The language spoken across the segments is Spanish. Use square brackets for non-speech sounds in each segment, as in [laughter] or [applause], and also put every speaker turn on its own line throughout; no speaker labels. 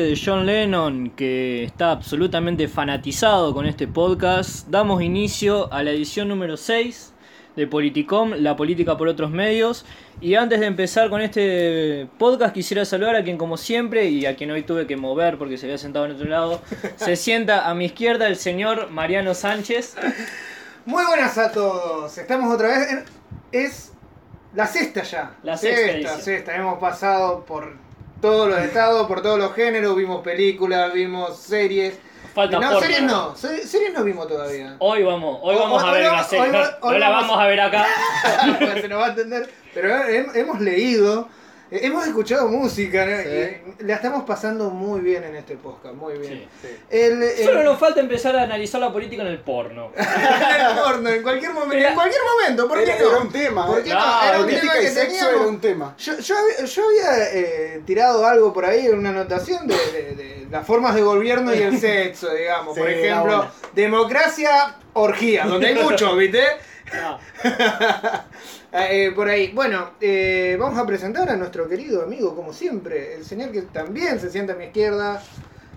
de John Lennon, que está absolutamente fanatizado con este podcast, damos inicio a la edición número 6 de Politicom, la política por otros medios. Y antes de empezar con este podcast, quisiera saludar a quien, como siempre, y a quien hoy tuve que mover porque se había sentado en otro lado, [laughs] se sienta a mi izquierda el señor Mariano Sánchez.
Muy buenas a todos. Estamos otra vez en... Es la sexta ya.
La sexta
sexta,
edición.
sexta. Hemos pasado por todos los estados, por todos los géneros. Vimos películas, vimos series.
Falta
no,
porno.
series no. se- Series no vimos todavía.
Hoy vamos, hoy vamos a ver
no-
una serie.
hoy no-
No
hoy
la
vamos-
vamos a ver acá. [laughs]
se nos va a entender. Pero hem- hemos leído, hemos escuchado música. ¿no? Y la estamos pasando muy bien en este podcast. Muy bien.
Sí.
El, el-
Solo nos falta empezar a analizar la política en el porno. [laughs]
el porno, en cualquier momento.
Era-
En cualquier momento. ¿Por qué
Era,
no?
era un tema.
¿Por
eh.
qué no?
Claro,
Era un
Política
tema que
sexo
teníamos.
era un tema.
Yo, yo había, yo había, eh, tirado algo por ahí, una anotación de, de- de las formas de gobierno y el [laughs] sexo, digamos. por
Sí,
ejemplo, democracia, orgía, donde hay mucho, ¿viste?
Ah, [laughs]
Eh, por ahí. Bueno, eh, vamos a presentar a nuestro querido amigo, como siempre, el señor que también se sienta a mi izquierda,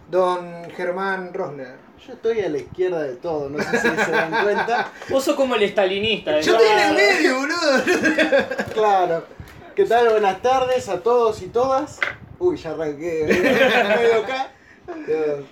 don Germán Rosler.
Yo estoy a la izquierda de todo, no sé si se dan cuenta. [laughs]
Vos sos como el estalinista. ¿eh?
Yo estoy en el medio, boludo.
Claro. ¿Qué tal? Buenas tardes a todos y todas. Uy, ya arranqué. [laughs] medio acá.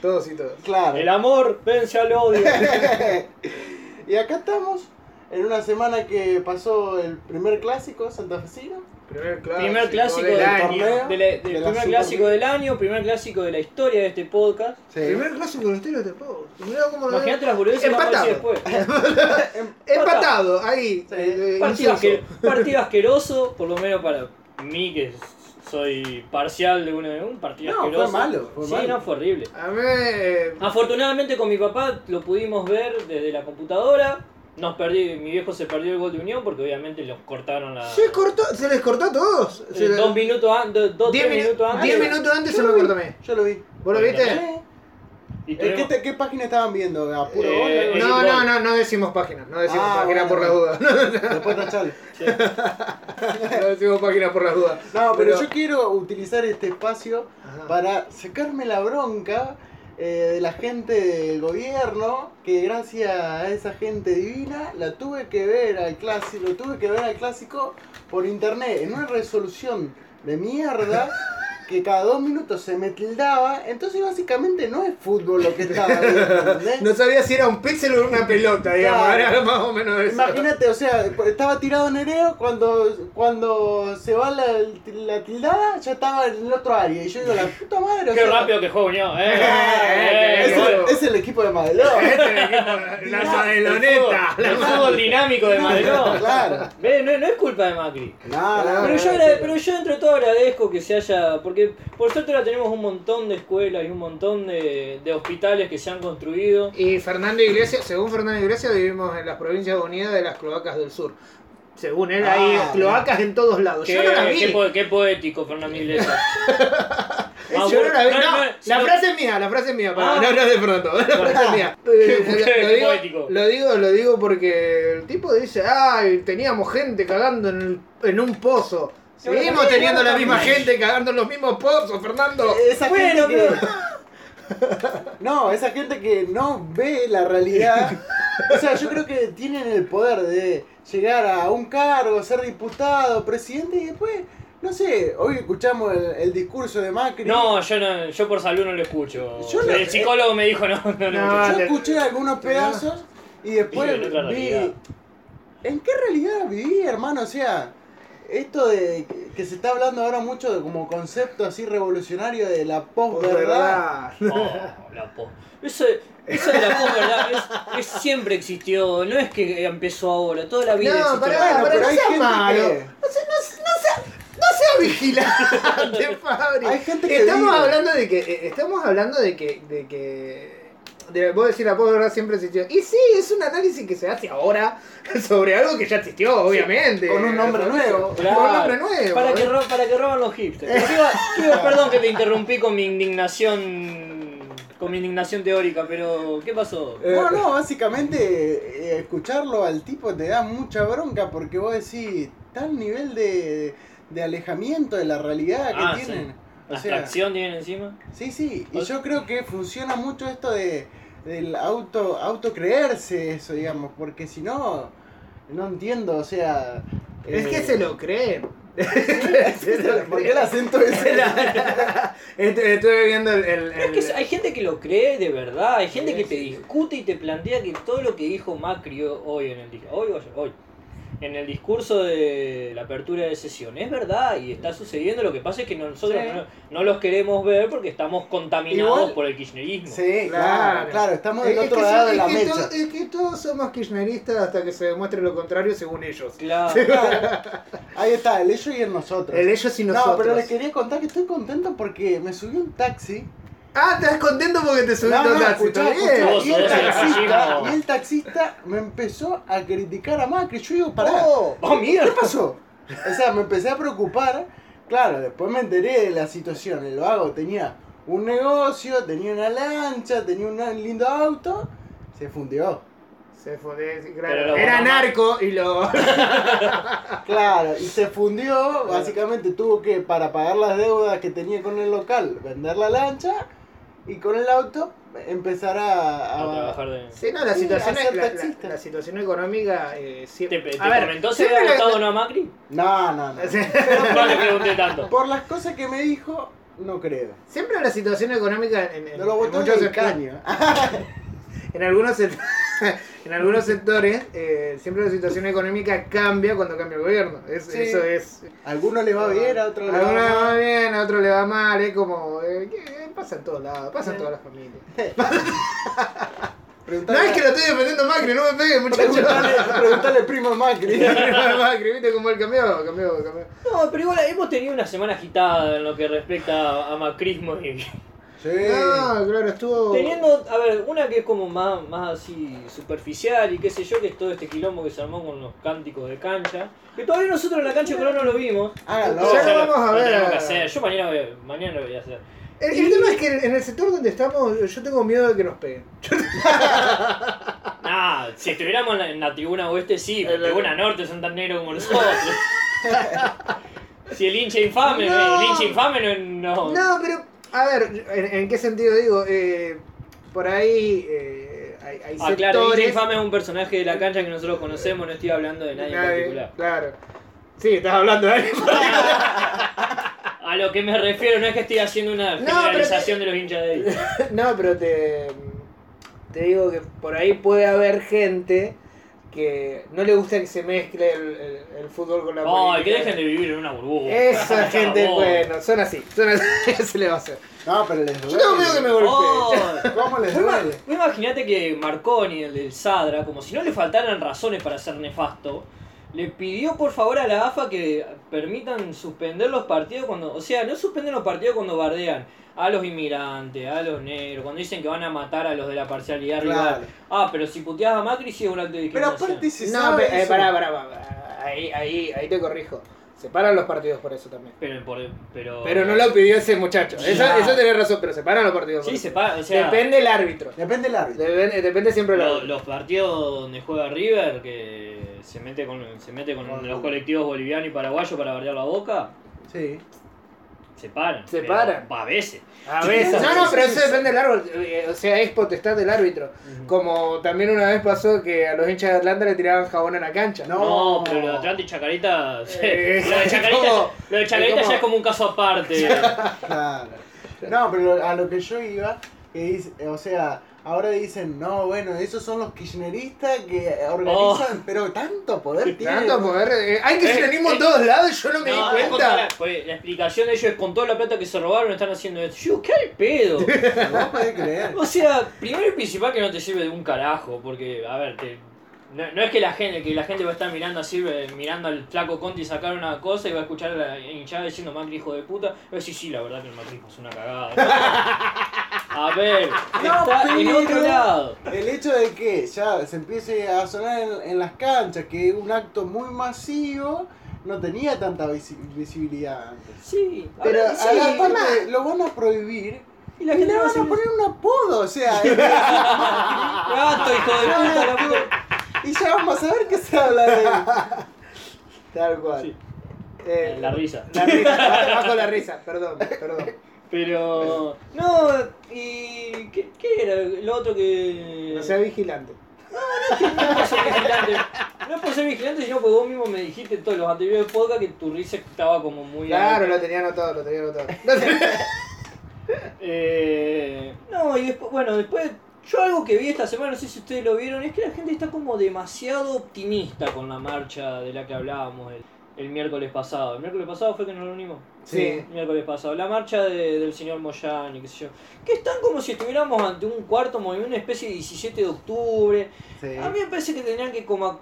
Todos, y todos.
Claro.
El amor vence al odio. [laughs]
y acá estamos en una semana que pasó el primer clásico santafesino.
Primer clásico,
primer clásico
del
del
año.
torneo.
de la- del
De la
primer clásico del año, primer clásico de la historia de este podcast.
Sí.
Primer clásico de la historia de este podcast.
Imagínate las boludeces
Empatado.
después. [laughs]
Empatado, ahí.
Sí.
eh,
Partido, asqueroso, por lo menos para mí que soy parcial de uno de un partido
No, fue
asqueroso.
malo, fue
sí,
malo.
no, fue horrible.
A mí. eh,
Afortunadamente con mi papá lo pudimos ver desde la computadora. Nos perdí, mi viejo se perdió el gol de Unión porque obviamente los cortaron la.
Se cortó, se les cortó a todos. Se
eh,
les-
dos minutos antes, dos,
diez
tres
minu-
minutos antes.
diez minutos antes
Yo
se
lo
cortó a mí.
Yo lo vi.
¿Vos lo viste?
Y
Eh, ¿Qué, ¿Qué página estaban viendo? ¿A puro
Eh,
gol?
No, no, no, no decimos páginas. No decimos
Ah,
páginas
bueno,
por las dudas.
Después tachalo.
Sí. [laughs]
no decimos páginas por las dudas.
No, pero, yo quiero utilizar este espacio
Ajá.
para sacarme la bronca eh, de la gente del gobierno, que gracias a esa gente divina la tuve que ver al clásico, lo tuve que ver al clásico por internet, en una resolución de mierda [laughs] que cada dos minutos se me tildaba, entonces básicamente no es fútbol lo que estaba viendo, ¿entendés?
No sabía si era un píxel o una pelota, digamos.
Claro.
Era más o menos eso.
Imagínate, o sea, estaba tirado Nereo cuando, cuando se va la, la tildada, ya estaba en el otro área. Y yo digo, la puta madre. o
Qué
sea,
rápido que juega Unión. Eh, [laughs]
Eh,
eh,
Es
eh,
eh,
el, es el equipo de Madelón.
Este es el equipo, [laughs] la
el
madeloneta.
fútbol- El fútbol dinámico de Madelón.
Claro.
Ve, No, no es culpa de Macri.
No, no,
Pero
no,
yo,
no,
pero yo entre todo agradezco que se haya, porque por suerte ahora tenemos un montón de escuelas y un montón de, de hospitales que se han construido.
Y Fernando Iglesias, según Fernando Iglesias, vivimos en las provincias unidas de las cloacas del sur. Según él, hay
Ah,
cloacas en todos lados.
Qué,
Yo no la vi.
qué po- qué poético, Fernando Iglesias. [laughs] Ah,
Yo no la vi.
no,
No, la frase es mía, la frase es mía. para-
Ah.
No, no de Fernando. [laughs] La frase es mía. [laughs] Lo, digo, lo digo, lo digo porque el tipo dice, ay, teníamos gente cagando en, el- en un pozo. Seguimos teniendo la misma gente cagando en los mismos pozos, Fernando.
Esa
Bueno,
gente que... [laughs] No, esa gente que no ve la realidad. O sea, yo creo que tienen el poder de llegar a un cargo, ser diputado, presidente y después, no sé, hoy escuchamos el, el discurso de Macri.
No, yo no, yo por salud no lo escucho.
Yo no-
el psicólogo me dijo no, no, no.
No,
Yo escuché algunos pedazos y después vi.
realidad.
¿En qué realidad viví, hermano? O sea, esto de que- se está hablando ahora mucho de como concepto así revolucionario de la posverdad.
Oh, la po- Eso, eso de la posverdad es, es- siempre existió, no es que empezó ahora, toda la vida
No, pará,
Bueno,
pará,
pero
no sea malo.
que-
No sea, no, no sea, no sea vigilante, [laughs] Fabri.
Hay gente que
estamos
vive.
hablando de que, eh, estamos hablando de que, de que, de, vos decís la posverdad siempre existió. Y sí, es un análisis que se hace ahora [laughs] sobre algo que ya existió, obviamente.
con un nombre nuevo.
Con un nombre nuevo.
Para que,
¿eh?
ro- para que roban los hipsters. Iba- iba- perdón que te interrumpí con mi indignación con mi indignación teórica, pero ¿qué pasó?
Eh,
No, no, básicamente eh, escucharlo al tipo te da mucha bronca porque vos decís tal nivel de, de alejamiento de la realidad que
Ah,
tienen. O sea,
Abstracción tienen encima.
Sí, sí, y yo creo que funciona mucho esto de del auto auto creerse eso, digamos, porque si no no entiendo, o sea,
Es
eh,
que se lo creen. [laughs]
¿Por qué el acento es
Estuve estuve viendo el. el-
Es que hay gente que lo cree de verdad, hay gente que te discute y te plantea que todo lo que dijo Macri hoy en el dis- hoy, hoy, hoy, en el discurso de la apertura de sesión es verdad y está sucediendo. Lo que pasa es que nosotros
Sí.
no, no los queremos ver porque estamos contaminados
Igual-
por el kirchnerismo.
Sí, claro,
Claro.
claro, estamos del
Es
otro lado de la
es que
mecha.
to- es que todos somos kirchneristas hasta que se demuestre lo contrario según ellos.
Claro. [laughs]
Claro. Ahí está, el ellos y el nosotros.
El ellos y nosotros.
No, pero les quería contar que estoy contento porque me subí un taxi.
Ah, estás contento porque te subiste
No,
a un
no,
taxi.
escuchá,
está bien.
escuchá,
Vos
y, el taxista, y el taxista me empezó a criticar a Macri. Yo digo, pará,
Oh,
¡Oh, mierda!
¿qué pasó? O sea, me empecé a preocupar. Claro, después me enteré de la situación. El vago tenía un negocio, tenía una lancha, tenía un lindo auto. Se fundió.
Se
Pero
claro. Era
bueno-
narco y lo. [laughs]
Claro, y se fundió. Básicamente tuvo que, para pagar las deudas que tenía con el local, vender la lancha y con el auto empezar a,
A trabajar de...
Sí, no, la
Sí,
situación,
hacer
la, la- la situación económica eh,
¿Te,
siempre.
te
a ver,
comentó si había
siempre la-
votado o no a Macri?
No, no, no. [laughs]
No le pregunté tanto.
Por las cosas que me dijo, no creo.
Siempre la situación económica en, en,
No lo
en muchos
caño. [laughs]
en algunos [laughs] en algunos sectores eh, siempre la situación económica cambia cuando cambia el gobierno. Es-
Sí.
Eso es.
A algunos le va bien, a otros
A
le va
algunos le va
mal.
bien, a otros le va mal, es como. eh, que pasa en todos lados, pasa en todas las familias. [laughs] No es que lo estoy defendiendo a Macri, no me peguen, muchachos.
preguntale, al primo Macri. [laughs]
Macri, viste cómo él cambió, cambió, cambió.
No, pero igual hemos tenido una semana agitada en lo que respecta a macrismo y...
Sí.
No, claro, estuvo.
Teniendo, a ver, una que es como más, más así superficial y qué sé yo, que es todo este quilombo que se armó con los cánticos de cancha. Que todavía nosotros en la cancha pero no lo vimos.
Ya
Lo-
lo vamos a ver.
tenemos que hacer. Yo mañana, mañana lo voy a hacer.
El, el tema es que en el sector donde estamos, yo tengo miedo de que nos peguen. [laughs]
Nah, si estuviéramos en la, en la tribuna oeste, sí, pero la- tribuna norte son tan negros como nosotros. [laughs] si el hincha infame,
No.
el hincha infame no. no.
No, pero, a ver, ¿en, en qué sentido digo? Eh, por ahí eh, hay, hay
Ah, claro, es un personaje de la cancha que nosotros conocemos, no estoy hablando de nadie en particular.
Claro. Sí, estás hablando de alguien. [laughs]
A lo que me refiero no es que estoy haciendo una
No,
generalización de los hinchas de. [laughs]
No, pero te, te digo que por ahí puede haber gente que no le gusta que se mezcle el, el- el fútbol con la
Ay,
política.
que dejen de vivir en una burbuja.
Esa [laughs] gente, bueno, son así. Son así. [laughs] ¿Qué se le va a hacer?
No, pero les
Yo tengo miedo que me
duele.
golpee.
Oh, [laughs]
¿Cómo les duele?
vos Imaginate que Marconi, el del Sadra, como si no le faltaran razones para ser nefasto, le pidió por favor a la AFA que permitan suspender los partidos cuando. O sea, no suspenden los partidos cuando bardean a los inmigrantes, a los negros, cuando dicen que van a matar a los de la parcialidad
Claro.
rival. Ah, pero si puteas a Macri, sí es un acto de
Pero aparte se
No, eh,
eso.
pará, pará, pará. Ahí, ahí, ahí te corrijo. Se paran los partidos por eso también.
Pero, por- pero,
Pero no lo pidió ese muchacho. Eso,
Claro.
eso tenés razón, pero se paran los partidos. por
Sí,
eso.
se paga. O sea,
Depende el árbitro.
Depende del árbitro.
Depende, depende siempre
lo-
árbitro.
los partidos donde juega River, que se mete con, se mete con
Con-
los colectivos bolivianos y paraguayos para bardear la boca,
Sí.
Se paran.
Se paran.
A veces.
A veces. No, no, pero eso [laughs] depende del árbitro. Eh, O sea, es potestad del árbitro. Como también una vez pasó que a los hinchas de Atlanta le tiraban jabón en la cancha.
No.
No, pero lo de Atlanta y Chacarita.
Eh, [laughs]
lo de Chacarita,
como-
lo de Chacarita
es como-
ya es como un caso aparte. [laughs]
Claro. No, pero a lo que yo iba, que dice, o sea, ahora dicen, no, bueno, esos son los kirchneristas que organizan, pero tanto poder tienen.
Tanto poder. eh, hay kirchnerismo en todos lados y yo no me
No,
di cuenta.
la, pues, la explicación de ellos es con toda la plata que se robaron están haciendo esto. Yo, ¿qué al pedo? [laughs]
No podés creer.
O sea, primero y principal que no te sirve de un carajo, porque, a ver, te- no, no es que la gente, que la gente va a estar mirando así, eh, mirando al flaco Conti sacar una cosa y va a escuchar a la hinchada diciendo Macri hijo de puta, va a decir, sí, la verdad que el Macri es una cagada. [laughs] A ver,
No,
está en
pero-
otro lado.
El hecho de que ya se empiece a sonar en, en las canchas, que es un acto muy masivo, no tenía tanta visi- visibilidad antes.
Sí,
Pero
ver,
a
sí,
la parte lo van a prohibir
y la
y le
va a
van a poner un apodo, o sea,
gato, hijo de puta, la puta.
y ya vamos a ver qué se habla de él. [laughs]
Tal cual.
Sí.
Eh,
La risa.
La risa, [laughs] bajo la risa, perdón, perdón.
Pero. [laughs] No, y. ¿Qué, qué era? Lo otro que.
No sea vigilante.
No es por ser vigilante. No es por ser vigilante, sino porque vos mismo me dijiste en todos los anteriores podcasts que tu risa estaba como muy.
Claro, lo tenía anotado, lo tenía anotado. [laughs]
Eh, no, y después, bueno, después, yo algo que vi esta semana, no sé si ustedes lo vieron, es que la gente está como demasiado optimista con la marcha de la que hablábamos el, el miércoles pasado. ¿El miércoles pasado fue que nos reunimos?
Sí.
El miércoles pasado. La marcha de- del señor Moyani, qué sé yo. Que están como si estuviéramos ante un cuarto movimiento, una especie de 17 de octubre.
Sí.
A mí me parece que tendrían que como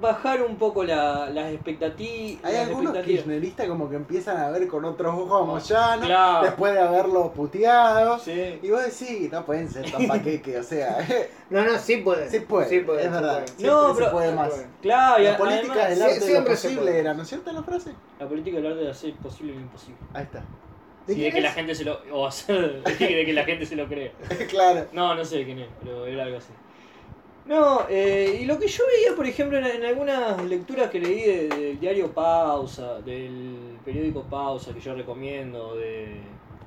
bajar un poco la- las expectati-
Hay
las
algunos
expectativas.
kirchneristas como que empiezan a ver con otros ojos a Moyano,
Claro.
después de haberlo puteado.
Sí.
Y vos decís, no pueden ser tan [laughs] paqueque, o sea, [laughs]
No, no, sí puede.
sí puede,
Sí puede,
es
sí
verdad.
No,
se
pero-
puede
se
más.
puede.
Claro, y
La política
además-
del arte de lo posible era, ¿no es cierto la frase?
La política del arte de hacer posible lo imposible.
Ahí está.
¿De
Sí, de que la gente se lo. O hacer, [laughs] de que la gente se lo crea.
claro.
No, no sé quién es, pero era algo así. No, eh, y lo que yo veía, por ejemplo, en, en algunas lecturas que leí de- del diario Pausa, del periódico Pausa, que yo recomiendo, de,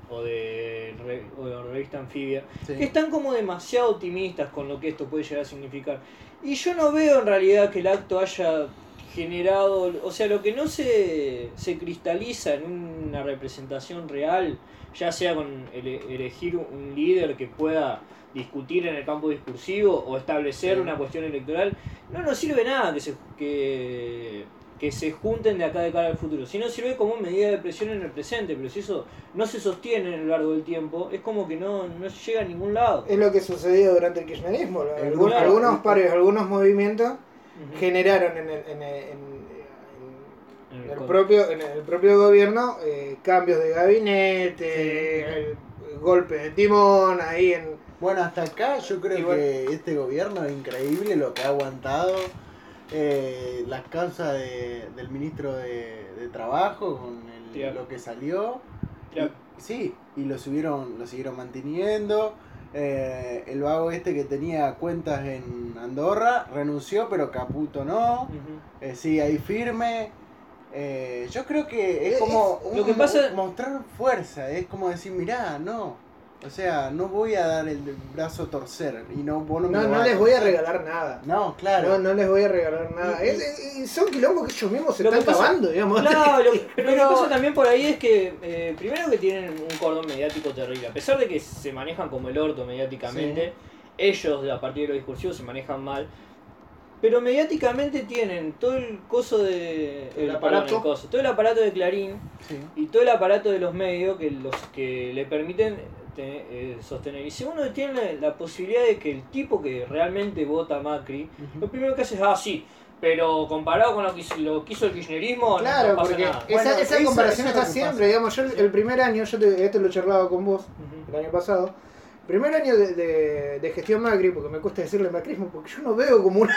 o, de, re- o de revista Anfibia,
Sí.
que están como demasiado optimistas con lo que esto puede llegar a significar. Y yo no veo en realidad que el acto haya generado, o sea, lo que no se, se cristaliza en una representación real, ya sea con ele- elegir un líder que pueda discutir en el campo discursivo o establecer
Sí.
una cuestión electoral, no nos sirve nada que se, que, que se junten de acá de cara al futuro, sino sirve como medida de presión en el presente, pero si eso no se sostiene en lo largo del tiempo, es como que no, no llega a ningún lado.
Es lo que sucedió durante el kirchnerismo. Algunos, pares, algunos movimientos generaron en el, en el- en-
el
propio, en el propio gobierno eh, cambios de gabinete, el golpe de timón ahí en...
Bueno, hasta acá yo creo que este gobierno es increíble lo que ha aguantado. Eh, las causas de- del ministro de, de Trabajo con el- lo que salió. Y- sí, y lo siguieron, lo siguieron manteniendo. Eh, el vago este que tenía cuentas en Andorra renunció, pero Caputo no.
Ujú.
Eh, sigue ahí firme. Eh, yo creo que es
Eh,
como
lo que
un-
pasa-
mostrar fuerza, es como decir, mirá, no. O sea, no voy a dar el brazo a torcer y no, vos no, me
No, no les voy a regalar nada.
No, claro.
No, no les voy a regalar nada.
Y- y-
Es- es- y son quilombos que ellos mismos se
Lo que
están
pasa-
cavando, digamos.
Claro, lo, [laughs] pero lo
Pero-
que pasa también por ahí es que, eh, primero que tienen un cordón mediático terrible, a pesar de que se manejan como el orto mediáticamente, ellos a partir de lo discursivo se manejan mal, pero mediáticamente tienen todo el coso de...
El aparato.
el coso, todo el aparato de Clarín
Sí.
y todo el aparato de los medios que los que le permiten te- eh, sostener. Y si uno tiene la, la posibilidad de que el tipo que realmente vota a Macri, lo primero que hace es, ah, sí, pero comparado con lo que, hizo- lo que hizo el kirchnerismo,
Claro,
no pasa
porque
nada.
esa,
Bueno,
esa comparación está siempre,
pasa.
digamos, yo el, el primer año, yo te, esto lo he charlado con vos el año pasado, primer año de, de- de gestión Macri, porque me cuesta decirle macrismo, porque yo no veo como una,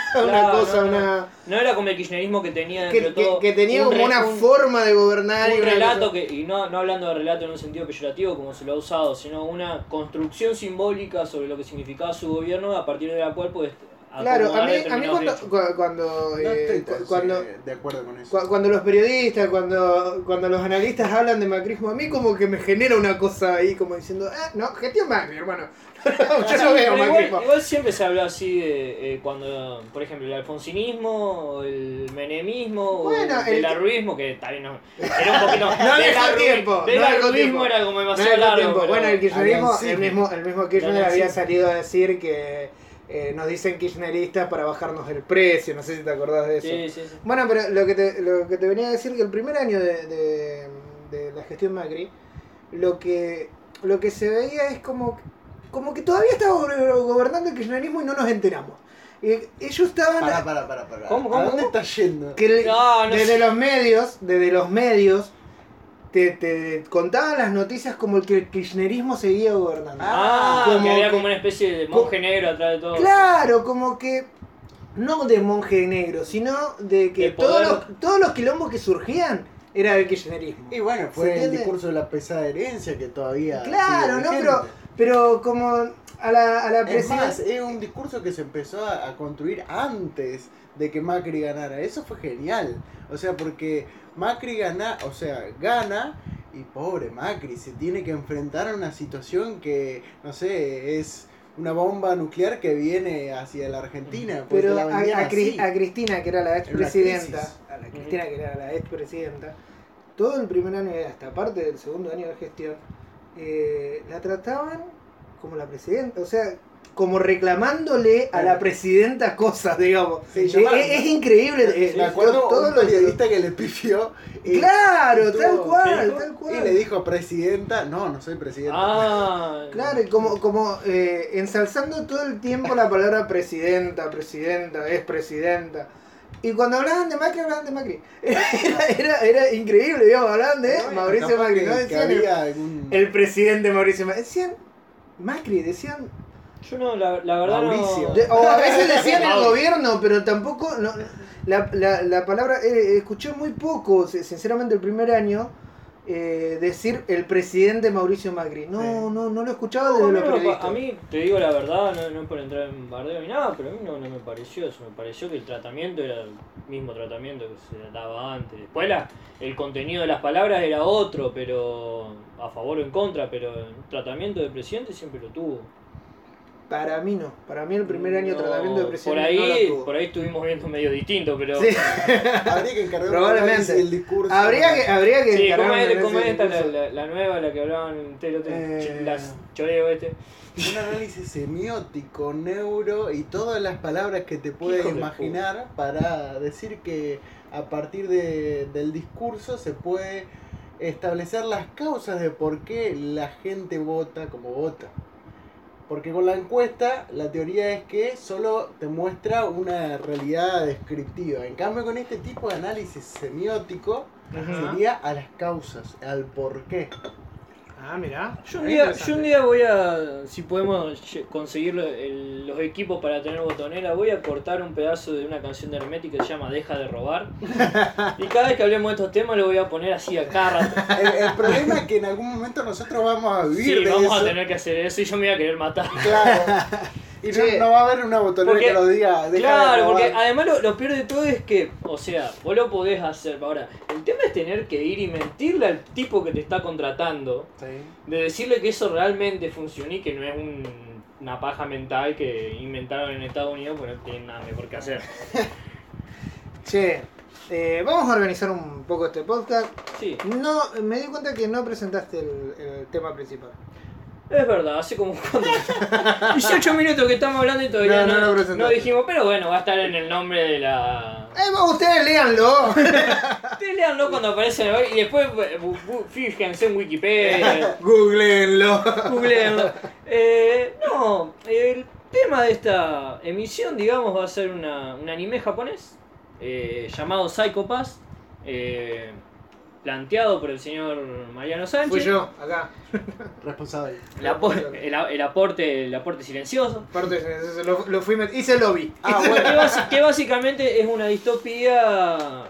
cosa,
no, no.
una
No era como el kirchnerismo que tenía
que,
de
que-
todo
que tenía
un
como
re-
una
un-
forma de gobernar y
un
una
relato que, y no, no hablando de relato en un sentido peyorativo como se lo ha usado, sino una construcción simbólica sobre lo que significaba su gobierno a partir de la cual puedes
Claro, a mí, a mí cuando,
hechos.
cu- cuando,
No
eh,
estoy
cuando,
sí, de acuerdo con eso.
cu- cuando los periodistas, cuando, cuando los analistas hablan de macrismo, a mí como que me genera una cosa ahí como diciendo, ah, no, gestión Macri, hermano. [laughs] yo no veo
pero igual,
macrismo.
igual siempre se habló así de eh, cuando, por ejemplo, el alfonsinismo, o el menemismo,
Bueno,
o el,
el-
arruismo, que también no, era un poquito... [laughs]
No dejó
arru-
tiempo,
Del
no
era como
No
demasiado
dejó
largo. pero-
Bueno, el kirchnerismo, el mismo, el mismo Kirchner había salido a decir que eh, nos dicen kirchneristas para bajarnos el precio, no sé si te acordás de eso.
Sí, sí, sí.
Bueno, pero lo que te, lo que te venía a decir que el primer año de, de- de la gestión Macri, lo que, lo que se veía es como, como que todavía estaba go- gobernando el kirchnerismo y no nos enteramos. Eh, ellos estaban...
Pará, pará, pará, pará.
¿Cómo,
¿A
cómo,
dónde
cómo?
estás yendo?
que le-
No, no
desde
sé.
los medios, desde los medios, te, te contaban las noticias como el que el kirchnerismo seguía gobernando.
Ah,
Como
que había
que-
como una especie de monje negro atrás de todo.
Claro, como que no de monje negro, sino de que todos los, todos los quilombos que surgían era del kirchnerismo.
Y bueno,
¿Se
fue el discurso de la pesada herencia que todavía.
Claro,
sigue
¿no? Pero, Pero como a la, a la
Es más, es un discurso que se empezó a, a construir antes de que Macri ganara. Eso fue genial. O sea, porque Macri gana, o sea, gana y pobre Macri se tiene que enfrentar a una situación que, no sé, es una bomba nuclear que viene hacia la Argentina.
Pero
la
a,
vendían
a Cri-
así.
a Cristina, que era la expresidenta, a la Cristina, que era la expresidenta, todo el primer año, y hasta parte del segundo año de gestión, eh, la trataban como la presidenta, o sea, como reclamándole a la presidenta cosas, digamos.
Sí,
Eh,
yo me-
es, es increíble. eh,
Me acuerdo
todo
un periodista que le pifió y,
Claro, tal cual, tal cual.
y le dijo presidenta. No, no soy presidenta.
Ah,
Claro, y como, como eh, ensalzando todo el tiempo la palabra presidenta, presidenta, es presidenta. Y cuando hablaban de Macri, hablaban de Macri. [laughs] Era, era, era increíble, digamos, hablaban de Mauricio Macri,
que-
no decían el,
había algún...
el presidente Mauricio Macri, decían Macri, decían...
yo no, la, la verdad
Mauricio.
no.
de- o a veces [laughs] decían el gobierno, pero tampoco... No, la, la, la palabra, eh, escuché muy poco, si- sinceramente el primer año, eh, decir el presidente Mauricio Macri. No,
Sí.
no, no lo escuchaba desde
a, mí
los
no pa-
periodistas.
a mí, te digo la verdad, no, no por entrar en bardeo ni nada, pero a mí no, no me pareció eso. Me pareció que el tratamiento era el mismo tratamiento que se daba antes. Después la, el contenido de las palabras era otro, pero a favor o en contra, pero el tratamiento de presidente siempre lo tuvo.
Para mí no. Para mí el primer año
No,
tratamiento de
por
presidente
ahí,
no la tuvo.
por ahí estuvimos viendo medio distinto, pero
Sí. [laughs]
Habría que encargar un
Probablemente.
del discurso.
habría que, habría que
Sí, ¿cómo
un
es,
análisis
cómo es esta, la,
discurso.
la, la nueva, la que hablaban en tele,
Eh.
las choreo este?
Un análisis semiótico, neuro y todas las palabras que te puedes imaginar para decir que a partir de- del discurso se puede establecer las causas de por qué la gente vota como vota. Porque con la encuesta la teoría es que solo te muestra una realidad descriptiva. En cambio con este tipo de análisis semiótico sería a las causas, al por qué.
Ah, mirá.
Yo un, día, yo un día voy a, si podemos conseguir el- los equipos para tener botonera, voy a cortar un pedazo de una canción de Hermética que se llama Deja de robar. [laughs] Y cada vez que hablemos de estos temas lo voy a poner así a cada rato.
El, el problema es que en algún momento nosotros vamos a vivir
Sí,
de
vamos
eso.
a tener que hacer eso y yo me voy a querer matar.
Claro. Y no, va a haber una botonera
Porque-
que lo diga. deja de
Claro,
robar.
porque además lo, lo peor de todo es que, o sea, vos lo podés hacer. Ahora, tener que ir y mentirle al tipo que te está contratando.
Sí.
De decirle que eso realmente funciona y que no es un- una paja mental que inventaron en Estados Unidos porque no tienen nada mejor que hacer. [laughs]
Che, eh, vamos a organizar un poco este podcast.
Sí,
No, me di cuenta que no presentaste el, el tema principal.
Es verdad, hace como cuando- [laughs] 18 minutos que estamos hablando y todavía
No,
no,
no
dijimos, pero bueno, va a estar en el nombre de la...
Eh, ustedes léanlo. [laughs]
Ustedes léanlo cuando aparece el- y después fíjense en Wikipedia. [laughs]
Googleenlo.
Googleenlo. Eh, no, el tema de esta emisión, digamos, va a ser una, un anime japonés eh, llamado Psycho Pass, eh, planteado por el señor Mariano Sánchez.
Fui yo, acá.
Responsable.
El, apo- el el aporte, el aporte silencioso.
Aparte, se- se- lo, lo fui met- hice lobby.
Ah, bueno.
que básicamente es una distopía.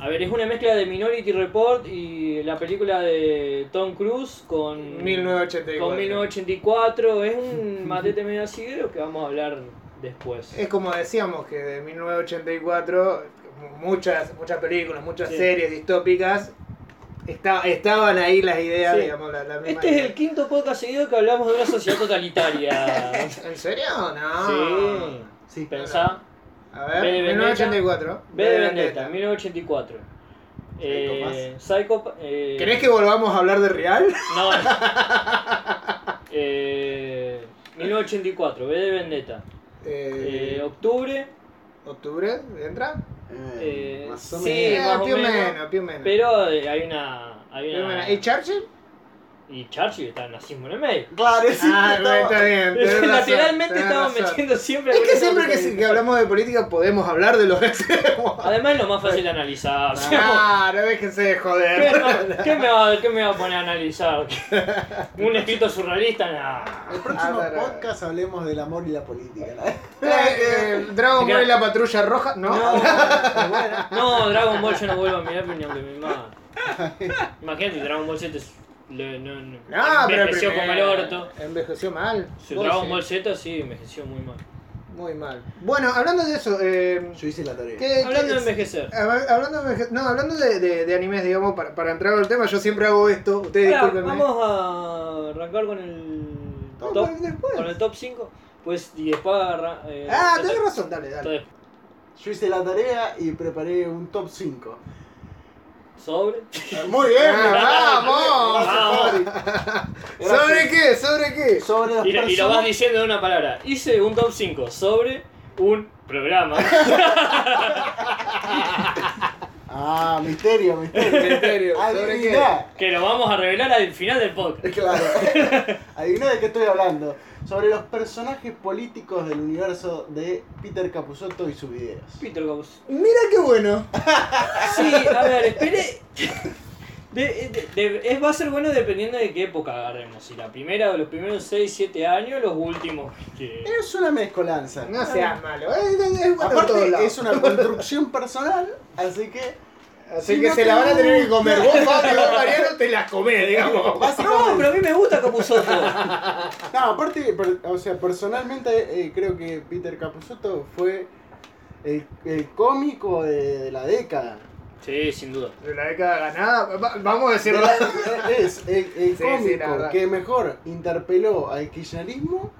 A ver, es una mezcla de Minority Report y la película de Tom Cruise con
1984.
Con 1984 es un matete medio así de lo que vamos a hablar después.
Es como decíamos que de 1984 muchas muchas películas, muchas
Sí.
series distópicas esta- estaban ahí las ideas,
Sí.
digamos, la, la misma
Este es el quinto podcast seguido que hablamos de una sociedad totalitaria. [laughs]
¿En serio? No.
Sí.
Sí.
Pensá.
A ver,
B de Vendetta.
1984.
B de Vendetta, 1984. Eh, Psycho eh,
¿Querés que volvamos a hablar de Real?
No. [laughs] eh, 1984, B de Vendetta. Eh,
Eh,
octubre,
¿Octubre? ¿Entra?
Eh,
Eh,
más o
sí,
menos.
más o
più
menos. pero eh, hay una. Hay una.
¿Y Churchill?
Y Churchill está en nazismo en el medio.
Claro, sí.
Ah,
estaba-
está bien. [laughs] tenés
Lateralmente estamos
razón.
metiendo siempre.
Es que siempre que, hablamos de política podemos hablar de los extremos.
Además es lo más fácil de analizar.
Ah, no déjense de
¿Qué,
joder.
no- qué me va, ¿Qué me va a poner a analizar? ¿Un [laughs] escrito surrealista? Nah.
El próximo
Ah,
podcast hablemos del amor y la política. ¿no?
Eh, eh, [laughs] Dragon Ball y la patrulla roja, ¿no?
No, no, Dragon Ball yo no vuelvo a mirar ni aunque me mate. Imagínate, Dragon Ball 7 es Lo- no, no,
No, pero
envejeció
primer-
como el orto.
Envejeció mal.
Su Dragon. Ball Z sí envejeció muy mal.
Muy mal. Bueno, hablando de eso, eh,
Yo hice la tarea.
¿qué-
Hablando de
qué-
envejecer.
hab- Hablando de, enveje- no, hablando de, de, de animes, digamos, para, para entrar al tema, yo siempre hago esto. Ustedes
Ahora,
discúlpenme.
vamos a arrancar con el
No,
top,
después.
con el top 5. Pues y después agarra, eh,
Ah, tenés
top-
razón, dale, dale.
Yo hice la tarea y preparé un top 5.
Sobre.
Muy bien,
Ah,
Vamos.
¿Sobre qué? ¿Sobre qué?
Sobre las
Y, lo- y lo
personas.
vas diciendo de una palabra. Hice un top 5 sobre un programa. [laughs]
Ah, misterio, misterio.
Misterio, ¿sobre
Adiviná.
que lo vamos a revelar al final del podcast.
Claro. [laughs] Adivina de qué estoy hablando. Sobre los personajes políticos del universo de Peter Capusotto y sus videos.
Peter Gauss.
Mira qué bueno. [laughs]
Sí, a ver, espere. De- de- de- es, va a ser bueno dependiendo de qué época agarremos. Si la primera o los primeros 6, 7 años, los últimos. Que...
Es una mezcolanza.
No seas malo. Es, es, es bueno en todos
Aparte, es una construcción personal, así que.
Así
Si
que
no
se la van a tener que comer. Vos. Fabio, [laughs] vos, Mariano, te las comés, digamos.
No, pero a mí me gusta Capuzotto. [laughs] [laughs]
No, aparte, per- o sea, personalmente eh, creo que Peter Capusotto fue el, el cómico de, de la década.
Sí, sin duda.
De la década ganada, va- vamos a
De
decirlo.
la- es el, el
Sí, sí,
cómico
la
que mejor interpeló al kirchnerismo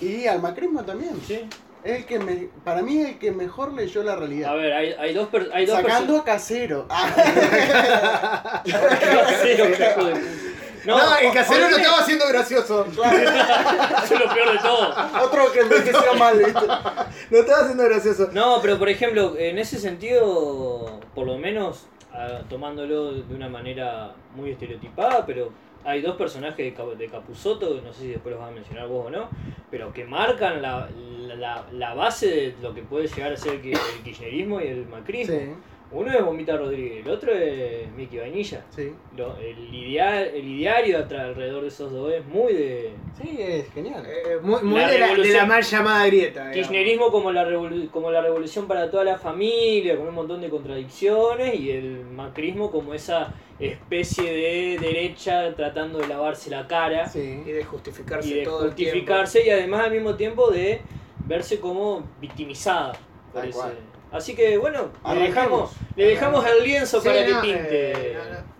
y al macrismo también.
Sí.
Es el que me, para mí es el que mejor leyó la
A
realidad.
ver, hay, hay dos, per- hay dos
Sacando a casero. [laughs]
Casero, qué hijo de puta.
No, el casero lo
ponele-
estaba haciendo gracioso. [laughs]
Eso es lo peor de todo.
Otro que envejeció mal, ¿viste?
Lo estaba haciendo gracioso.
No, pero por ejemplo, en ese sentido, por lo menos ah, tomándolo de una manera muy estereotipada, pero hay dos personajes de, de Capusotto, no sé si después los vas a mencionar vos o no, pero que marcan la, la, la- base de lo que puede llegar a ser el, ki- el kirchnerismo y el macrismo. Uno es Bombita Rodríguez, el otro es Mickey Vainilla.
sí.
Lo- el, idea- el ideario alrededor de esos dos es muy de
Sí, es genial.
Eh, muy muy
La
de, la, de
revolución.
la mal llamada grieta. digamos.
Kirchnerismo como la, revolu- como la revolución para toda la familia, con un montón de contradicciones, y el macrismo como esa especie de derecha tratando de lavarse la cara
Y
Sí.
de justificarse
y de
todo el
justificarse, y además al mismo tiempo de verse como victimizada. por
Tal
ese-
cual.
Así que bueno, le dejamos, le dejamos el lienzo
Sí,
para que
no,
pinte.
eh, no, no.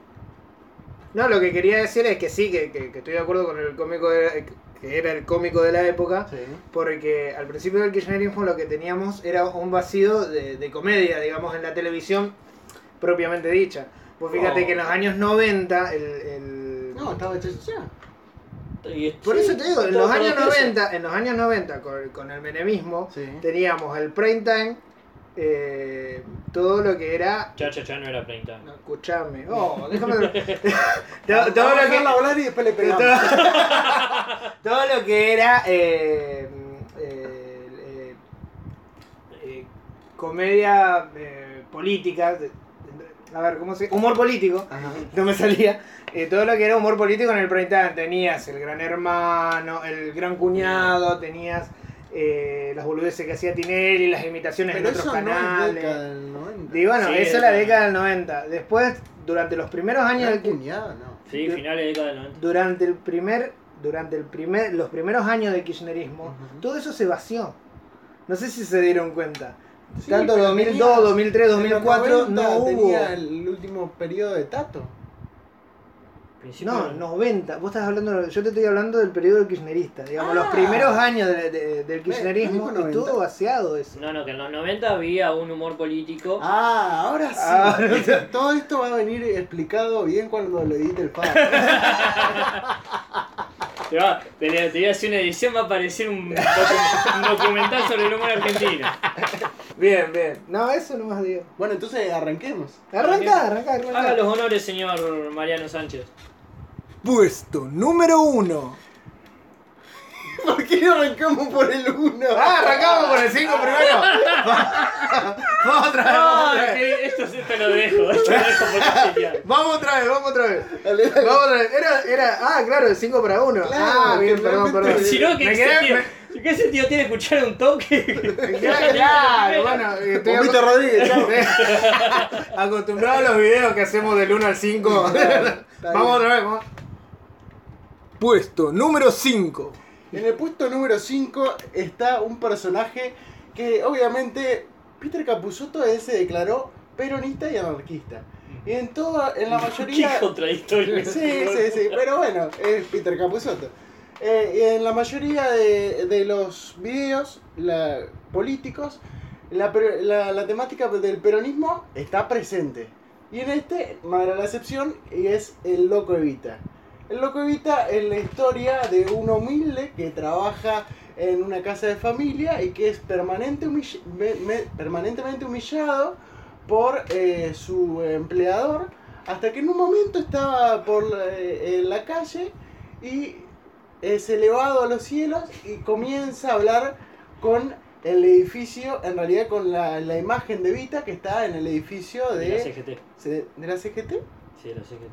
No, lo que quería decir es que sí, que, que- que estoy de acuerdo con el cómico de- que era el cómico de la época,
Sí.
porque al principio del kirchnerismo lo que teníamos era un vacío de, de comedia, digamos, en la televisión propiamente dicha. Pues fíjate
No.
que en los años 90, el... el-
No, estaba hecho ya.
Por
sí,
eso te digo, en los años
todo eso.
90, en los años 90 con, con el menemismo,
Sí.
teníamos el prime time, eh, todo lo que era
Cha Cha Cha no era 30.
No, escuchame. Oh, déjame. [laughs] todo, todo
a
lo que,
hablar y después le pegamos. [laughs]
todo lo que era eh, eh, eh, comedia eh, política. A ver, ¿cómo se Humor político.
Ajá. [laughs]
No me salía. Eh, todo lo que era humor político en el prime time. Tenías el gran hermano, el gran cuñado, tenías eh, las boludeces que hacía Tinelli, las imitaciones
Pero
en otros
eso no es
canales.
década del 90.
Y bueno,
Sí,
esa es la década del 90. Después, durante los primeros años del
cuñado, no.
Sí, finales de década del 90.
durante el primer durante el primer los primeros años del kirchnerismo,
Ujú.
todo eso se vació. No sé si se dieron cuenta.
Sí,
Tanto
pero
2002,
tenías-
2003,
en los
2004
90
no hubo.
tenía el último periodo de Tato.
Principio
No,
del-
90. Vos estás hablando, yo te estoy hablando del periodo del kirchnerista. Digamos, los
Ah.
primeros años de- de- del kirchnerismo
dijo
y todo
90.
vaciado eso.
No, no, que en los 90 había un humor político.
Ah, ahora sí.
Ah, no.
Todo esto va a venir explicado bien cuando lo edite el padre. [laughs]
Te, va, te, le- te voy a hacer una edición, va a aparecer un, docu- un documental sobre el humor argentino.
Bien, bien. No, eso no más digo.
bueno, entonces arranquemos.
Arranca, arranca, arranca.
Haga los honores, señor Mariano Sánchez.
Puesto número uno.
¿Por qué no arrancamos por el 1?
Ah, arrancamos por el 5 primero. [laughs] vamos otra vez, vamos otra vez.
que esto sí te lo dejo, esto lo dejo genial. [laughs]
Vamos otra vez, vamos otra vez.
Dale, dale.
Vamos otra vez. Era, era, ah, claro, el 5 para 1.
Claro,
ah, bien, perdón, perdón.
Si no, ¿qué,
Me
sentido,
quedé,
¿qué sentido tiene escuchar un toque? [laughs]
Claro, claro, bueno, estoy aco-
Rodríguez, chao.
acostumbrado a los videos que hacemos del 1 al 5. vamos otra vez, vamos. Puesto número 5.
En el puesto número 5 está un personaje que obviamente Peter Capusotto se declaró peronista y anarquista. Y en toda, en la [laughs] mayoría...
Qué contradictorio.
Sí, sí, sí, pero bueno, es Peter Capusotto. Eh, en la mayoría de, de los videos la- políticos, la, per- la- la temática del peronismo está presente. Y en este era la excepción y es el Loco Evita. El Loco Evita es la historia de un humilde que trabaja en una casa de familia y que es permanente humill- me- me- permanentemente humillado por eh, su empleador hasta que en un momento estaba por eh, en la calle y es elevado a los cielos y comienza a hablar con el edificio, en realidad con la, la imagen de Vita que está en el edificio
De la
de,
CGT.
se- de la CGT.
Sí, de la CGT.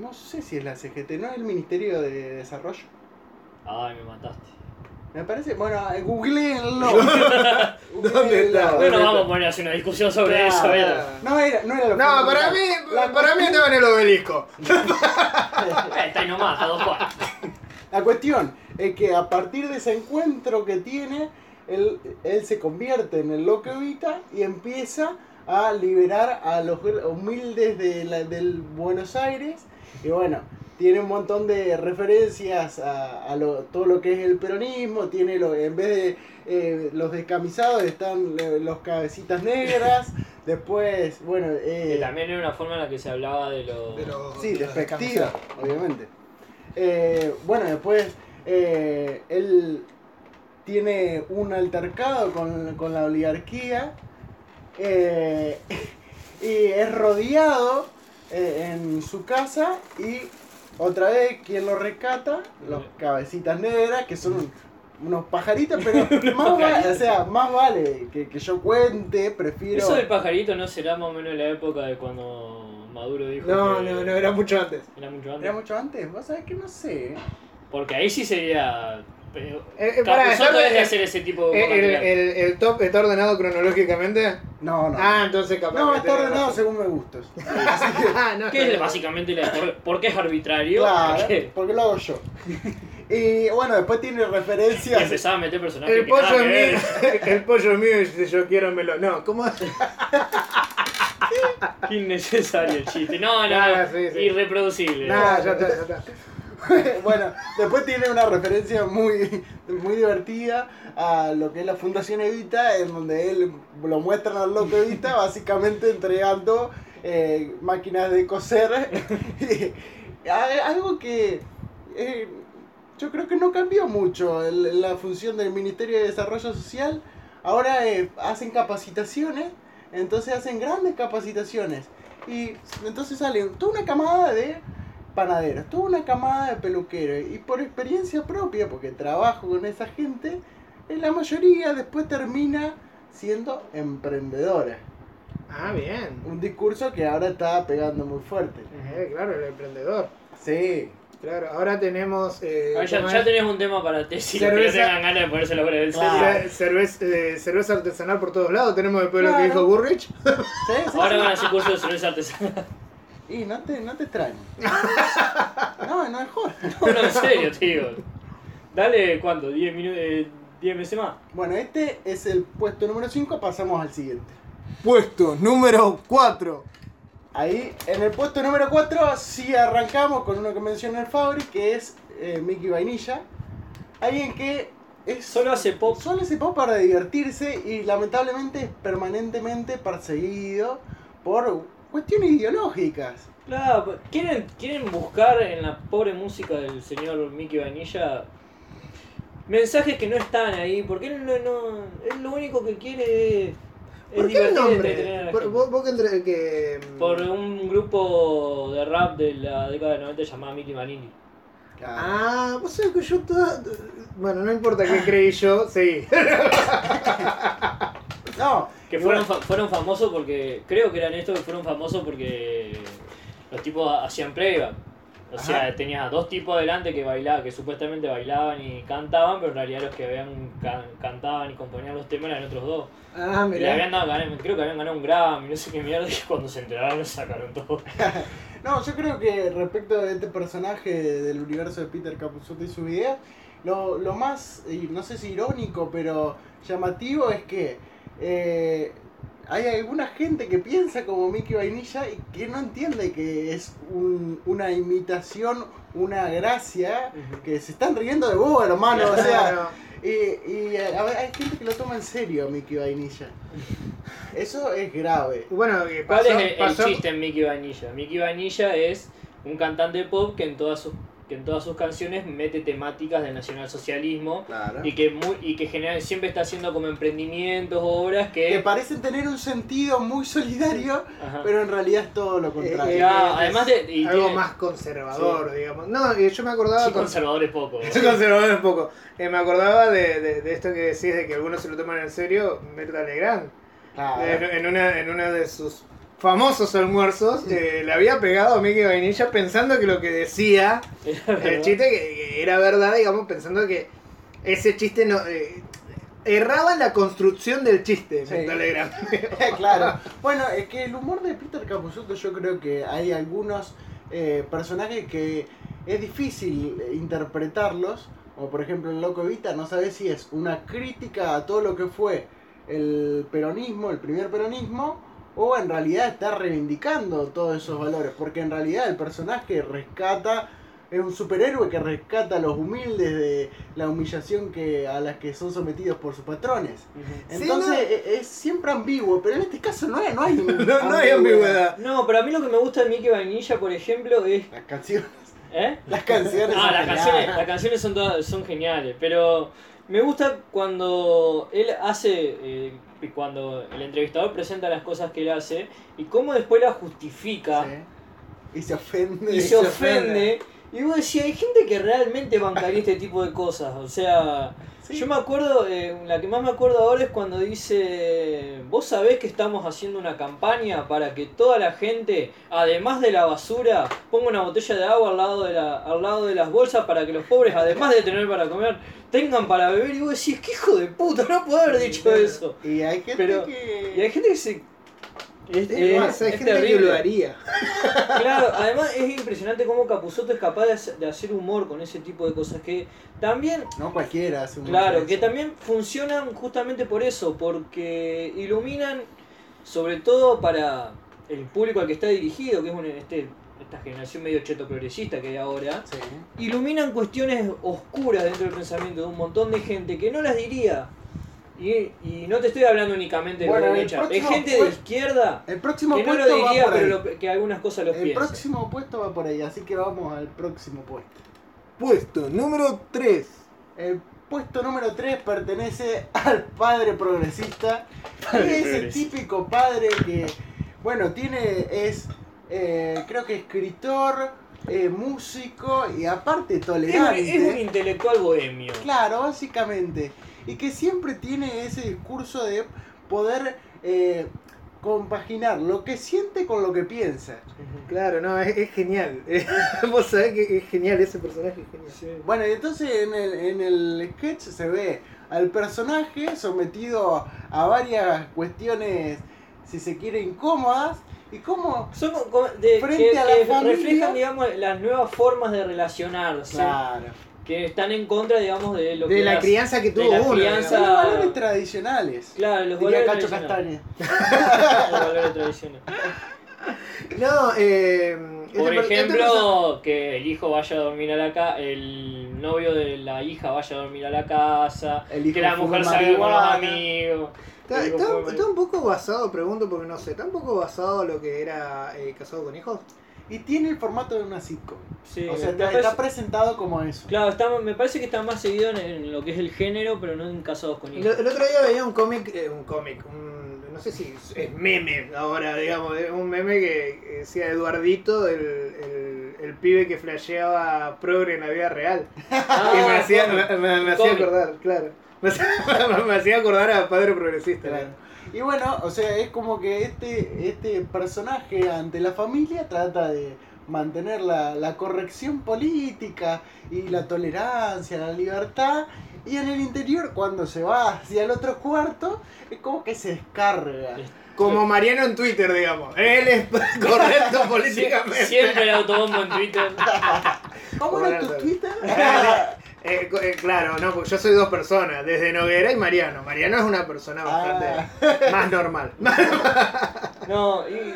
No sé si es la CGT, no es el Ministerio de Desarrollo.
Ay, me mataste.
Me parece, bueno, eh, googleenlo. [laughs] [laughs]
¿Dónde está?
Bueno, vamos a poner así una discusión sobre
Claro.
eso, ¿verdad?
No era, no era lo
No, para mí,
La
para mí estaba en el obelisco. [laughs]
Eh, está ahí nomás, a dos cuadras.
La cuestión es que a partir de ese encuentro que tiene, él, él se convierte en el loco Evita y empieza a liberar a los humildes de la- del Buenos Aires. Y bueno, tiene un montón de referencias a, a lo- todo lo que es el peronismo. Tiene lo, en vez de eh, los descamisados están los cabecitas negras. [laughs] Después, bueno, eh,
Que también era una forma en la que se hablaba de los...
De los-
Sí,
de
despectiva, obviamente. Eh, bueno, después eh, él tiene un altercado con, con la oligarquía eh, [laughs] y es rodeado eh, en su casa y otra vez quien lo rescata, los cabecitas negras, que son unos pajaritos, pero [laughs] más vale, o sea, más vale que, que yo cuente, prefiero...
Eso del pajarito no será más o menos la época de cuando Maduro dijo
No,
que
no, no, era mucho antes.
era mucho antes.
¿Era mucho antes? Vos sabés que no sé.
Porque ahí sí sería... Pero,
Eh, está-
es de hacer ese tipo de
Eh, El,
material.
el, el top está ordenado cronológicamente.
No, no.
Ah, entonces capaz.
no, está ordenado
razón.
según me gustos. [laughs]
Ah, no,
Que es básicamente la por, porque es arbitrario.
Claro,
porque-
porque lo hago yo. [laughs] Y bueno, después tiene
Y
referencias.
empezaba a meter personajes
El
nada
pollo es mío. [laughs] El pollo es mío y si yo quiero me lo. No, ¿cómo es?
Qué innecesario el chiste. No, no,
Nada,
no.
sí, sí.
Irreproducible.
Nada, ya está, ya está. [laughs]
bueno, después tiene una referencia muy, muy divertida a lo que es la Fundación Evita, en donde él lo muestran al loco Evita, [laughs] básicamente entregando eh, máquinas de coser. [laughs] Algo que eh, yo creo que no cambió mucho el- la función del Ministerio de Desarrollo Social. Ahora eh, hacen capacitaciones, entonces hacen grandes capacitaciones. Y entonces sale toda una camada de panaderos, toda una camada de peluqueros. Y por experiencia propia, porque trabajo con esa gente, eh, la mayoría después termina siendo emprendedora.
Ah, bien.
Un discurso que ahora está pegando muy fuerte.
Eh, claro, el emprendedor.
Sí.
Claro, ahora tenemos. Eh,
A ver, ya,
¿cómo
ya tenés un tema para tesis. Los que no
Cerveza.
tengan ganas de ponerse la del.
Ce- cerveza, eh, cerveza artesanal por todos lados. Tenemos después lo que dijo Burrich.
Sí, sí,
Ahora
sí.
van a hacer curso de cerveza artesanal.
Y no te, no te extraño. [laughs] No, no es joda.
No, no, en serio, tío. Dale, ¿cuánto? ¿10 minutos? Eh, ¿10 meses más?
Bueno, este es el puesto número 5, pasamos al siguiente.
Puesto número 4.
Ahí, en el puesto número 4, sí arrancamos con uno que menciona el Fabri, que es eh, Mickey Vainilla. Alguien que es
Solo hace pop.
solo hace pop para divertirse y lamentablemente es permanentemente perseguido por cuestiones ideológicas.
Claro, ¿quieren, quieren buscar en la pobre música del señor Mickey Vanilla mensajes que no están ahí, porque él no, no él lo único que quiere es,
¿Por qué el nombre?
la
Por,
gente.
vos, vos que entre, que. mm,
Por un grupo de rap de la década del 90 llamado Mickey Manini.
Ah, vos sabés que yo toda. Bueno, no importa qué [laughs] creí yo, sí.
No,
Que
y
fueron, fa- fueron famosos porque, creo que eran estos que fueron famosos porque los tipos hacían playback. O
Ajá.
sea, tenías dos tipos delante que bailaban, que supuestamente bailaban y cantaban, pero en realidad los que habían can- cantaban y componían los temas eran otros dos.
Ah,
Y le
mirá.
habían dado, ganar- creo que habían ganado un Grammy, no sé qué mierda, y cuando se enteraron lo sacaron todo. [laughs]
No, yo creo que respecto de este personaje del universo de Peter Capusotto y su idea, lo, lo más, y no sé si irónico, pero llamativo es que eh, hay alguna gente que piensa como Mickey Vainilla y que no entiende que es un- una imitación, una gracia, que se están riendo de vos, hermano. O sea, y, y, a ver, hay gente que lo toma en serio Mickey Vainilla. Eso es grave.
Bueno, eh,
¿Cuál
pasó-
es el, el chiste en Mickey Vanilla? Mickey Vanilla es un cantante pop que en todas sus, que en todas sus canciones mete temáticas del nacionalsocialismo
Claro.
y que, muy, y que general, siempre está haciendo como emprendimientos o obras que...
Que parecen tener un sentido muy solidario,
Ajá.
pero en realidad es todo lo contrario.
Eh,
Claro,
es
además de... y
algo
tiene-
más conservador, digamos. No, eh, yo me acordaba
Sí,
con-
conservador es poco.
Soy [laughs] conservador poco. Eh, me acordaba de, de, de esto que decís de que algunos se lo toman en serio, Mirta Legrand.
Claro.
En, en una, en uno de sus famosos almuerzos, eh, le había pegado a Mickey Vainilla pensando que lo que decía, el chiste que, que era verdad, digamos, pensando que ese chiste no... eh, erraba en la construcción del chiste,
Sí. [laughs] Claro. Bueno, es que el humor de Peter Capusotto yo creo que hay algunos eh, personajes que es difícil interpretarlos, como por ejemplo el Loco Evita, no sabes si es una crítica a todo lo que fue el peronismo, el primer peronismo, o en realidad está reivindicando todos esos valores, porque en realidad el personaje rescata, es un superhéroe que rescata a los humildes de la humillación que a las que son sometidos por sus patrones.
Sí,
Entonces
no.
e- es, siempre ambiguo, pero en este caso no, hay- no hay [laughs]
No, no hay ambigüedad.
No, pero a mí lo que me gusta de Mickey Vanilla, por ejemplo, es...
Las canciones,
¿Eh?
las canciones.
Ah,
son
las canciones, las canciones son todas, son geniales, pero me gusta cuando él hace, eh, cuando el entrevistador presenta las cosas que él hace y cómo después las justifica
Sí. Y se ofende.
y se [laughs] ofende. Y vos decís, hay gente que realmente bancaría este tipo de cosas, o sea...
Sí.
Yo me acuerdo, eh, la que más me acuerdo ahora es cuando dice, vos sabés que estamos haciendo una campaña para que toda la gente, además de la basura, ponga una botella de agua al lado de, la, al lado de las bolsas para que los pobres, además de tener para comer, tengan para beber. Y vos decís, qué hijo de puta, no puedo haber dicho eso.
Y hay gente
Pero-
que.
Y hay gente que se... Es,
Es
es-
más, hay
es
gente que
terrible.
lo haría. [laughs]
Claro, además es impresionante cómo Capuzotto es capaz de hacer, de hacer humor con ese tipo de cosas que también
No cualquiera hace un
Claro, que también funcionan justamente por eso, porque iluminan sobre todo para el público al que está dirigido, que es un- este, esta generación medio cheto progresista que hay ahora,
Sí.
iluminan cuestiones oscuras dentro del pensamiento de un montón de gente que no las diría. Y, y no te estoy hablando únicamente de
Bueno,
la
el
derecha, es
próximo
gente de izquierda
El próximo
que no
puesto
lo
va
diría,
por ahí.
pero lo- que algunas cosas lo
El
piensa.
próximo puesto va por ahí, así que vamos al próximo puesto.
Puesto número 3.
El puesto número 3 pertenece al padre progresista.
Padre
es el típico padre que, bueno, tiene, es, eh, creo que escritor, eh, músico y aparte
Es
tolerante.
es un intelectual bohemio.
Claro, básicamente. Y que siempre tiene ese discurso de poder eh, compaginar lo que siente con lo que piensa.
Claro, no, es, es genial. [laughs] Vos sabés que es genial ese personaje, es genial.
Sí.
Bueno, y entonces en el, en el sketch se ve al personaje sometido a varias cuestiones, si se quiere, incómodas. Y cómo...
Son de,
Frente
que,
a la
que
familia.
reflejan, digamos, las nuevas formas de relacionarse.
Claro.
Que están en contra, digamos, de lo que
De la
las-
crianza que
de
tuvo
la
uno.
crianza-
Son
digamos.
los valores tradicionales.
Claro, los
Diría
valores
Cacho
tradicionales.
Castaña. [laughs]
Los valores tradicionales.
No, eh.
Por
este per- este
ejemplo, que el hijo vaya a dormir a la casa, el novio de la hija vaya a dormir a la casa,
El hijo
que la mujer salga con los amigos.
Está, un poco basado, pregunto porque no sé, está un poco basado a lo que era eh, Casado con Hijos.
Y tiene el formato de una sitcom.
Sí,
o sea, está,
parece-
está presentado como eso.
Claro, está, me parece que está más seguido en, en lo que es el género, pero no en casados con
El,
hijos.
el otro día veía un cómic, eh, un cómic, un- no sé si es- meme ahora, digamos, un meme que que decía Eduardito, el, el, el pibe que flasheaba progre en la vida real.
Ah, [laughs]
y me hacía,
cómic.
me, me- me hacía acordar, claro. Me [laughs] hacía, me hacía acordar a Padre Progresista.
Claro. Y bueno, o sea, es como que este, este personaje ante la familia trata de mantener la, la corrección política y la tolerancia, la libertad. Y en el interior, cuando se va hacia el otro cuarto, es como que se descarga.
Como Mariano en Twitter, digamos. Él es [laughs] correcto políticamente.
Siempre el autobombo en Twitter.
¿Cómo era tu. Twitter?
Eh, eh, claro, no, porque yo soy dos personas, desde Noguera y Mariano. Mariano es una persona bastante
Ah. [laughs]
más normal. [laughs]
No, y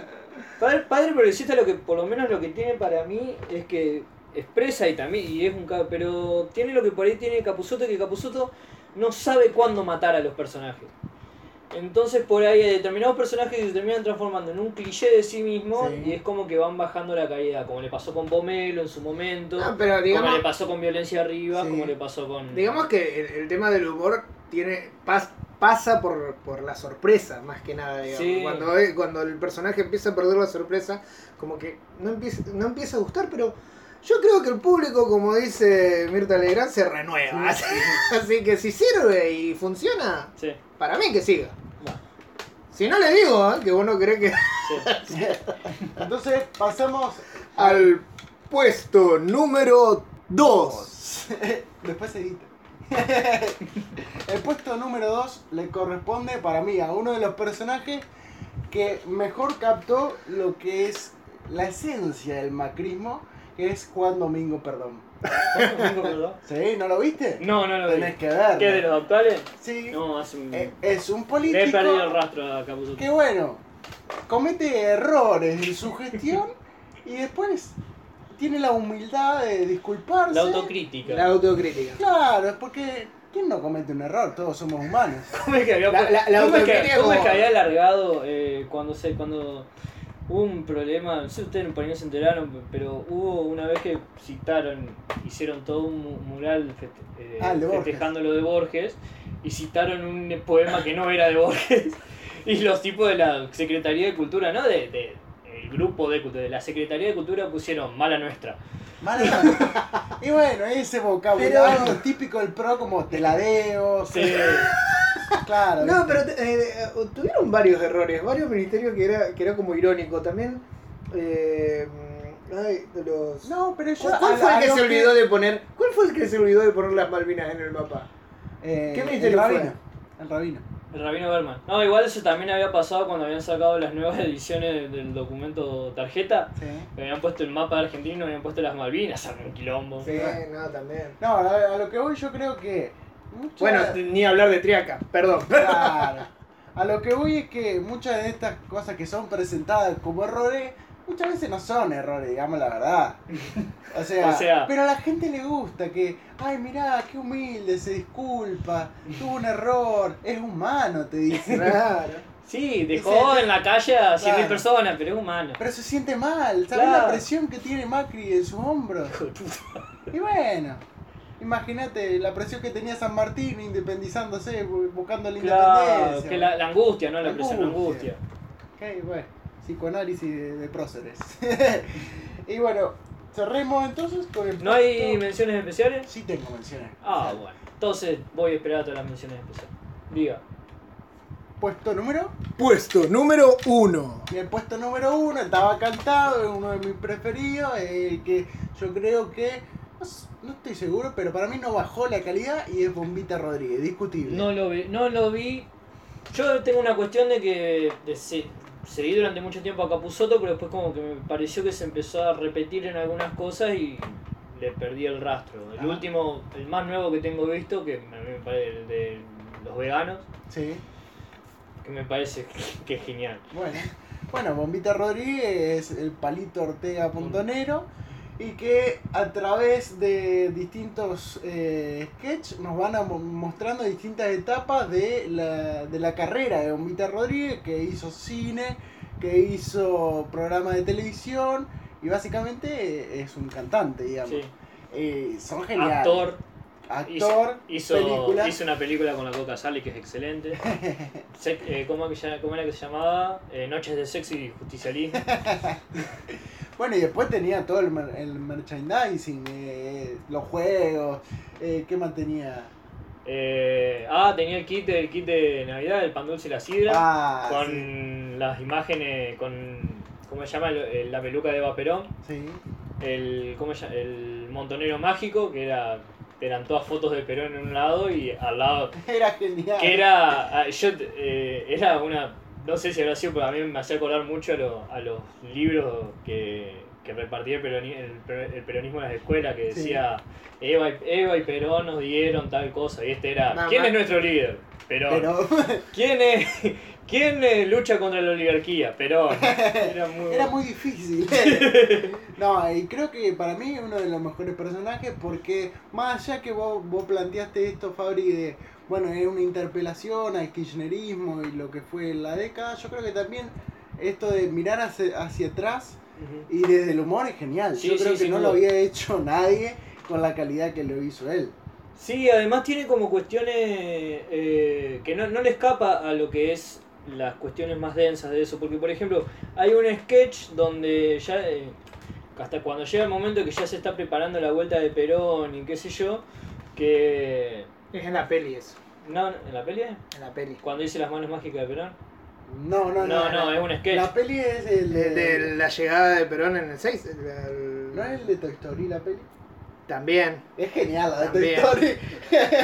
padre, padre progresista lo que por lo menos lo que tiene para mí es que expresa y también y es un pero tiene lo que por ahí tiene Capuzoto que Capuzoto no sabe cuándo matar a los personajes. Entonces por ahí hay determinados personajes que se terminan transformando en un cliché de sí mismo
Sí.
y es como que van bajando la calidad, como le pasó con Pomelo en su momento,
pero
como le pasó con Violencia Arriba,
Sí.
como le pasó con...
digamos que el, el tema del humor tiene pas- pasa por, por la sorpresa, más que nada.
Sí.
Cuando, eh, cuando el personaje empieza a perder la sorpresa, como que no empieza, no empieza a gustar, pero yo creo que el público, como dice Mirta Legrand, se renueva.
Sí. [laughs]
Así que si sirve y funciona,
Sí,
para mí que siga. Si no le digo, ¿eh? que vos no crees que...
sí. [laughs]
Entonces pasamos
Al puesto número 2. [laughs]
Después se edita. El puesto número 2 le corresponde para mí a uno de los personajes que mejor captó lo que es la esencia del macrismo, es Juan Domingo Perdón.
¿Cuánto tiempo, perdón?
¿Sí? ¿No lo viste?
No, no lo vi.
Tenés que verlo.
¿Qué de los actuales?
Sí.
No, hace un...
Eh, Es un
Le he
político
perdido el rastro a Capuzoto.
que bueno, comete errores en su gestión y después tiene la humildad de disculparse.
La autocrítica.
La autocrítica.
Claro, es porque ¿quién no comete un error? Todos somos humanos. [laughs]
¿Cómo es que había,
La- la- la
¿cómo es que-
autocrítica
cómo es que había alargado eh, cuando se cuando hubo un problema, no sé si ustedes por ahí no se enteraron, pero hubo una vez que citaron, hicieron todo un mu- mural feste- eh,
Ah, de Borges.
festejando lo de Borges y citaron un poema que no era de Borges [laughs] y los tipos de la Secretaría de Cultura, no de, de- el grupo de, de la Secretaría de Cultura pusieron mala nuestra.
Mala- [laughs] y bueno, ese vocabulario típico del pro como teladeo.
Sí.
Claro.
No, pero eh, eh, tuvieron varios errores, varios ministerios que era, que era como irónico. También, eh, ay, de los...
No, pero yo.
¿Cuál,
a-
fue
a
el que se olvidó de poner? ¿Cuál fue el que se olvidó de poner las Malvinas en el mapa?
Eh,
¿Qué ministerio
el rabino. El rabino.
El Rabino Berman. No, igual eso también había pasado cuando habían sacado las nuevas [laughs] ediciones del documento tarjeta.
Sí.
Que habían puesto el mapa de Argentina y no habían puesto las Malvinas, un quilombo.
Sí, no, también.
No, a, a lo que voy yo creo que.
Bueno, ni hablar de Triaca, perdón.
Claro. [laughs] A lo que voy es que muchas de estas cosas que son presentadas como errores, muchas veces no son errores, digamos la verdad. O sea, [laughs]
O sea-
pero a la gente le gusta que, ay, mirá, qué humilde, se disculpa, tuvo un error, es humano, te dice. [laughs]
Claro.
Sí, dejó en la calle a 100.000
Claro.
personas, pero es humano.
Pero se siente mal, ¿sabes la presión que tiene Macri en sus hombros?
Hijo de puta.
Y bueno, imagínate la presión que tenía San Martín independizándose, bu- buscando la
Claro,
independencia.
que la, la angustia, ¿no? La
La
presión, la
angustia.
angustia.
Ok, bueno, psicoanálisis de, de próceres. [laughs] y bueno, cerremos entonces con el
¿No hay menciones especiales?
Sí tengo menciones.
Ah,
especiales.
bueno. Entonces voy a esperar a todas las menciones especiales. Diga.
Puesto número.
Puesto número 1.
Y el puesto número uno estaba cantado, es uno de mis preferidos, el que yo creo que. No, estoy seguro, pero para mí no bajó la calidad y es Bombita Rodríguez, discutible.
No lo vi, no lo vi. Yo tengo una cuestión de que de seguí durante mucho tiempo a Capuzoto, pero después como que me pareció que se empezó a repetir en algunas cosas y le perdí el rastro. El último, el más nuevo que tengo visto, que me, me parece el de los veganos,
Sí.
que me parece que es genial.
Bueno, bueno, Bombita Rodríguez es el palito Ortega Pontonero y que a través de distintos eh, sketches nos van a mostrando distintas etapas de la, de la carrera de Bombita Rodríguez, que hizo cine, que hizo programa de televisión y básicamente es un cantante, digamos.
Sí.
Eh, son geniales.
Actor,
Actor,
hizo,
película.
hizo una película con la Coca Sally que es excelente. [laughs] Se- eh, ¿cómo, era que se llamaba? Eh, Noches de sexo y justicialismo. [laughs]
Bueno, y después tenía todo el, el merchandising, eh, los juegos, eh, ¿qué más tenía?
Eh, ah, tenía el kit, el kit de Navidad, el pan dulce y la sidra.
Ah,
con
sí.
las imágenes, con ¿cómo se llama? La peluca de Eva Perón,
Sí.
el, ¿cómo se llama? el montonero mágico, que era eran todas fotos de Perón en un lado y al lado [laughs]
Era genial.
que era ah, yo eh, era una no sé si habrá sido pero a mí me hacía acordar mucho a, lo- a los libros que, que repartía el, peroni- el per- el peronismo en las escuelas que
Sí.
decía Eva, y- Eva y Perón nos dieron tal cosa y este era ¿quién es nuestro líder? Perón
Pero [laughs]
¿quién es quién eh, lucha contra la oligarquía? Perón [laughs] era muy,
era muy difícil. [laughs] no, y creo que para mí es uno de los mejores personajes porque más allá que vos, vos planteaste esto, Fabri, de, bueno, es una interpelación al kirchnerismo y lo que fue la década, yo creo que también esto de mirar hacia, hacia atrás y desde el humor es genial.
Sí,
yo creo
sí,
que no
duda.
lo había hecho [laughs] nadie con la calidad que lo hizo él.
Sí, además tiene como cuestiones eh, que no, no le escapa a lo que es las cuestiones más densas de eso. Porque, por ejemplo, hay un sketch donde ya, eh, hasta cuando llega el momento que ya se está preparando la vuelta de Perón y qué sé yo, que...
Es en la peli eso.
No, ¿en la peli?
En la peli.
Cuando dice las manos mágicas de Perón.
No, no,
No,
no.
no, es un sketch.
La peli es el
De, la llegada de Perón en el 6. el- el-
¿No es el de Toy Story la peli?
También.
Es genial la de Toy. Story.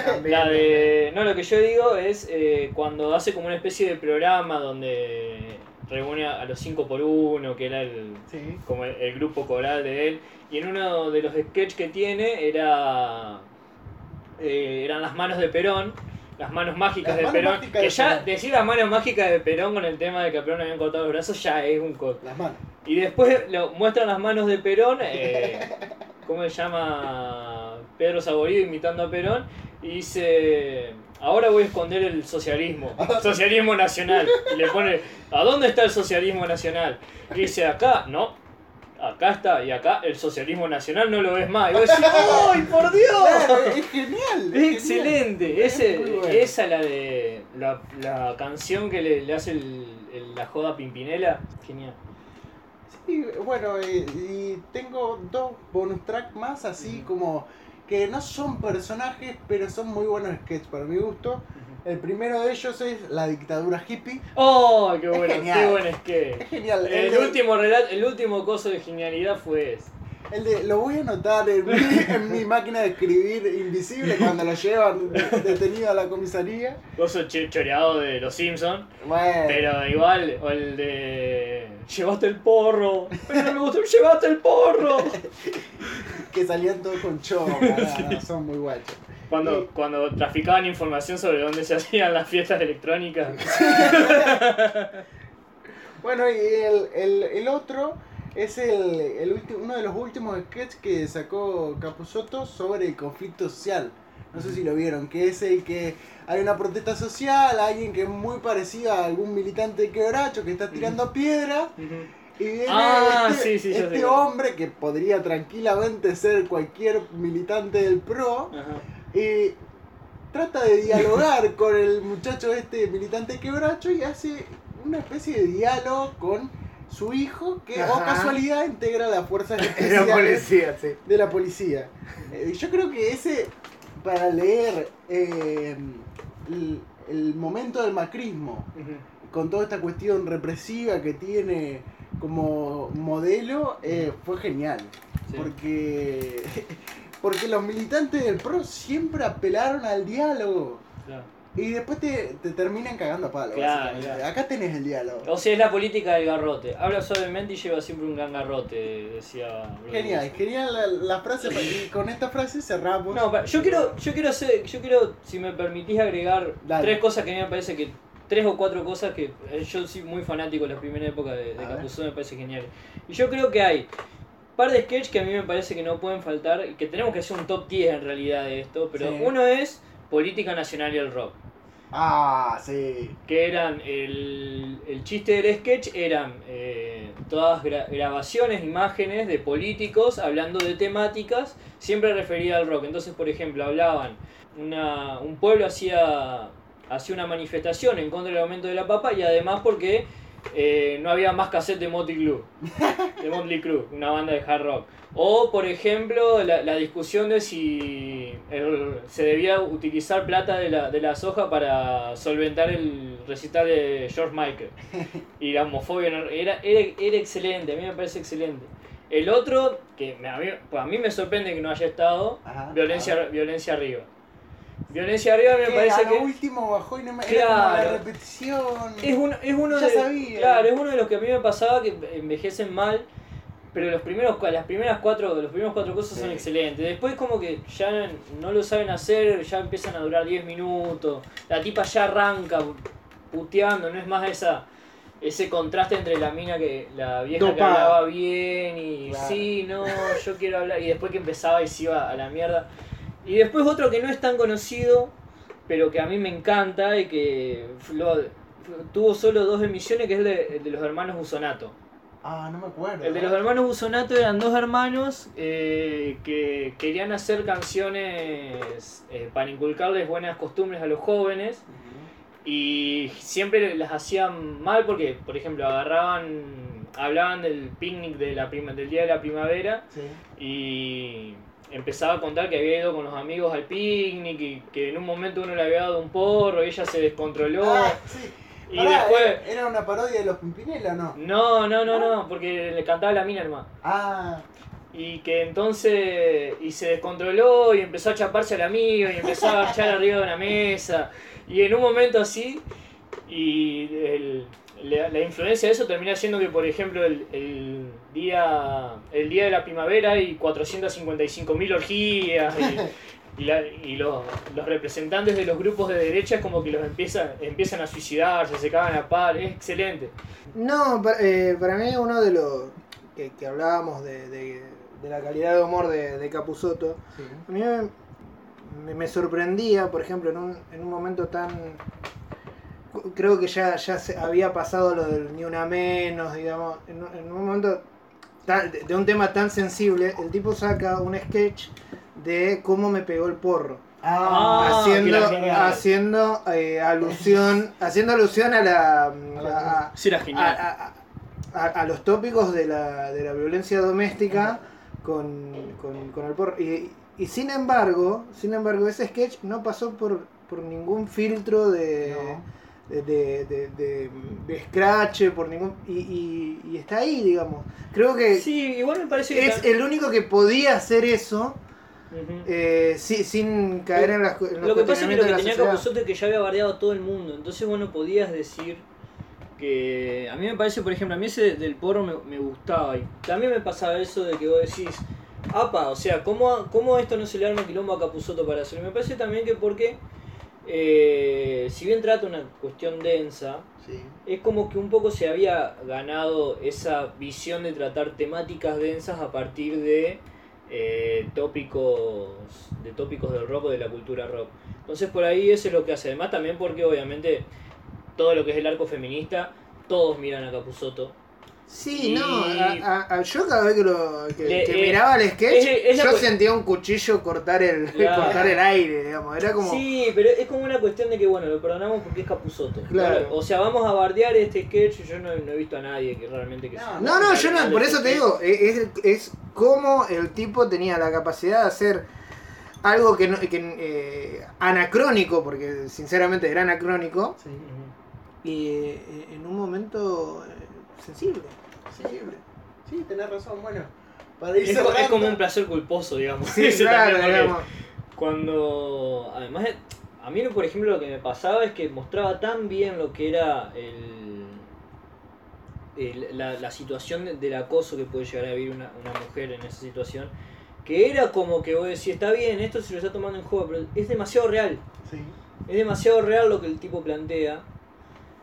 también [laughs]
La de... No, lo que yo digo es eh, cuando hace como una especie de programa donde reúne a a los 5 por 1 que era el,
Sí.
como el, el grupo coral de él. Y en uno de los sketches que tiene era eh, eran las manos de Perón, las manos mágicas
Las
de
manos
Perón.
mágicas
Que
de
ya
Perón.
decir las manos mágicas de Perón con el tema de que a Perón le habían cortado los brazos ya es un co-
Las manos.
Y después lo, muestran las manos de Perón, eh, [laughs] ¿cómo se llama? Pedro Saborido imitando a Perón. Y dice, ahora voy a esconder el socialismo, [laughs] socialismo nacional. Y le pone, ¿a dónde está el socialismo nacional? Y dice, acá, no, acá está, y acá el socialismo nacional no lo ves más. Y vos decís, [laughs] ¡ay, por Dios!
Claro, es genial.
Es excelente, Ese,
bueno.
esa la de la, la canción que le, le hace el- el- la joda Pimpinela, genial.
Sí, bueno, eh, y tengo dos bonus track más así como que no son personajes, pero son muy buenos sketches para mi gusto. El primero de ellos es la dictadura hippie.
¡Oh, qué
Es
bueno!
genial.
¡Qué buen
Es
sketch!
genial.
El
de-
último relato, el último coso de genialidad fue ese.
El de, lo voy a anotar en mi, en mi máquina de escribir invisible cuando lo llevan detenido a la comisaría.
Coso choreado de los Simpsons.
Bueno,
Pero igual, o el de. Llevaste el porro. Pero no me gustó, llevaste el porro. [laughs]
que salían todos con choma, [laughs] no, son muy guachos.
Cuando, cuando traficaban información sobre dónde se [laughs] hacían las fiestas electrónicas. [laughs]
Bueno, y el, el, el otro es el, el ulti- uno de los últimos sketches que sacó Capusotto sobre el conflicto social. No sé si lo vieron, que es el que hay una protesta social, alguien que es muy parecido a algún militante quebracho que está tirando piedras. Y viene
Ah,
este,
sí, sí,
este hombre que podría tranquilamente ser cualquier militante del PRO. Y trata de dialogar [laughs] con el muchacho este militante quebracho y hace una especie de diálogo con su hijo que, o
Ajá.
casualidad, integra las fuerzas [laughs] especiales
policía, sí.
de la policía. Eh, yo creo que ese, para leer eh, el, el momento del macrismo, con toda esta cuestión represiva que tiene como modelo, eh, fue genial.
Sí.
Porque, [laughs] porque los militantes del PRO siempre apelaron al diálogo.
Claro.
Y después te, te terminan cagando a palo.
Claro,
básicamente.
claro.
Acá tenés el diálogo.
O sea, es la política del garrote. Habla suavemente y lleva siempre un gran garrote, decía.
Genial, genial la, la frase. Y con esta frase cerramos.
No, yo quiero, yo quiero hacer, yo quiero, si me permitís agregar
Dale.
tres cosas que a mí me parece que, tres o cuatro cosas que eh, yo soy muy fanático de la primera época de, de. Capuzón, me parece genial. Y yo creo que hay par de sketches que a mí me parece que no pueden faltar y que tenemos que hacer un top 10 en realidad de esto, pero
Sí.
uno es política nacional y el rock.
Ah, sí.
que eran el, el chiste del sketch eran eh, todas gra- grabaciones, imágenes de políticos hablando de temáticas siempre referidas al rock. Entonces, por ejemplo, hablaban una, un pueblo hacía hacía una manifestación en contra del aumento de la papa y además porque eh, no había más cassette de Motley Crue, de Motley Crue, una banda de hard rock. O, por ejemplo, la, la discusión de si el- se debía utilizar plata de la, de la soja para solventar el recital de George Michael. Y la homofobia era, era, era excelente, a mí me parece excelente. El otro, que me- a mí, pues a mí me sorprende que no haya estado,
Ajá.
violencia, violencia arriba. Violencia arriba me
Que
parece
a lo
que...
último bajó y no me era como
Claro.
la repetición.
Es uno, es uno
Ya
de,
sabía.
Claro, es uno de los que a mí me pasaba que envejecen mal, pero los primeros, las primeras cuatro, los primeros cuatro cosas son excelentes. Después como que ya no lo saben hacer, ya empiezan a durar 10 minutos. La tipa ya arranca puteando, no es más esa ese contraste entre la mina que la vieja que hablaba bien y
Claro.
sí, no, yo quiero hablar y después que empezaba y se iba a la mierda. Y después otro que no es tan conocido, pero que a mí me encanta y que lo- tuvo solo dos emisiones, que es el de, el de los hermanos Busonato.
Ah, no me acuerdo.
El de los hermanos Busonato eran dos hermanos eh, que querían hacer canciones eh, para inculcarles buenas costumbres a los jóvenes y siempre las hacían mal porque, por ejemplo, agarraban, hablaban del picnic de la prima, del día de la primavera
Sí.
y empezaba a contar que había ido con los amigos al picnic y que en un momento uno le había dado un porro y ella se descontroló.
Ah, sí.
y
Pará,
después...
¿era- ¿Era una parodia de los Pimpinela o no?
No, no, no, no, porque le cantaba la mina hermano.
Ah,
Y que entonces, y se descontroló y empezó a chaparse al amigo y empezó a echar arriba de una mesa. Y en un momento así, y el- la, la influencia de eso termina siendo que, por ejemplo, el, el día, el día de la primavera hay 455.000 orgías y, [laughs] y la- y los, los representantes de los grupos de derecha es como que los empiezan, empiezan a suicidarse, se cagan a par, es excelente.
No, pa- eh, para mí uno de los que, que hablábamos de, de- de la calidad de humor de, de Capusotto,
sí.
a mí me sorprendía, por ejemplo, en un, en un momento tan... Creo que ya, ya se había pasado lo del ni una menos, digamos, en, un- en un momento tan- de, un tema tan sensible, el tipo saca un sketch de cómo me pegó el porro.
Ah,
haciendo
que era genial.
haciendo eh, alusión [laughs] haciendo alusión a la a-
Sí, era
a, a- a- a los tópicos de la, de la violencia doméstica con, con, con el porro y, y sin embargo sin embargo ese sketch no pasó por, por ningún filtro de
No.
De, de, de, scratch por ningún y, y- y está ahí digamos creo que
Sí, igual me parece que...
es el único que podía hacer eso eh, sin caer en, las, en los
Lo que pasa es que lo que tenía. Capusotto es que ya había bardeado a todo el mundo. Entonces, bueno, podías decir que. A mí me parece, por ejemplo, a mí ese del porro me, me gustaba. Y también me pasaba eso de que vos decís, apa, o sea, ¿cómo, cómo esto no se le arma quilombo a Capusotto para hacerlo? Y me parece también que porque. Eh, si bien trata una cuestión densa,
Sí.
es como que un poco se había ganado esa visión de tratar temáticas densas a partir de eh, tópicos de tópicos del rock o de la cultura rock. Entonces por ahí eso es lo que hace. Además también porque obviamente todo lo que es el arco feminista, todos miran a Capusotto.
Sí,
Y-
no, a- a- a- yo cada vez que, lo, que,
Le-
que
eh,
miraba el sketch,
es- es la
yo sentía un cuchillo cortar el, [laughs]
Claro.
cortar el aire, digamos, era como...
Sí, pero es como una cuestión de que bueno, lo perdonamos porque es Capusotto.
Claro.
O sea, vamos a bardear este sketch y yo no, no he visto a nadie que realmente que
No,
sea-
No, no, yo no, por eso te digo, es, es como el tipo tenía la capacidad de hacer algo que, no, que eh, anacrónico, porque sinceramente era anacrónico,
Sí.
Y eh, en un momento sensible.
Sensible. Sí, tenés razón. Bueno, para ir
Es, como un placer culposo, digamos.
Sí, [laughs] claro, digamos.
Cuando. Además, a mí, por ejemplo, lo que me pasaba es que mostraba tan bien lo que era el. el- la, la situación de- del acoso que puede llegar a vivir una, una mujer en esa situación. Que era como que vos decís, está bien, esto se lo está tomando en juego, pero es demasiado real.
Sí.
Es demasiado real lo que el tipo plantea.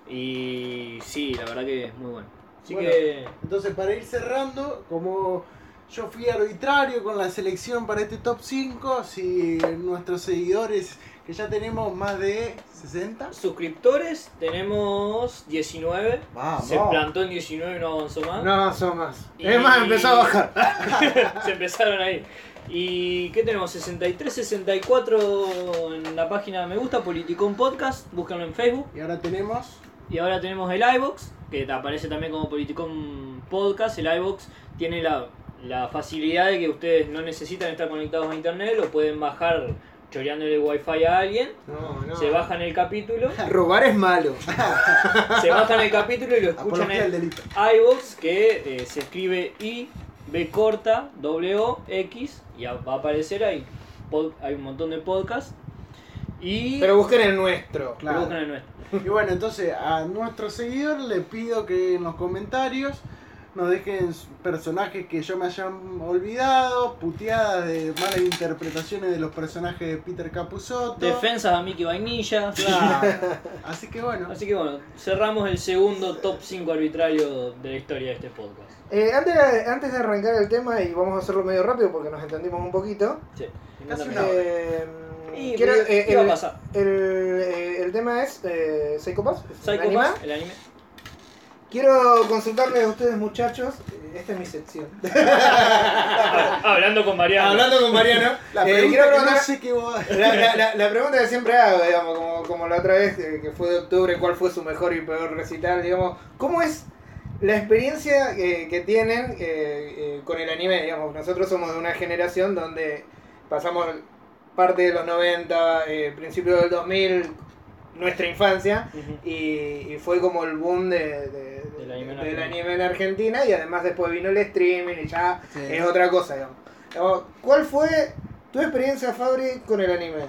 Y sí, la verdad que es muy bueno. Así
Bueno.
que.
Entonces, para ir cerrando, como yo fui arbitrario con la selección para este top 5, si nuestros seguidores, que ya tenemos más de 60,
Suscriptores tenemos 19.
vamos.
Se plantó en 19 y no avanzó más.
No, son más.
Y-
Es más, empezó a bajar. [laughs]
Se empezaron ahí. ¿Y qué tenemos? 63, 64 en la página Me Gusta, Politicón Podcast. Búscanlo en Facebook.
Y ahora tenemos
Y ahora tenemos el iBox, que aparece también como Politicom Podcast. El iBox tiene la, la facilidad de que ustedes no necesitan estar conectados a internet, lo pueden bajar choreándole wifi a alguien.
No, no.
Se bajan el capítulo, [laughs]
Robar es malo.
se bajan el capítulo y lo escuchan en iVoox, que eh, se escribe I, B corta, W, X, y va a aparecer ahí. Pod- hay un montón de podcasts. Y
Pero busquen el nuestro.
Claro.
buscan el nuestro. [laughs]
Y bueno, entonces a nuestro seguidor le pido que en los comentarios nos dejen personajes que yo me hayan olvidado, puteadas de malas interpretaciones de los personajes de Peter Capusotto.
Defensas a Mickey Vainilla. [laughs]
Claro. Así que bueno.
Así que bueno, cerramos el segundo top 5 arbitrario de la historia de este podcast.
Eh, antes, de, antes de arrancar el tema, y vamos a hacerlo medio rápido porque nos entendimos un poquito.
Sí.
Casi
ningún
una hora.
Eh,
Y,
quiero,
pero,
eh,
¿qué va a
el,
pasar?
el, eh, el tema es eh, Psycho Pass, es
Psycho
anime.
Pass, el anime.
Quiero consultarles a ustedes, muchachos. eh, Esta es mi sección. [laughs]
Hablando con Mariano.
Hablando con Mariano,
La
eh,
pregunta
quiero
que
preguntar-
no sé qué va
La, la- la- la pregunta que siempre hago, digamos, como, como la otra vez eh, que fue de octubre, ¿cuál fue su mejor y peor recital? Digamos, ¿cómo es la experiencia que, que tienen eh, eh, con el anime? Digamos, nosotros somos de una generación donde pasamos parte de los 90, eh, principios del 2000, nuestra infancia, y, y fue como el boom de, de-
Del anime en
del
Argentina.
anime en Argentina, y además después vino el streaming y ya
Sí.
es otra cosa, digamos. Digamos, ¿Cuál fue tu experiencia, Fabri, con el anime?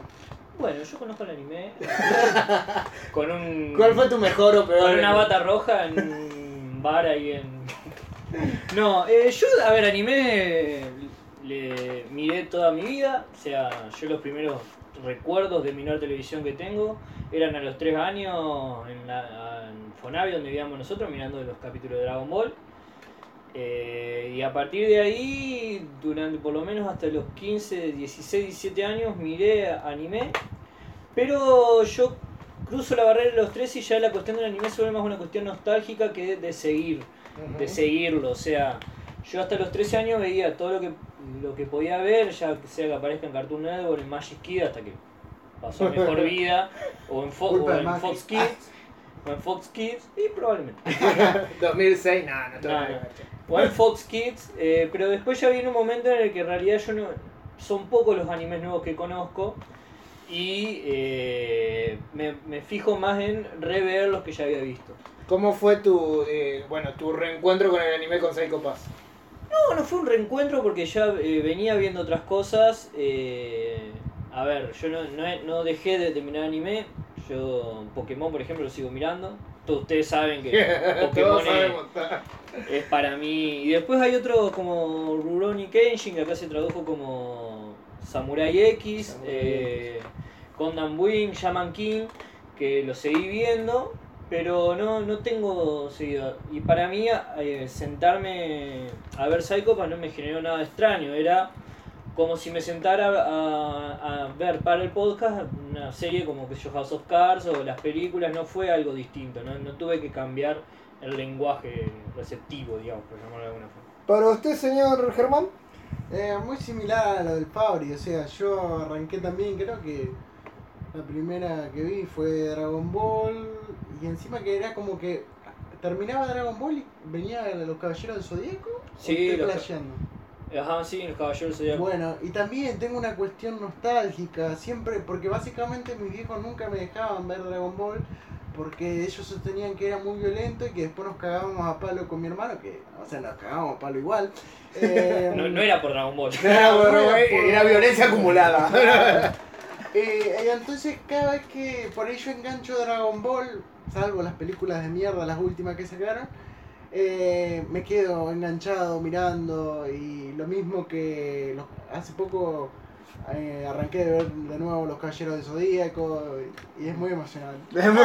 Bueno, yo conozco el anime. [laughs] con un.
¿Cuál fue tu mejor o peor?
Con una bata roja en un bar ahí en. No, eh, yo, a ver, anime le miré toda mi vida. O sea, yo los primeros recuerdos de mirar televisión que tengo eran a los 3 años en, la, en donde vivíamos nosotros, mirando los capítulos de Dragon Ball. Eh, y a partir de ahí, durante por lo menos hasta los 15, 16, 17 años, miré anime. Pero yo cruzo la barrera de los 13 y ya la cuestión del anime se vuelve más una cuestión nostálgica que de seguir, de seguirlo. O sea, yo hasta los 13 años veía todo lo que, lo que podía ver, ya sea que aparezca en Cartoon Network, en Magic Kid, hasta que pasó a mejor [laughs] vida, o en, Fo- o en. Fox Kids, o en Fox Kids, y probablemente. [laughs]
2006, no, no,
No,
no.
no. O en Fox Kids, eh, pero después ya viene un momento en el que en realidad yo no. Son pocos los animes nuevos que conozco y eh, me, me fijo más en rever los que ya había visto.
¿Cómo fue tu, eh, bueno, tu reencuentro con el anime con Psycho Pass?
No, no fue un reencuentro porque ya eh, venía viendo otras cosas. eh, a ver, yo no, no, no dejé de terminar anime. Yo Pokémon, por ejemplo, lo sigo mirando. Todos ustedes saben que [laughs] Pokémon es, para mí. Y después hay otros como Rurouni Kenshin, que acá se tradujo como Samurai X,
Samurai
eh, Gundam Wing, Shaman King, que lo seguí viendo, pero no, no tengo seguido. Y para mí, eh, sentarme a ver Psycho Pass no me generó nada extraño, era como si me sentara a, a ver para el podcast una serie como que yo House of Cards o las películas, no fue algo distinto, no, no tuve que cambiar el lenguaje receptivo, digamos, por llamarlo de alguna forma.
Para usted, señor Germán,
Eh, muy similar a lo del Fabri, o sea, yo arranqué también, creo que la primera que vi fue Dragon Ball, y encima que era como que terminaba Dragon Ball y venía los Caballeros del Zodíaco, ¿o
Sí, los-? Ajá, sí, los caballeros zodiacos.
Bueno, y también tengo una cuestión nostálgica, siempre, porque básicamente mis viejos nunca me dejaban ver Dragon Ball, porque ellos sostenían que era muy violento y que después nos cagábamos a palo con mi hermano, que, o sea, nos cagábamos a palo igual. [laughs] Eh,
No, no era por Dragon Ball.
era,
bueno,
era
por- [laughs]
violencia acumulada. [laughs]
Eh, entonces cada vez que por ahí yo engancho Dragon Ball, salvo las películas de mierda, las últimas que sacaron, eh, me quedo enganchado mirando y lo mismo que los- hace poco eh, arranqué de ver de nuevo Los Caballeros del Zodíaco y, y es muy emocionante.
es muy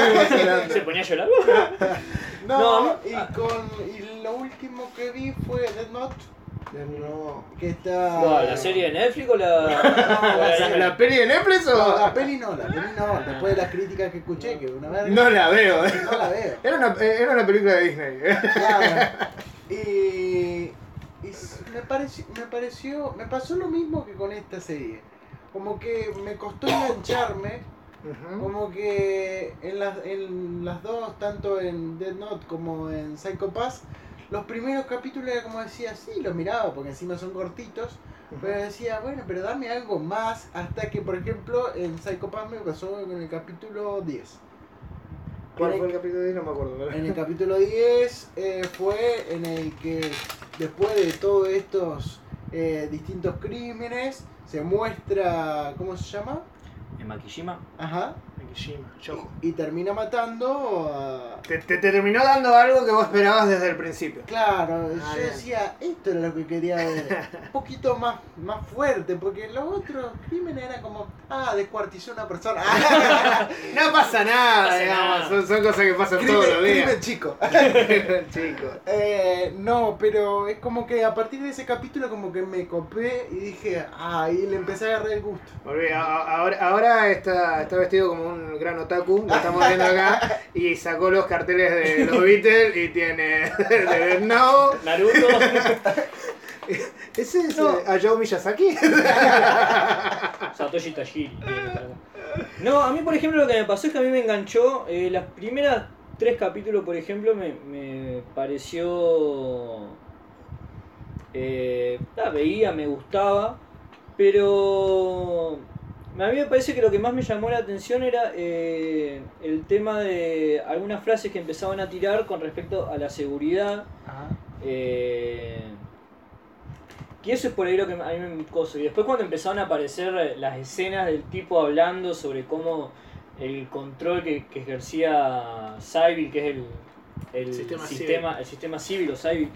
¿Se ponía a llorar? [laughs]
No, y, con, y lo último que vi fue Dead Note,
No.
que está...
¿Cuál, ¿La serie de Netflix o la.? [laughs]
No,
la [laughs]
la-
peli de Netflix
No,
o.?
la peli no, la peli no, después de las críticas que escuché, que una verga,
No la veo. eh.
no la veo. [laughs]
Era una, eh, era una película de Disney.
Claro. Y, me, pareció, me pareció, me pasó lo mismo que con esta serie. Como que me costó engancharme. Como que en las, en las dos, tanto en Dead Note como en Psycho Pass, los primeros capítulos era como decía, sí, los miraba porque encima son cortitos, pero decía, bueno, pero dame algo más, hasta que, por ejemplo, en Psycho Pass me pasó con el capítulo 10.
¿Cuál fue
el-
capítulo de ahí? No me acuerdo. pero-
En el capítulo 10 eh, fue en el que después de todos estos eh, distintos crímenes se muestra, ¿cómo se llama?
En Makishima.
Ajá. Y, y termina matando a...
Te, te- te terminó dando algo que vos esperabas desde el principio.
Claro,
Ah,
yo
bien.
decía, esto era lo que quería ver. [laughs] Un poquito más, más fuerte, porque los otros crímenes eran como, ah, descuartizó una persona. [laughs]
No pasa nada,
pasa
digamos.
nada.
Son, son cosas que pasan
crimen,
todos los días.
crimen chico. [laughs]
Chicos.
Eh, no, pero es como que a partir de ese capítulo como que me copé y dije, ah, y le empecé a agarrar el gusto.
Volví, Ahora, ahora está, está vestido como un gran otaku, lo estamos viendo acá, y sacó los carteles de los Beatles y tiene [laughs] de Death Note.
Naruto. [laughs]
¿Ese es
No.
eh, Hayao Miyazaki? [laughs]
Satoshi Tajiri. No, a mí por ejemplo lo que me pasó es que a mí me enganchó. eh, las primeras tres capítulos, por ejemplo, me, me pareció. Eh, la veía, me gustaba. Pero. A mí me parece que lo que más me llamó la atención era eh, el tema de algunas frases que empezaban a tirar con respecto a la seguridad. Eh, y eso es por ahí lo que a mí me coso. Y después cuando empezaron a aparecer las escenas del tipo hablando sobre cómo el control que, que ejercía Civil, que es el, el
Sistema
sistema, el sistema civil o Civil,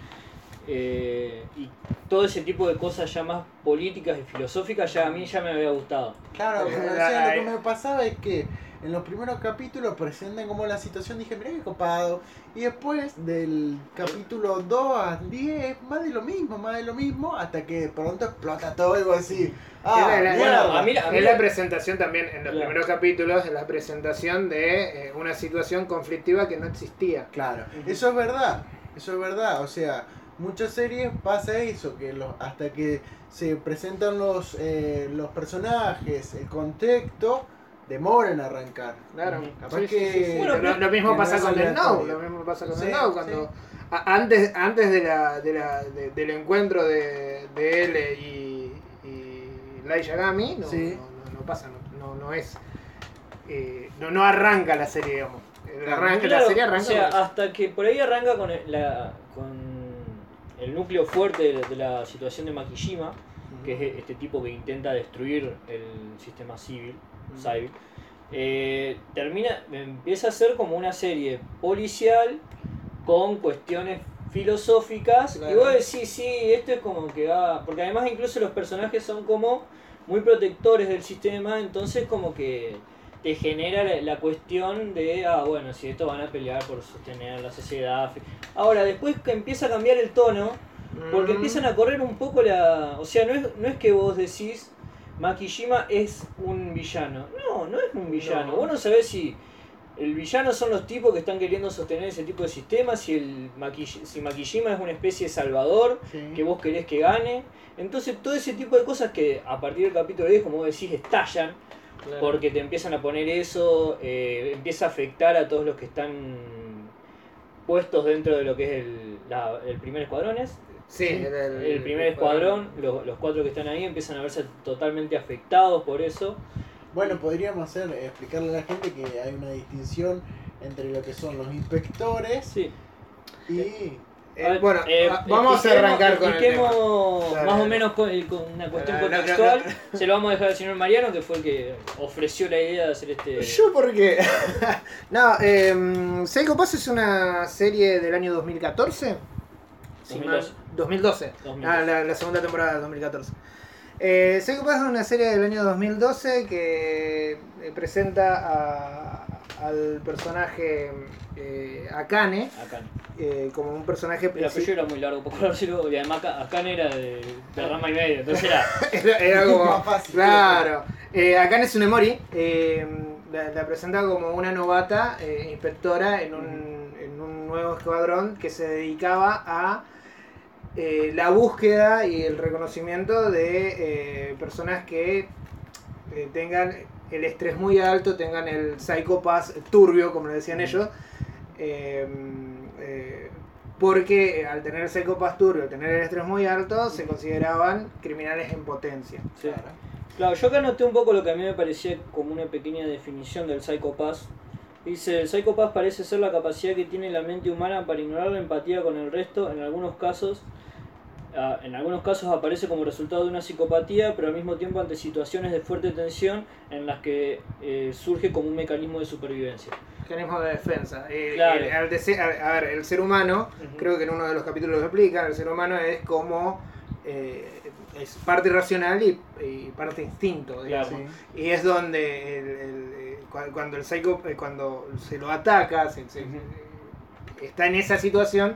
eh, y todo ese tipo de cosas ya más políticas y filosóficas, ya a mí ya me había gustado.
Claro,
Eh,
o sea, lo que me pasaba es que en los primeros capítulos presentan como la situación, dije, mirá qué copado. Y después del capítulo 2 al 10, más de lo mismo, más de lo mismo, hasta que de pronto explota todo y vos decís, ah,
Es la- la-.
Bueno, a mí, a mí
Es
lo-
la presentación también, en los
Claro.
primeros capítulos, es la presentación de eh, una situación conflictiva que no existía.
Claro, eso es verdad, eso es verdad, o sea, muchas series pasa eso, que los, hasta que se presentan los, eh, los personajes, el contexto, demoran en arrancar.
Claro.
Ujú.
Capaz
Sí,
que-
sí, sí.
Bueno,
lo, mismo
que
pasa
no
con el Now, lo mismo pasa con
Sí,
el Now, cuando a- antes, antes de la, de la, de- del encuentro de, de él y, y Light Yagami, no,
Sí.
no, no, no pasa, no, no, no es, eh, no, no arranca la serie, digamos.
Claro.
Claro,
la serie arranca
o sea, hasta que por ahí arranca con el, la, con el núcleo fuerte de, de la situación de Makishima, que es este tipo que intenta destruir el sistema civil, eh, termina, empieza a ser como una serie policial con cuestiones filosóficas. Y vos decís, sí, esto es como que va, porque además incluso los personajes son como muy protectores del sistema, entonces como que te genera la, la cuestión de, ah, bueno, si esto van a pelear por sostener la sociedad. Ahora, después que empieza a cambiar el tono, porque
Mm.
empiezan a correr un poco la... O sea, no es, no es que vos decís, Makishima es un villano. No, no es un villano.
No.
Vos no sabés si el villano son los tipos que están queriendo sostener ese tipo de sistema, si, el Makish- si Makishima es una especie de salvador
Sí.
que vos querés que gane. Entonces todo ese tipo de cosas que a partir del capítulo 10, como vos decís, estallan,
Claro.
porque te empiezan a poner eso, eh, empieza a afectar a todos los que están puestos dentro de lo que es el, la- el primer escuadrón. ¿es?
Sí, el, el-
El primer escuadrón, los, los cuatro que están ahí empiezan a verse totalmente afectados por eso.
Bueno, podríamos hacer, explicarle a la gente que hay una distinción entre lo que son los inspectores
Sí.
y...
Eh, bueno,
eh,
a- vamos a arrancar con el tema.
Más o menos con, con una cuestión
No, no, no,
contextual.
no,
Se lo vamos a dejar al señor Mariano, que fue el que ofreció la idea de hacer este.
¿Yo por qué? [laughs] no, eh, Psycho Pass es una serie del año 2014. Si
2012.
mal- 2012.
2012.
Ah, la, la segunda temporada del 2014. Eh, Psycho Pass es una serie del año 2012 que eh, presenta a- al personaje eh, Akane eh, como un personaje
El apellido
principal.
era muy largo, por decirlo, y además acá era de, de rama y media, entonces era. [laughs]
Era, era como.
Más fácil.
Claro. Eh, Akane Tsunemori eh, la, la presenta como una novata eh, inspectora en un, en un nuevo escuadrón que se dedicaba a eh, la búsqueda y el reconocimiento de eh, personas que eh, tengan el estrés muy alto, tengan el psychopath turbio, como le decían ellos. eh, eh, porque al tener el psychopath turbio, al tener el estrés muy alto, se consideraban criminales en potencia.
Sí. Claro, yo acá noté un poco lo que a mí me parecía como una pequeña definición del psychopath. Dice, el psychopath parece ser la capacidad que tiene la mente humana para ignorar la empatía con el resto, en algunos casos ah, en algunos casos aparece como resultado de una psicopatía, pero al mismo tiempo ante situaciones de fuerte tensión en las que eh, surge como un mecanismo de supervivencia.
Mecanismo de defensa. Eh,
Claro.
eh, al dese- a, ver, el ser humano,
Ujú.
creo que en uno de los capítulos lo explican, el ser humano es como... eh, es parte irracional y, y parte instinto, digamos.
Claro.
Y es donde el, el, eh, cua- cuando el psycho, eh, cuando se lo ataca, se- se-
Ujú.
eh, está en esa situación,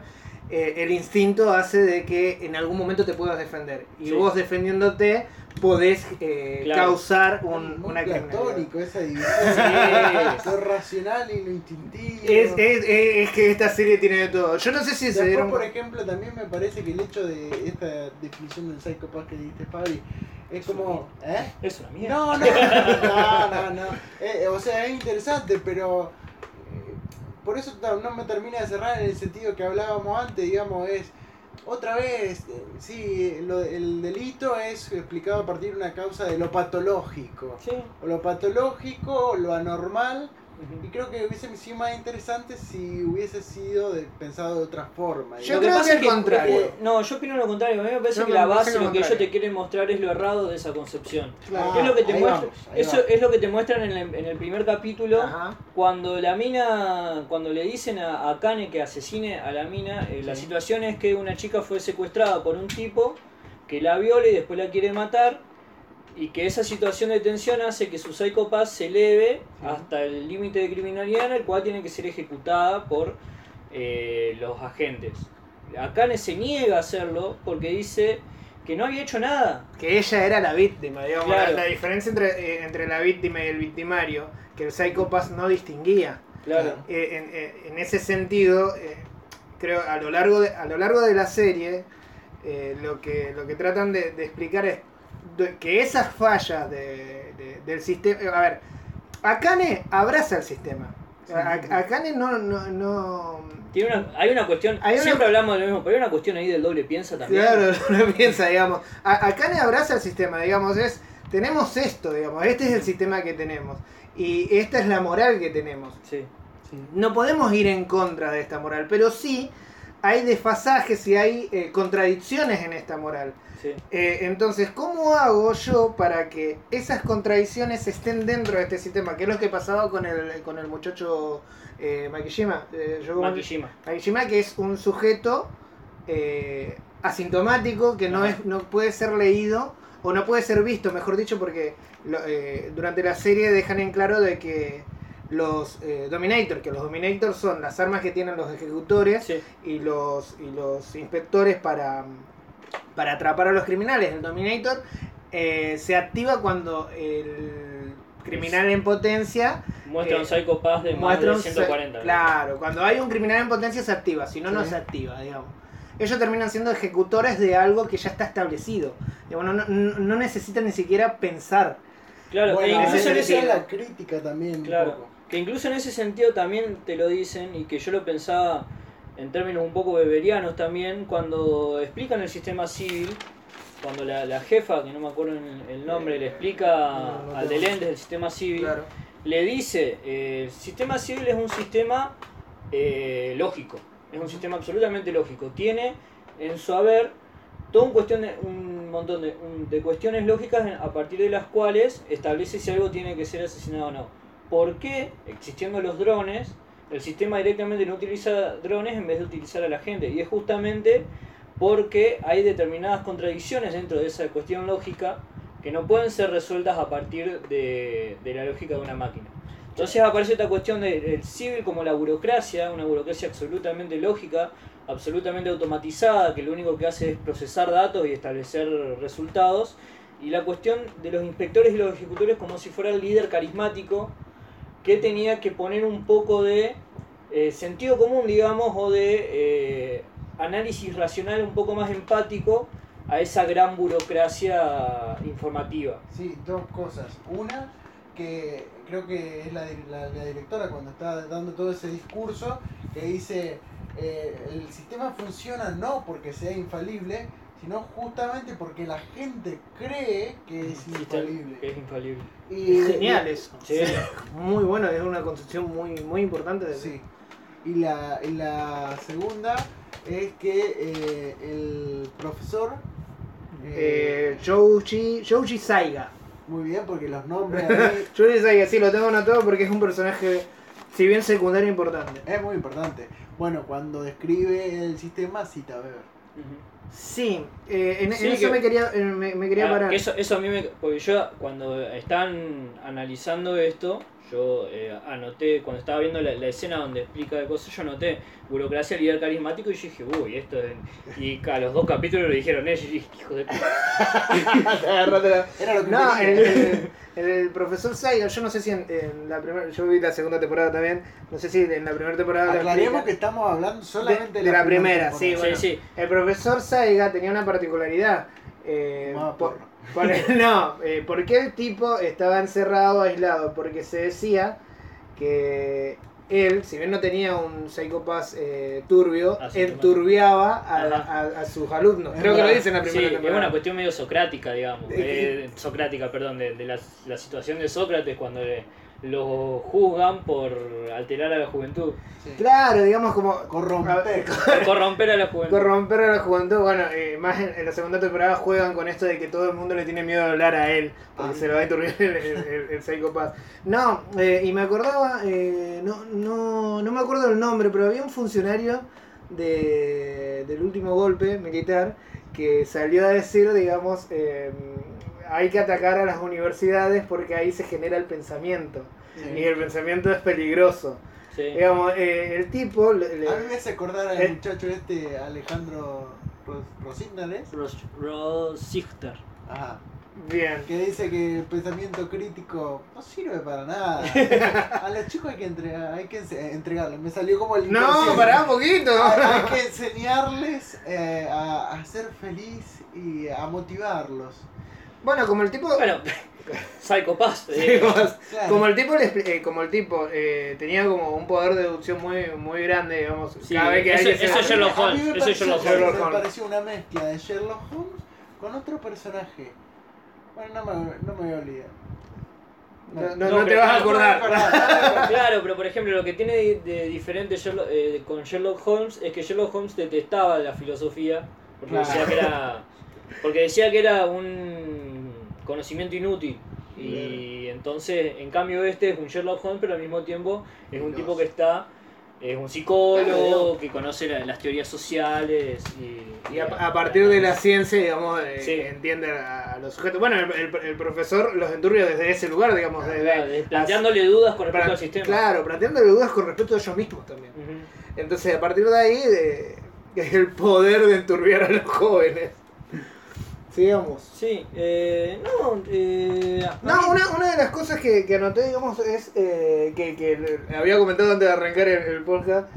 eh, el instinto hace de que en algún momento te puedas defender. Y
Sí.
vos defendiéndote podés eh,
Claro.
causar un,
Muy
una criminalidad.
platónico esa división.
Sí.
Lo racional y lo instintivo.
Es, es, es- es que esta serie tiene de todo. Yo no sé si se
Después,
dieron
por ejemplo, también me parece que el hecho de esta definición del psychopath que dijiste, Fabri, es como... ¿Eh?
Es una mierda.
No, no, no, no, no. [laughs] Eh, o sea, es interesante, pero por eso no, me termina de cerrar en el sentido que hablábamos antes, digamos, es otra vez, eh, sí, lo- el delito es explicado a partir de una causa de lo patológico.
Sí.
O lo patológico, lo anormal, y creo que hubiese sido más interesante si hubiese sido de- pensado de otra forma.
Yo
Lo
creo
pasa
que
es
contrario.
eh, no, yo opino lo contrario. A mí me parece
Yo
que
me
la base,
lo
lo que ellos te quieren mostrar es lo errado de esa concepción.
Claro.
es lo que te
ahí
muestra,
vamos, ahí
eso es lo que te muestran en el, en el primer capítulo.
Ajá.
Cuando la mina, cuando le dicen a, a Kane que asesine a la mina, eh, la situación es que una chica fue secuestrada por un tipo que la viola y después la quiere matar y que esa situación de tensión hace que su psicopaz se eleve hasta el límite de criminalidad en el cual tiene que ser ejecutada por eh, los agentes. Akane se niega a hacerlo porque dice que no había hecho nada.
Que ella era la víctima, digamos.
Claro.
La, la diferencia entre, eh, entre la víctima y el victimario, que el psychopath no distinguía.
Claro.
Eh, en, en ese sentido, creo a lo largo de, a lo largo de la serie, lo, que, lo que tratan de, de explicar es que esas fallas de- de- del sistema. A ver, Akane abraza el sistema. A- Akane no. no, no
Tiene una, hay una cuestión,
Hay una-
siempre hablamos de lo mismo, pero hay una cuestión ahí del doble piensa también.
Claro, [laughs] no piensa, digamos. Akane abraza el sistema, digamos, es. Tenemos esto, digamos, este es el sistema que tenemos. Y esta es la moral que tenemos.
Sí.
No podemos ir en contra de esta moral, pero sí hay desfasajes y hay eh, contradicciones en esta moral.
Sí.
Eh, entonces, ¿cómo hago yo para que esas contradicciones estén dentro de este sistema? Que es lo que pasaba con el, con el muchacho eh, Makishima. eh, yo
Makishima.
Makishima, que es un sujeto eh, asintomático que no,
Ajá.
es, no puede ser leído o no puede ser visto, mejor dicho, porque lo- eh, durante la serie dejan en claro de que los eh, Dominator, que los Dominator son las armas que tienen los ejecutores
Sí.
y los, y los inspectores para, para atrapar a los criminales. El Dominator eh, se activa cuando el criminal en potencia
Muestra
Eh,
un Psycho Pass de más
muestra
de
un
140.
se- Claro, cuando hay un criminal en potencia se activa, si no, no se activa, digamos. Ellos terminan siendo ejecutores de algo que ya está establecido. Digamos, no, no- no necesitan ni siquiera pensar.
Claro,
Bueno,
e incluso
esa es la crítica también. un
claro,
poco.
Que incluso en ese sentido también te lo dicen y que yo lo pensaba en términos un poco beberianos también cuando explican el sistema civil cuando la, la jefa que no me acuerdo el, nombre le explica
No, no
al de lentes del sistema civil
Claro.
le dice eh, el sistema civil es un sistema eh, lógico es un sistema absolutamente lógico tiene en su haber todo un, cuestión de, un montón de, un- de cuestiones lógicas a partir de las cuales establece si algo tiene que ser asesinado o no. ¿Por qué, existiendo los drones, el sistema directamente no utiliza drones en vez de utilizar a la gente? Y es justamente porque hay determinadas contradicciones dentro de esa cuestión lógica que no pueden ser resueltas a partir de, de la lógica de una máquina. Entonces aparece esta cuestión de- del civil como la burocracia, una burocracia absolutamente lógica, absolutamente automatizada, que lo único que hace es procesar datos y establecer resultados, y la cuestión de los inspectores y los ejecutores como si fuera el líder carismático que tenía que poner un poco de eh, sentido común, digamos, o de eh, análisis racional un poco más empático a esa gran burocracia informativa.
Sí, dos cosas. Una, que creo que es la, di- la- la directora cuando está dando todo ese discurso, que dice, eh, el sistema funciona no porque sea infalible, sino justamente porque la gente cree que es infalible.
Es infalible.
Y,
Es genial eso.
Sí.
Muy bueno, es una concepción muy, muy importante. De...
Sí. Y la, y la segunda es que eh, el profesor...
Eh, Jouji, Jouji Saiga.
muy bien, porque los nombres ahí [laughs]
Jouji Saiga, sí, lo tengo anotado porque es un personaje, si bien secundario, importante.
es muy importante. Bueno, cuando describe el sistema, cita a Weber.
Ujú.
Sí, eh, en, eso
que-
me quería, eh, me, me quería
Ah,
parar.
Eso, eso a mí me. Porque yo, cuando están analizando esto, yo eh, anoté, cuando estaba viendo la, la escena donde explica de cosas, yo anoté burocracia, líder carismático y yo dije, uy, esto es. Y a los dos capítulos lo dijeron ellos y dije, hijo de. [laughs]
La-
Era lo que
No,
quería.
el, el- el profesor Saiga, yo no sé si en, en la primera, yo vi la segunda temporada también, no sé si en la primera temporada...
Aclaremos que estamos hablando
de,
solamente
de la primera, sí, bueno.
Sí, sí.
El profesor Saiga tenía una particularidad. eh, por- por- [laughs] no, eh, porque el tipo estaba encerrado, aislado, porque se decía que él, si bien no tenía un psicópata eh, turbio, enturbiaba a,
Ajá.
a- a sus alumnos.
Es
Creo que lo
verdad.
dice en la
Sí,
primera
es
temporada.
una cuestión medio socrática, digamos.
Es que-
eh, socrática, perdón, de, de la, la situación de Sócrates cuando le- lo juzgan por alterar a la juventud,
Sí.
Claro, digamos como
Corromper.
corromper a la juventud.
corromper a la juventud. Bueno, eh, más en, en la segunda temporada juegan con esto de que todo el mundo le tiene miedo de hablar a él, porque
Ah.
se lo va a enturbiar el, el, el- psicópata. No, eh, y me acordaba, eh, no, no, no me acuerdo el nombre, pero había un funcionario de, del último golpe militar que salió a decir, digamos, eh, hay que atacar a las universidades porque ahí se genera el pensamiento.
Sí.
Y el pensamiento es peligroso.
Sí.
Digamos, eh, el tipo... le- le-
A mí me hace acordar al
Eh.
muchacho este Alejandro Ros- Rosignales.
Ros- Rosichter.
Ajá.
bien.
Que dice que el pensamiento crítico no sirve para nada. [laughs] A los chicos hay que entregar, hay que entregarles. Me salió como el
No, pará un poquito.
Hay, hay que enseñarles eh, a, a ser feliz y a motivarlos.
Bueno, como el tipo...
Bueno, [laughs] Psycho Pass.
Sí,
eh,
como,
Claro.
como el tipo, eh, como el tipo eh, tenía como un poder de deducción muy, muy grande, digamos.
Sí,
cada vez que
eso-
alguien se-
eso es Sherlock
A mí
Holmes,
me
eso es
pareció-
Sherlock
Holmes.
Me
Sherlock Holmes.
pareció una mezcla de Sherlock Holmes con otro personaje. Bueno, no me, no me voy a olvidar.
No, no-
No,
no te
pero-
vas a
No me voy
acordar.
Claro, pero por ejemplo, lo que tiene de, de diferente Sherlock- eh, con Sherlock Holmes es que Sherlock Holmes detestaba la filosofía porque
Claro.
decía que era porque decía que era un conocimiento inútil y entonces en cambio este es un Sherlock Holmes pero al mismo tiempo es un tipo que está es un psicólogo que conoce la- las teorías sociales y,
Y a, a partir de la ciencia, digamos, eh,
Sí.
entiende a, los sujetos. Bueno, el, el- el profesor los enturbia desde ese lugar, digamos. desde-
Claro, planteándole dudas con respecto al sistema
Claro, planteándole dudas con respecto a ellos mismos también. Entonces, a partir de ahí, de- [laughs] el poder de enturbiar a los jóvenes. Sigamos.
Sí, eh, no, eh,
No, una, una de las cosas que, que anoté, digamos, es eh, que, que había comentado antes de arrancar el, el podcast.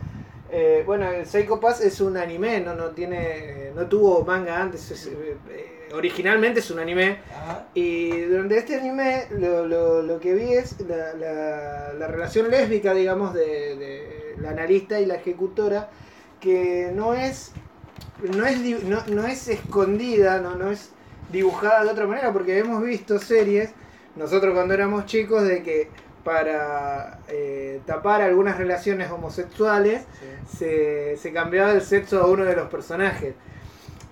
eh, bueno, el Psycho Pass es un anime, no, no tiene, no tuvo manga antes. es, eh, eh, originalmente es un anime.
Ajá.
Y durante este anime lo, lo, lo que vi es la, la, la relación lésbica, digamos, de, de la analista y la ejecutora, que no es no es, no, no es escondida, no, no es dibujada de otra manera, porque hemos visto series, nosotros cuando éramos chicos, de que para eh, tapar algunas relaciones homosexuales
Sí.
se, se cambiaba el sexo a uno de los personajes.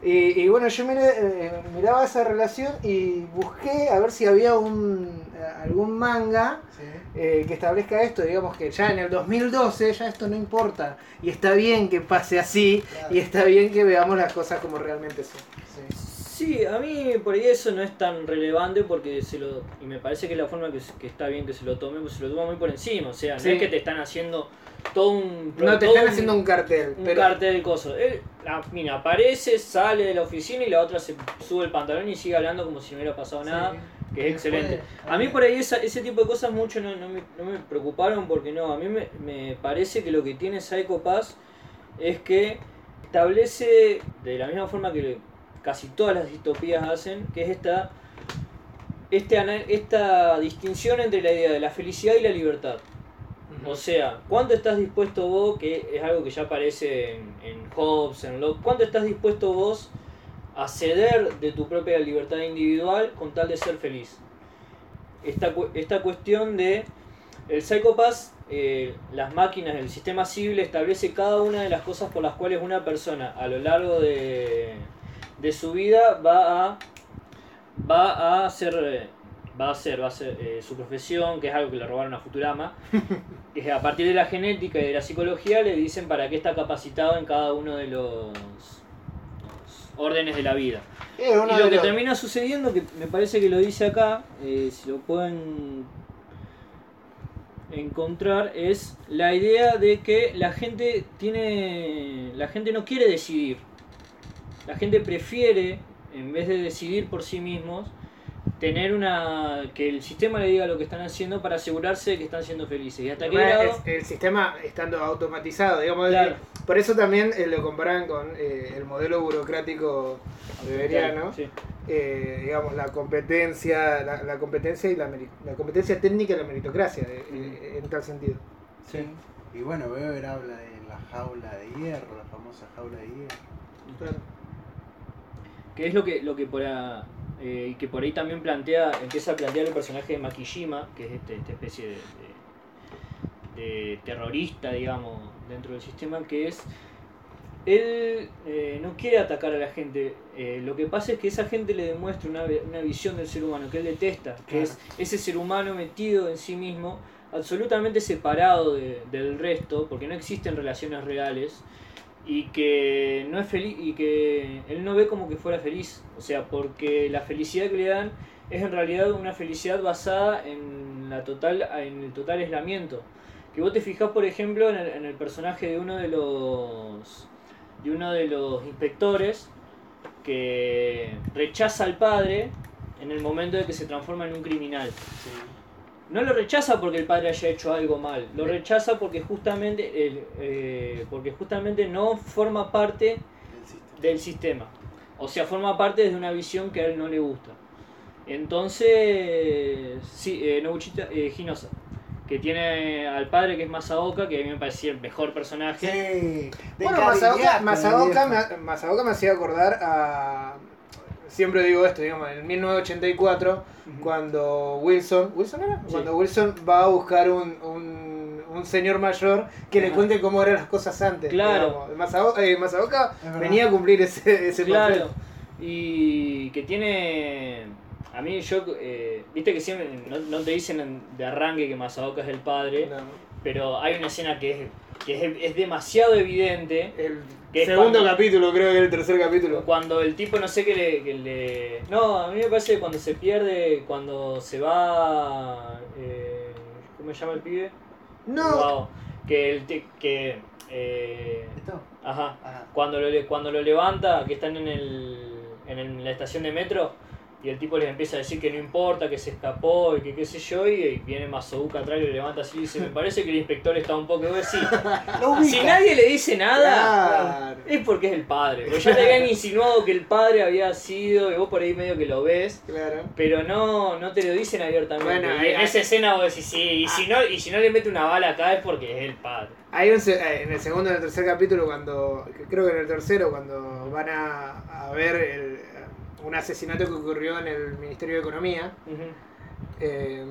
Y, y bueno, yo miré, eh, miraba esa relación y busqué a ver si había un, eh, algún manga
Sí.
eh, que establezca esto, digamos que ya en el 2012 ya esto no importa y está bien que pase así
Claro.
y está bien que veamos las cosas como realmente son.
Sí.
Sí, a mí por ahí eso no es tan relevante porque se lo. Y me parece que la forma que, que está bien que se lo tome, pues se lo toma muy por encima. O sea,
Sí.
no es que te están haciendo todo un.
No te están haciendo un cartel,
un
pero
cartel coso. Él, la mina aparece, sale de la oficina y la otra se sube el pantalón y sigue hablando como si no hubiera pasado nada.
Sí.
Que es excelente. A mí por ahí esa- ese tipo de cosas mucho no, no me, no me preocuparon porque no, a mí me, me parece que lo que tiene Psycho Pass es que establece de la misma forma que casi todas las distopías hacen, que es esta, este, esta distinción entre la idea de la felicidad y la libertad. O sea, ¿cuánto estás dispuesto vos, que es algo que ya aparece en, en Hobbes, en Locke, cuánto estás dispuesto vos a ceder de tu propia libertad individual con tal de ser feliz? Esta, esta cuestión de el Psychopath, eh, las máquinas, el sistema civil establece cada una de las cosas por las cuales una persona a lo largo de, de su vida va a va a hacer eh, va a hacer va a hacer eh, su profesión que es algo que le robaron a Futurama [laughs] que a partir de la genética y de la psicología le dicen para qué está capacitado en cada uno de los, los órdenes de la vida y lo que
los-
termina sucediendo, que me parece que lo dice acá, eh, si lo pueden encontrar, es la idea de que la gente tiene. La gente no quiere decidir. La gente prefiere, en vez de decidir por sí mismos, tener una. que el sistema le diga lo que están haciendo para asegurarse de que están siendo felices. Y hasta qué grado.
el, el sistema estando automatizado, digamos.
Claro.
Por eso también eh, lo comparan con eh, el modelo burocrático beberiano.
Sí.
eh, digamos, la competencia, la, la competencia y la, la competencia técnica y la meritocracia, en tal sentido.
Sí. Y bueno, Weber habla de la jaula de hierro, la famosa jaula de hierro.
Que es lo que, lo que por a- eh, y que por ahí también plantea, empieza a plantear el personaje de Makishima, que es este, esta especie de, de- de terrorista, digamos, dentro del sistema, que es él eh, no quiere atacar a la gente. eh, lo que pasa es que esa gente le demuestra una, una visión del ser humano que él detesta, que
Claro.
es ese ser humano metido en sí mismo, absolutamente separado de- del resto, porque no existen relaciones reales y que no es feliz y que él no ve como que fuera feliz, o sea, porque la felicidad que le dan es en realidad una felicidad basada en la total en el total aislamiento. Que vos te fijás, por ejemplo, en el, en el personaje de uno de los de uno de los inspectores que rechaza al padre en el momento de que se transforma en un criminal. No lo rechaza porque el padre haya hecho algo mal, lo rechaza porque justamente, el, eh, porque justamente no forma parte
sistema.
del sistema. O sea, forma parte desde una visión que a él no le gusta. Entonces, sí, eh, Nobuchita eh, Hinosa, que tiene al padre que es Masaoka, que a mí me parecía el mejor personaje.
Sí. De
Bueno, Masaoka, me, Masaoka me hacía acordar a... Siempre digo esto, digamos, en 1984, cuando Wilson... ¿Wilson era?
Sí.
Cuando Wilson va a buscar un, un, un señor mayor que le cuente cómo eran las cosas antes.
Claro.
Masaoka, eh, Masaoka venía a cumplir ese, ese
Claro.
papel.
Y que tiene. A mí, yo. eh, Viste que siempre. No, no te dicen en- de arranque que Masaoka es el padre.
No.
Pero hay una escena que es, que es, es demasiado evidente.
El segundo
cuando-
capítulo, creo que era el tercer capítulo.
Cuando el tipo no sé qué le, que le. No, a mí me parece que cuando se pierde. Cuando se va. eh, ¿Cómo se llama el pibe?
No,
Wow. Que el. te- que. eh,
¿Esto?
ajá.
Ajá.
Cuando lo, le- cuando lo levanta, que están en, el, en el- la estación de metro, y el tipo les empieza a decir que no importa, que se escapó y que qué sé yo, y, y viene Masouka atrás y lo levanta así y dice, me parece que el inspector está un poco... Y vos decís, [laughs] si nadie le dice nada,
Claro.
es porque es el padre. Porque ya te habían insinuado que el padre había sido, y vos por ahí medio que lo ves,
Claro.
pero no, no te lo dicen abiertamente.
Bueno,
y en
ahí-
esa escena vos decís, sí, y si, no, y si no le mete una bala acá es porque es el padre.
Hay un, se- eh, en el segundo y en el tercer capítulo, cuando creo que en el tercero, cuando van a, a ver el- un asesinato que ocurrió en el Ministerio de Economía, eh,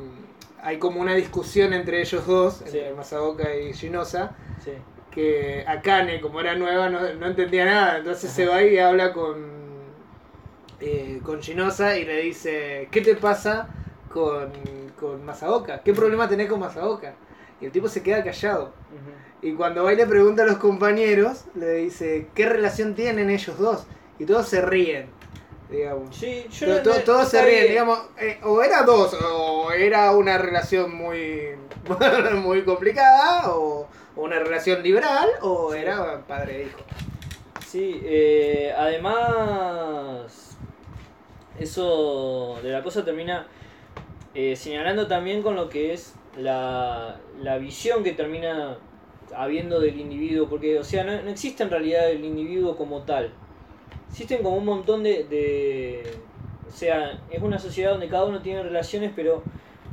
hay como una discusión entre ellos dos,
Sí.
entre Masaoka y Shinosa,
Sí.
que Akane, como era nueva, no, no entendía nada, entonces se va y habla con, eh, con Shinosa y le dice, ¿qué te pasa con, con Masaoka? ¿Qué problema tenés con Masaoka? Y el tipo se queda callado. Y cuando va y le pregunta a los compañeros, le dice, ¿qué relación tienen ellos dos? Y todos se ríen, digamos.
Sí, yo no-
todos se ríen, digamos, eh, o era dos, o era una relación muy, [laughs] muy complicada, o, o una relación liberal, o
Sí.
era padre e hijo.
Sí, eh, además, eso de la cosa termina eh, señalando también con lo que es la, la visión que termina habiendo del individuo, porque, o sea, no, no existe en realidad el individuo como tal, existen como un montón de, de- O sea, es una sociedad donde cada uno tiene relaciones, pero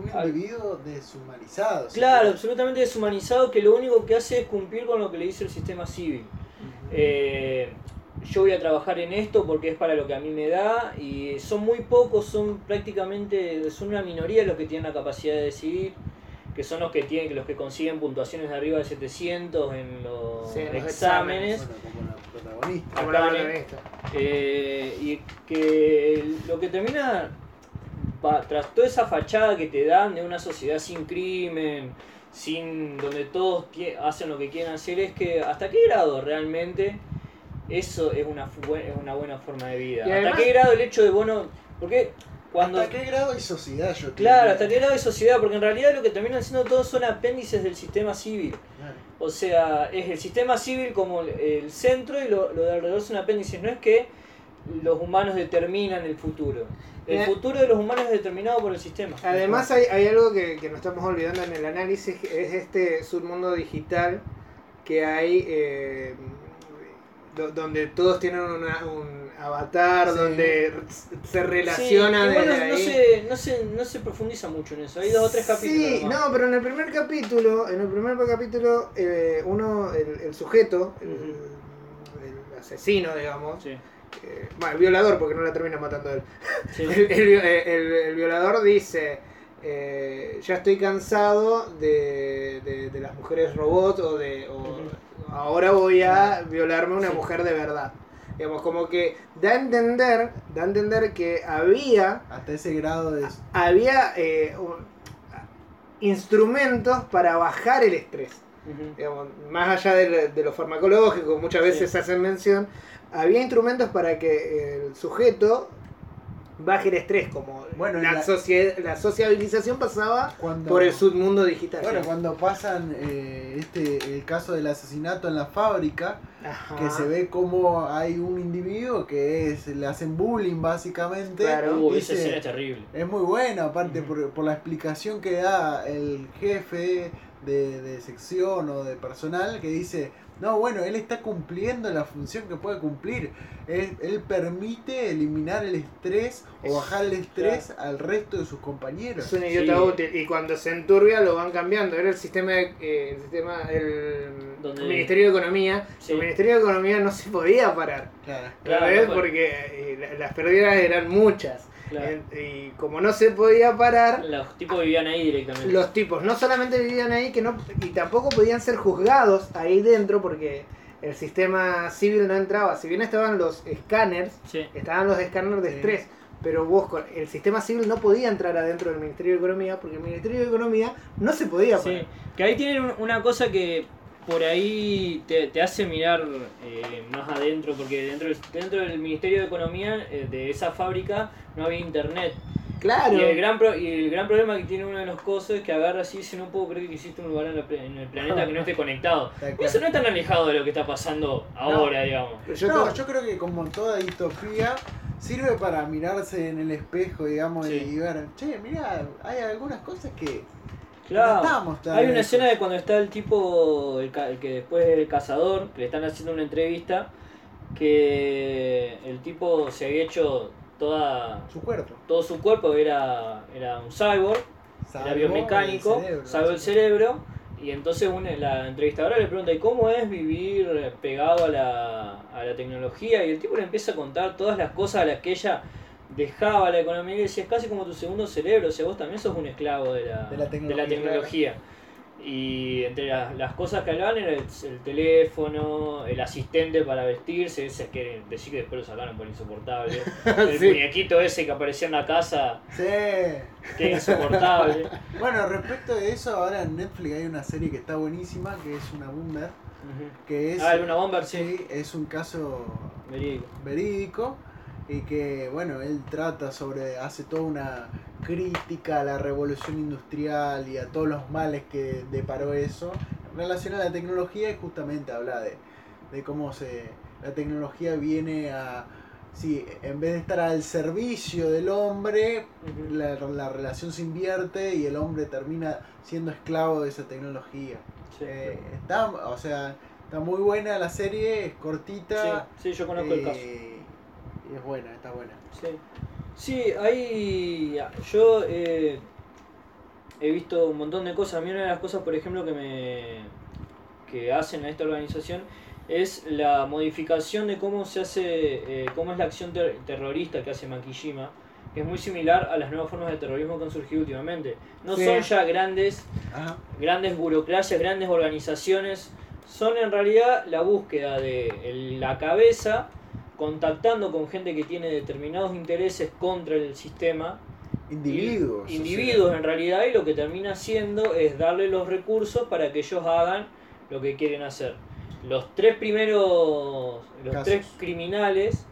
Un
Al-
individuo deshumanizado. ¿sí?
claro, absolutamente deshumanizado, que lo único que hace es cumplir con lo que le dice el sistema civil. Eh, yo voy a trabajar en esto porque es para lo que a mí me da y son muy pocos, son prácticamente, son una minoría los que tienen la capacidad de decidir, que son los que tienen, los que consiguen puntuaciones de arriba de 700 en los
Sí, en los
exámenes.
Bueno, como la protagonista.
Como.
Eh, y que lo que termina, tras toda esa fachada que te dan de una sociedad sin crimen, sin donde todos hacen lo que quieren hacer, es que hasta qué grado realmente eso es una, es una buena forma de vida. Hasta qué grado el hecho de, bueno, porque cuando...
¿Hasta qué grado hay sociedad? Yo
Claro,
creo?
hasta qué grado de sociedad, porque en realidad lo que terminan siendo todos son apéndices del sistema civil.
Claro.
O sea, es el sistema civil como el- centro y lo, lo de alrededor son apéndices. No es que los humanos determinan el futuro. El
Eh.
futuro de los humanos es determinado por el sistema.
Además hay, hay algo que, que nos estamos olvidando en el análisis, es este submundo digital que hay eh, do- donde todos tienen una- un avatar,
Sí.
donde se
Sí,
relacionan
igual no,
ahí.
se, no, se, no se profundiza mucho en eso. Hay dos o tres capítulos.
Sí,
nomás.
no, pero en el primer capítulo, en el primer capítulo, eh, uno, el, el sujeto, el, asesino, digamos,
Sí,
eh, bueno, el violador, porque no la termina matando él. [laughs] El, violador dice, eh, ya estoy cansado de, de- de las mujeres robot o de... o. Ahora voy a violarme a una
Sí.
mujer de verdad. Digamos, como que da a entender, da a entender que había,
Hasta ese grado de.
había eh, un- instrumentos para bajar el estrés. Digamos, más allá de, lo- de lo farmacológico, muchas veces
Sí.
hacen mención, había instrumentos para que el sujeto baje el estrés, como
Bueno,
la,
la-
socie- la sociabilización pasaba
Cuando,
por el submundo digital.
Bueno, cuando pasan eh, este el caso del asesinato en la fábrica,
Ajá.
que se ve como hay un individuo que es le hacen bullying básicamente.
Claro.
Uh, esa escena es terrible.
Es muy bueno, aparte por, por la explicación que da el jefe de, de sección o de personal que dice, no, bueno, él está cumpliendo la función que puede cumplir. Él, él permite eliminar el estrés o bajar el estrés al resto de sus compañeros.
Es un idiota
Sí.
útil. Y cuando se enturbia lo van cambiando. Era el sistema, de- eh, el, sistema el Ministerio de Economía.
Sí.
El Ministerio de Economía no se podía parar.
Claro.
Claro,
Porque eh, la- las pérdidas eran muchas.
Claro.
En- y como no se podía parar,
Los tipos vivían ahí directamente.
los tipos no solamente vivían ahí, que no, y tampoco podían ser juzgados ahí dentro porque el sistema civil no entraba. Si bien estaban los escáneres,
Sí.
estaban los escáneres de
Sí.
estrés, pero vos el sistema civil no podía entrar adentro del Ministerio de Economía porque el Ministerio de Economía no se podía
Sí,
parar.
que ahí tienen un- una cosa que por ahí te, te hace mirar eh, más adentro, porque dentro del, dentro del Ministerio de Economía eh, de esa fábrica no había internet.
Claro.
Y el, gran pro- y el gran problema que tiene uno de los cosas es que agarra así y dice no puedo creer que existe un lugar en, la en el planeta que no esté [laughs] conectado.
Cual.
Eso no es tan alejado de lo que está pasando ahora, digamos.
Yo
no,
to-
yo creo que como toda distopía sirve para mirarse en el espejo, digamos,
Sí.
y ver, che, mira, hay algunas cosas que
Claro.
estamos
Hay una
lejos".
escena de cuando está el tipo, el, que después es el cazador, que le están haciendo una entrevista, que el tipo se había hecho toda
su cuerpo.
todo su cuerpo era, era un cyborg, era
Salvo
biomecánico,
el cerebro,
salvo el cerebro, y entonces una- la entrevistadora le pregunta, ¿y cómo es vivir pegado a la, a la tecnología? Y el tipo le empieza a contar todas las cosas a las que ella dejaba la economía decía, es casi como tu segundo cerebro, o sea, vos también sos un esclavo de la,
De la tecnología,
tecnología. Y entre las, las cosas que hablaban era el, el teléfono, el asistente para vestirse, ese que decir que después lo sacaron por insoportable. [laughs] El
Sí.
muñequito ese que aparecía en la casa,
Sí.
que insoportable. [laughs]
Bueno, respecto de eso, ahora en Netflix hay una serie que está buenísima, que es una Boomer,
Ujú.
que es,
Ah, Luna Bomber, sí.
sí, es un caso
Verídico.
verídico y que, bueno, él trata sobre, hace toda una crítica a la revolución industrial y a todos los males que deparó eso en relación a la tecnología y justamente habla de, de cómo se la tecnología viene a, sí, en vez de estar al servicio del hombre, la, la relación se invierte y el hombre termina siendo esclavo de esa tecnología.
Sí.
Eh, está, o sea, está muy buena la serie, es cortita.
Sí, sí, yo conozco el caso.
Y es buena, está buena.
Sí, sí hay. Yo eh, he visto un montón de cosas. A mí una de las cosas, por ejemplo, que me que hacen a esta organización es la modificación de cómo se hace, eh, cómo es la acción ter- terrorista que hace Makijima, que es muy similar a las nuevas formas de terrorismo que han surgido últimamente. No
Sí.
son ya grandes,
Ajá.
grandes burocracias, grandes organizaciones, son en realidad la búsqueda de la cabeza contactando con gente que tiene determinados intereses contra el sistema
Individuos. o sea.
individuos en realidad y lo que termina haciendo es darle los recursos para que ellos hagan lo que quieren hacer. Los tres primeros, los
Casos.
tres criminales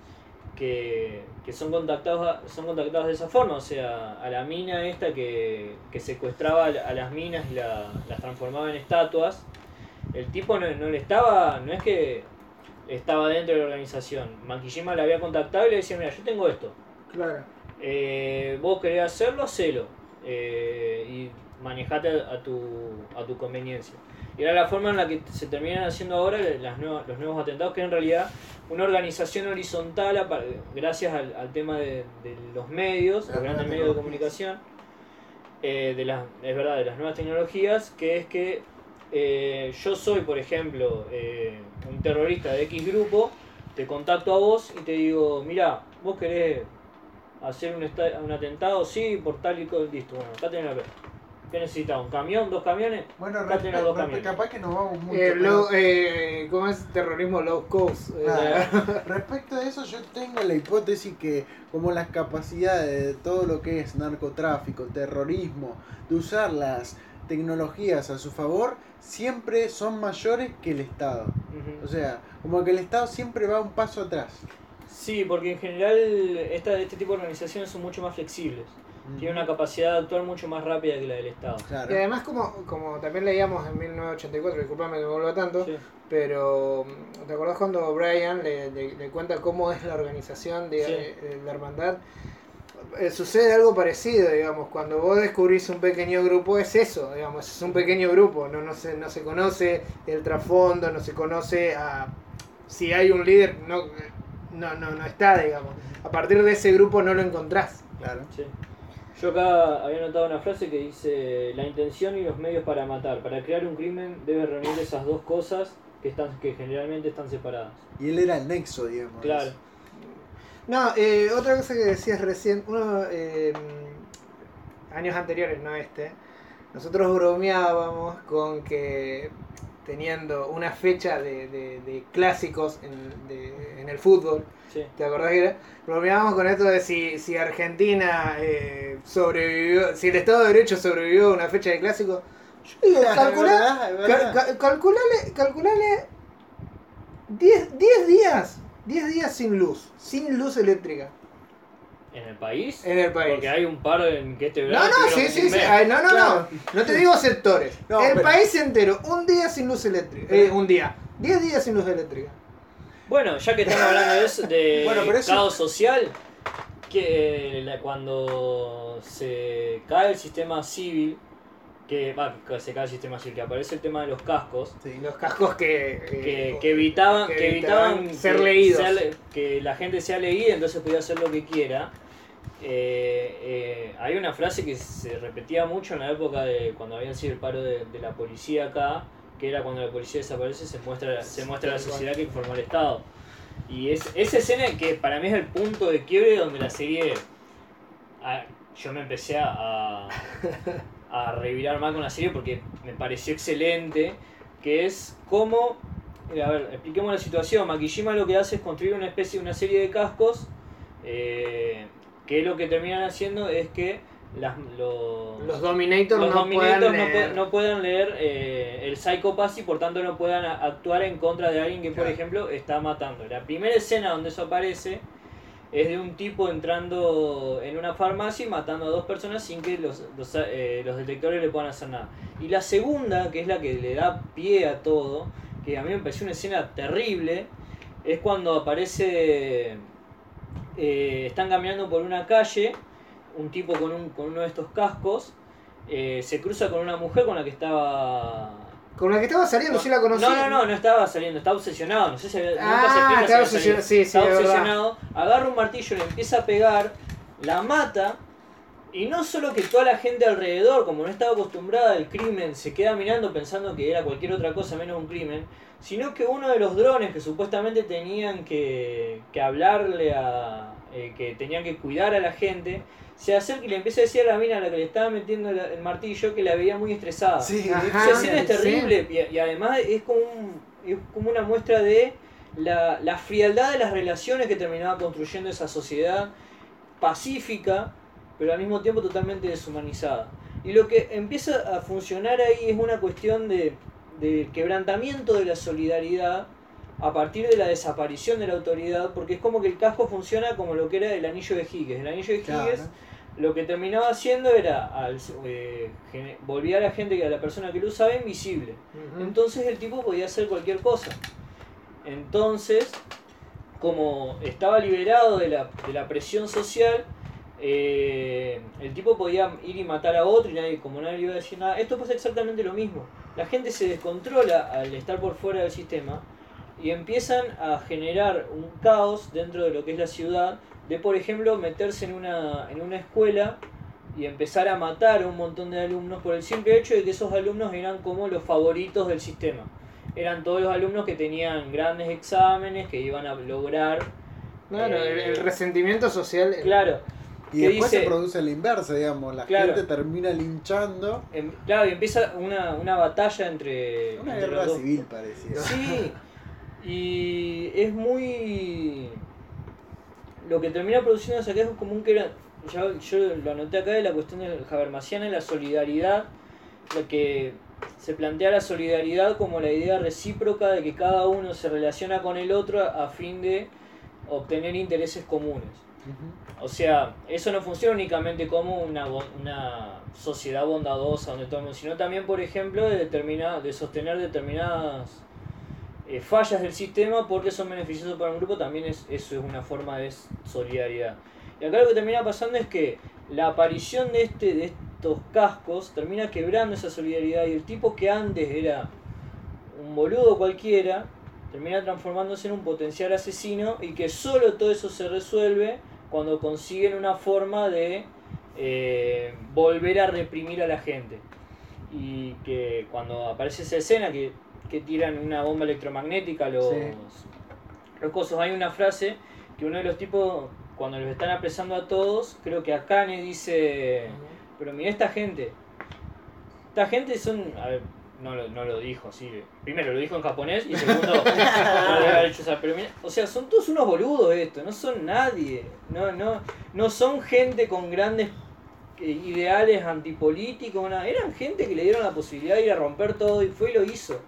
que, que son contactados son contactados de esa forma, o sea, a la mina esta que, que secuestraba a, la- a las minas y la- las transformaba en estatuas, el tipo no, no le estaba, no es que estaba dentro de la organización, Makijima le había contactado y le decía, mira, yo tengo esto,
Claro.
eh, vos querés hacerlo, hacelo. Eh, y manejate a, tu, a tu conveniencia. Y era la forma en la que se terminan haciendo ahora las nuevas, los nuevos atentados, que en realidad una organización horizontal, gracias al, al tema de, de los medios, los grandes medios de comunicación, eh, de las, es verdad, de las nuevas tecnologías, que es que eh, yo soy, por ejemplo, eh, un terrorista de X grupo, te contacto a vos y te digo, mira, vos querés hacer un, esta- un atentado, sí, por tal y cual, listo, bueno, acá tenés la plata. ¿Qué necesitas? ¿Un camión? ¿Dos camiones?
Bueno,
Acá tenés dos camiones.
capaz que nos vamos mucho.
Eh, low- eh, ¿Cómo es terrorismo low cost? Eh. [laughs]
Respecto a eso, yo tengo la hipótesis que como las capacidades de todo lo que es narcotráfico, terrorismo, de usar las tecnologías a su favor, siempre son mayores que el Estado. O sea, como que el Estado siempre va un paso atrás.
Sí, porque en general esta, este tipo de organizaciones son mucho más flexibles. Tienen una capacidad de actuar mucho más rápida que la del Estado.
Claro.
Y además, como, como también leíamos en 1984, disculpame que me vuelva tanto,
Sí.
pero mm, ¿te acordás cuando Brian le, le- le cuenta cómo es la organización de,
Sí.
eh, la hermandad? Eh, sucede algo parecido, digamos, cuando vos descubrís un pequeño grupo es eso, digamos, es un pequeño grupo, no, no, se, no se conoce el trasfondo, no se conoce a, si hay un líder, no, no, no, no está, digamos, a partir de ese grupo no lo encontrás.
Claro.
Sí. Yo acá había notado una frase que dice la intención y los medios para matar. Para crear un crimen debe reunir esas dos cosas que están que generalmente están separadas.
Y él era el nexo, digamos.
Claro.
No, eh, otra cosa que decías recién, uno, eh, años anteriores, no este, nosotros bromeábamos con que teniendo una fecha de, de- de clásicos en, de- en el fútbol,
Sí.
¿te acordás que era? Bromeábamos con esto de si, si Argentina eh, sobrevivió, si el Estado de Derecho sobrevivió a una fecha de clásicos. Yo digo, cal- cal- calculale, calculale 10 10 días, 10 días sin luz, sin luz eléctrica
¿En el país?
en el país.
Porque hay un par en que este
No,
verano.
no,
tuvieron
sí, sí, sí. Ay, no, no,
Claro.
no. No te digo sectores.
No,
el
pero-
país entero, un día sin luz eléctrica. Eh, un día. 10 días sin luz eléctrica.
Bueno, ya que estamos hablando de, eso, de [laughs]
Bueno, pero eso-
caos social, que la- cuando se cae el sistema civil, que va, que se cae el sistema civil, que aparece el tema de los cascos,
Sí.
Los cascos que, eh,
que, que evitaban, que evitaban
ser
que
leídos.
sea que la gente sea leída, entonces podía hacer lo que quiera. Eh, eh, hay una frase que se repetía mucho en la época de cuando habían sido el paro de, de la policía acá, que era cuando la policía desaparece se muestra se muestra a la sociedad que informó el Estado. Y es, esa escena que para mí es el punto de quiebre donde la serie... yo me empecé a, [laughs] a revirar más con la serie porque me pareció excelente, que es cómo... eh, A ver, expliquemos la situación. Makijima lo que hace es construir una especie, una serie de cascos, eh, que lo que terminan haciendo es que las, los,
Los Dominators
los
no
Dominators
puedan
no,
leer.
no puedan leer eh, el Psychopath y por tanto no puedan actuar en contra de alguien que, por ejemplo, está matando. La primera escena donde eso aparece es de un tipo entrando en una farmacia y matando a dos personas sin que los, los, eh, los detectores le puedan hacer nada. Y la segunda, que es la que le da pie a todo, que a mí me pareció una escena terrible, es cuando aparece... eh, están caminando por una calle, un tipo con, un, con uno de estos cascos, eh, se cruza con una mujer con la que estaba
Con la que estaba saliendo, sí la conocí.
No, no, no, no estaba saliendo, estaba obsesionado. No sé si había, nunca
Ah,
se explica si
estaba obsesionado, sí, sí,
Estaba
es verdad.
obsesionado, agarra un martillo, le empieza a pegar, la mata. Y no solo que toda la gente alrededor, como no estaba acostumbrada al crimen, se queda mirando pensando que era cualquier otra cosa menos un crimen, sino que uno de los drones que supuestamente tenían que, que hablarle a. eh, que tenían que cuidar a la gente, se acerca y le empieza a decir a la mina a la que le estaba metiendo el, el martillo que la veía muy estresada.
Sí,
Ajá.
Esa escena es
sí.
terrible y, y además es como, un- es como una muestra de la, la frialdad de las relaciones que terminaba construyendo esa sociedad pacífica, pero al mismo tiempo totalmente deshumanizada. Y lo que empieza a funcionar ahí es una cuestión de, de quebrantamiento de la solidaridad a partir de la desaparición de la autoridad, porque es como que el casco funciona como lo que era el anillo de Higgins. El anillo de
Claro.
Higgins lo que terminaba haciendo era al, eh, volvía a la gente, que a la persona que lo usaba invisible. Entonces el tipo podía hacer cualquier cosa. Entonces, como estaba liberado de la, de la presión social, eh, el tipo podía ir y matar a otro y nadie, como nadie le iba a decir nada. Esto pasa exactamente lo mismo. La gente se descontrola al estar por fuera del sistema y empiezan a generar un caos dentro de lo que es la ciudad, de por ejemplo meterse en una, en una escuela y empezar a matar a un montón de alumnos por el simple hecho de que esos alumnos eran como los favoritos del sistema. Eran todos los alumnos que tenían grandes exámenes, que iban a lograr...
Claro,
eh,
el, el resentimiento social.
Claro,
Y
¿Qué
después
dice?
se produce la inversa, digamos. La
Claro.
gente termina linchando.
em- claro, y empieza una, una batalla entre,
Una
entre
guerra
los dos.
civil parecía.
Sí, y es muy... Lo que termina produciendo esa es común que era, ya, yo lo anoté acá, de la cuestión de Habermasiana y la solidaridad, la que se plantea la solidaridad como la idea recíproca de que cada uno se relaciona con el otro a, fin de obtener intereses comunes. O sea, eso no funciona únicamente como una, una sociedad bondadosa donde todo el mundo, sino también, por ejemplo, de, determina- de sostener determinadas eh, fallas del sistema porque son beneficiosos para un grupo, también es, eso es una forma de solidaridad. Y acá lo que termina pasando es que la aparición de, este, de estos cascos termina quebrando esa solidaridad y el tipo que antes era un boludo cualquiera termina transformándose en un potencial asesino y que solo todo eso se resuelve cuando consiguen una forma de eh, volver a reprimir a la gente. Y que cuando aparece esa escena que, que tiran una bomba electromagnética los,
Sí.
los cosos, hay una frase que uno de los tipos, cuando los están apresando a todos, creo que Akane dice, pero mira esta gente, esta gente son, a ver, no lo, no lo dijo así, primero lo dijo en japonés y segundo, [laughs] no hecho esa, pero mira, o sea, son todos unos boludos estos, no son nadie, no, no, no son gente con grandes eh, ideales antipolíticos, nada. eran gente que le dieron la posibilidad de ir a romper todo y fue y lo hizo.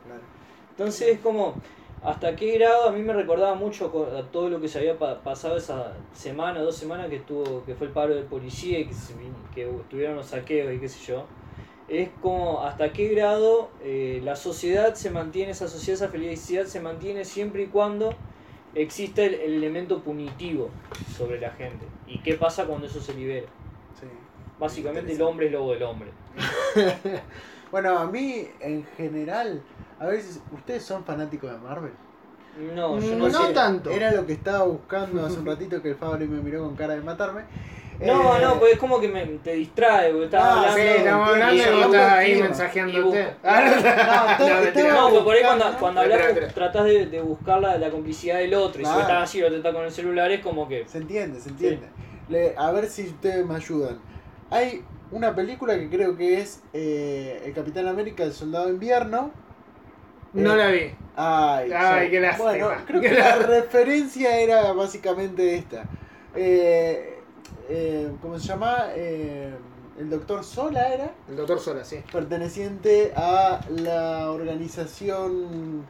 Entonces es como, hasta qué grado a mí me recordaba mucho a todo lo que se había pa- pasado esa semana, dos semanas que estuvo, que fue el paro de policía y que, se que tuvieron los saqueos y qué sé yo. Es como hasta qué grado eh, la sociedad se mantiene, esa sociedad, esa felicidad se mantiene siempre y cuando exista el, el elemento punitivo sobre la gente. ¿Y qué pasa cuando eso se libera?
Sí.
Básicamente el hombre es lobo del hombre. [laughs]
Bueno, a mí en general, a veces, ¿ustedes son fanáticos de Marvel?
No, yo
No,
no, sé.
tanto.
Era lo que estaba buscando hace un ratito que el Fabri me miró con cara de matarme.
No,
Eh,
no, pues es como que me, te distrae, porque estaba
Ah,
hablando.
Sí, estamos hablando y estás ahí mensajeándote. [laughs] Ah,
No,
no,
estaba-
No, pero por ahí cuando, cuando hablas tratás de, de buscar la, la complicidad del otro. Y si
Claro.
vos estás así o te estás con el celular, es como que.
Se entiende, se entiende. Le- a ver si ustedes me ayudan. Hay una película que creo que es eh, El Capitán América, el Soldado de Invierno.
No
Eh,
la vi.
Ay,
Ay, qué lástima.
Bueno, creo que la referencia era básicamente esta. Eh, eh, ¿Cómo se llama? Eh, el Doctor Sola era
El doctor Sola, sí.
perteneciente a la organización.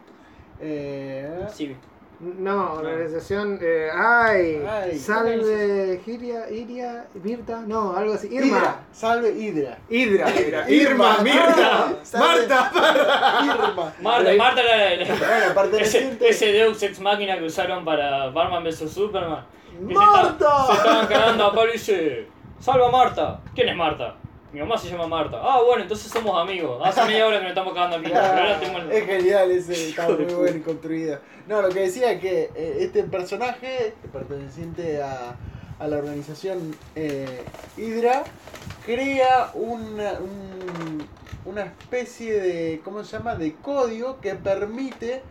eh,
Sí.
No, organización. Eh, ay,
Ay,
Salve, Giria, Iria, Mirta. No, algo así. Irma.
salve Hydra.
Hidra.
Irma,
Irma, Mirta.
ah,
Marta.
Irma.
Marta, Marta era la- la-
Bueno,
ese, ese Deus Ex Máquina que usaron para Batman vs Superman. Que se
¡Marta!
estaban- Se estaban cagando a Pablo y dice: Salva a Marta. ¿Quién es Marta? Mi mamá se llama Marta. Ah, bueno, entonces somos amigos. Hace media hora que nos estamos cagando aquí. El-
Es genial ese, [laughs] está muy bueno construido. No, lo que decía es que eh, este personaje, perteneciente a, a la organización eh, Hydra, crea una, un- una especie de, ¿cómo se llama?, de código que permite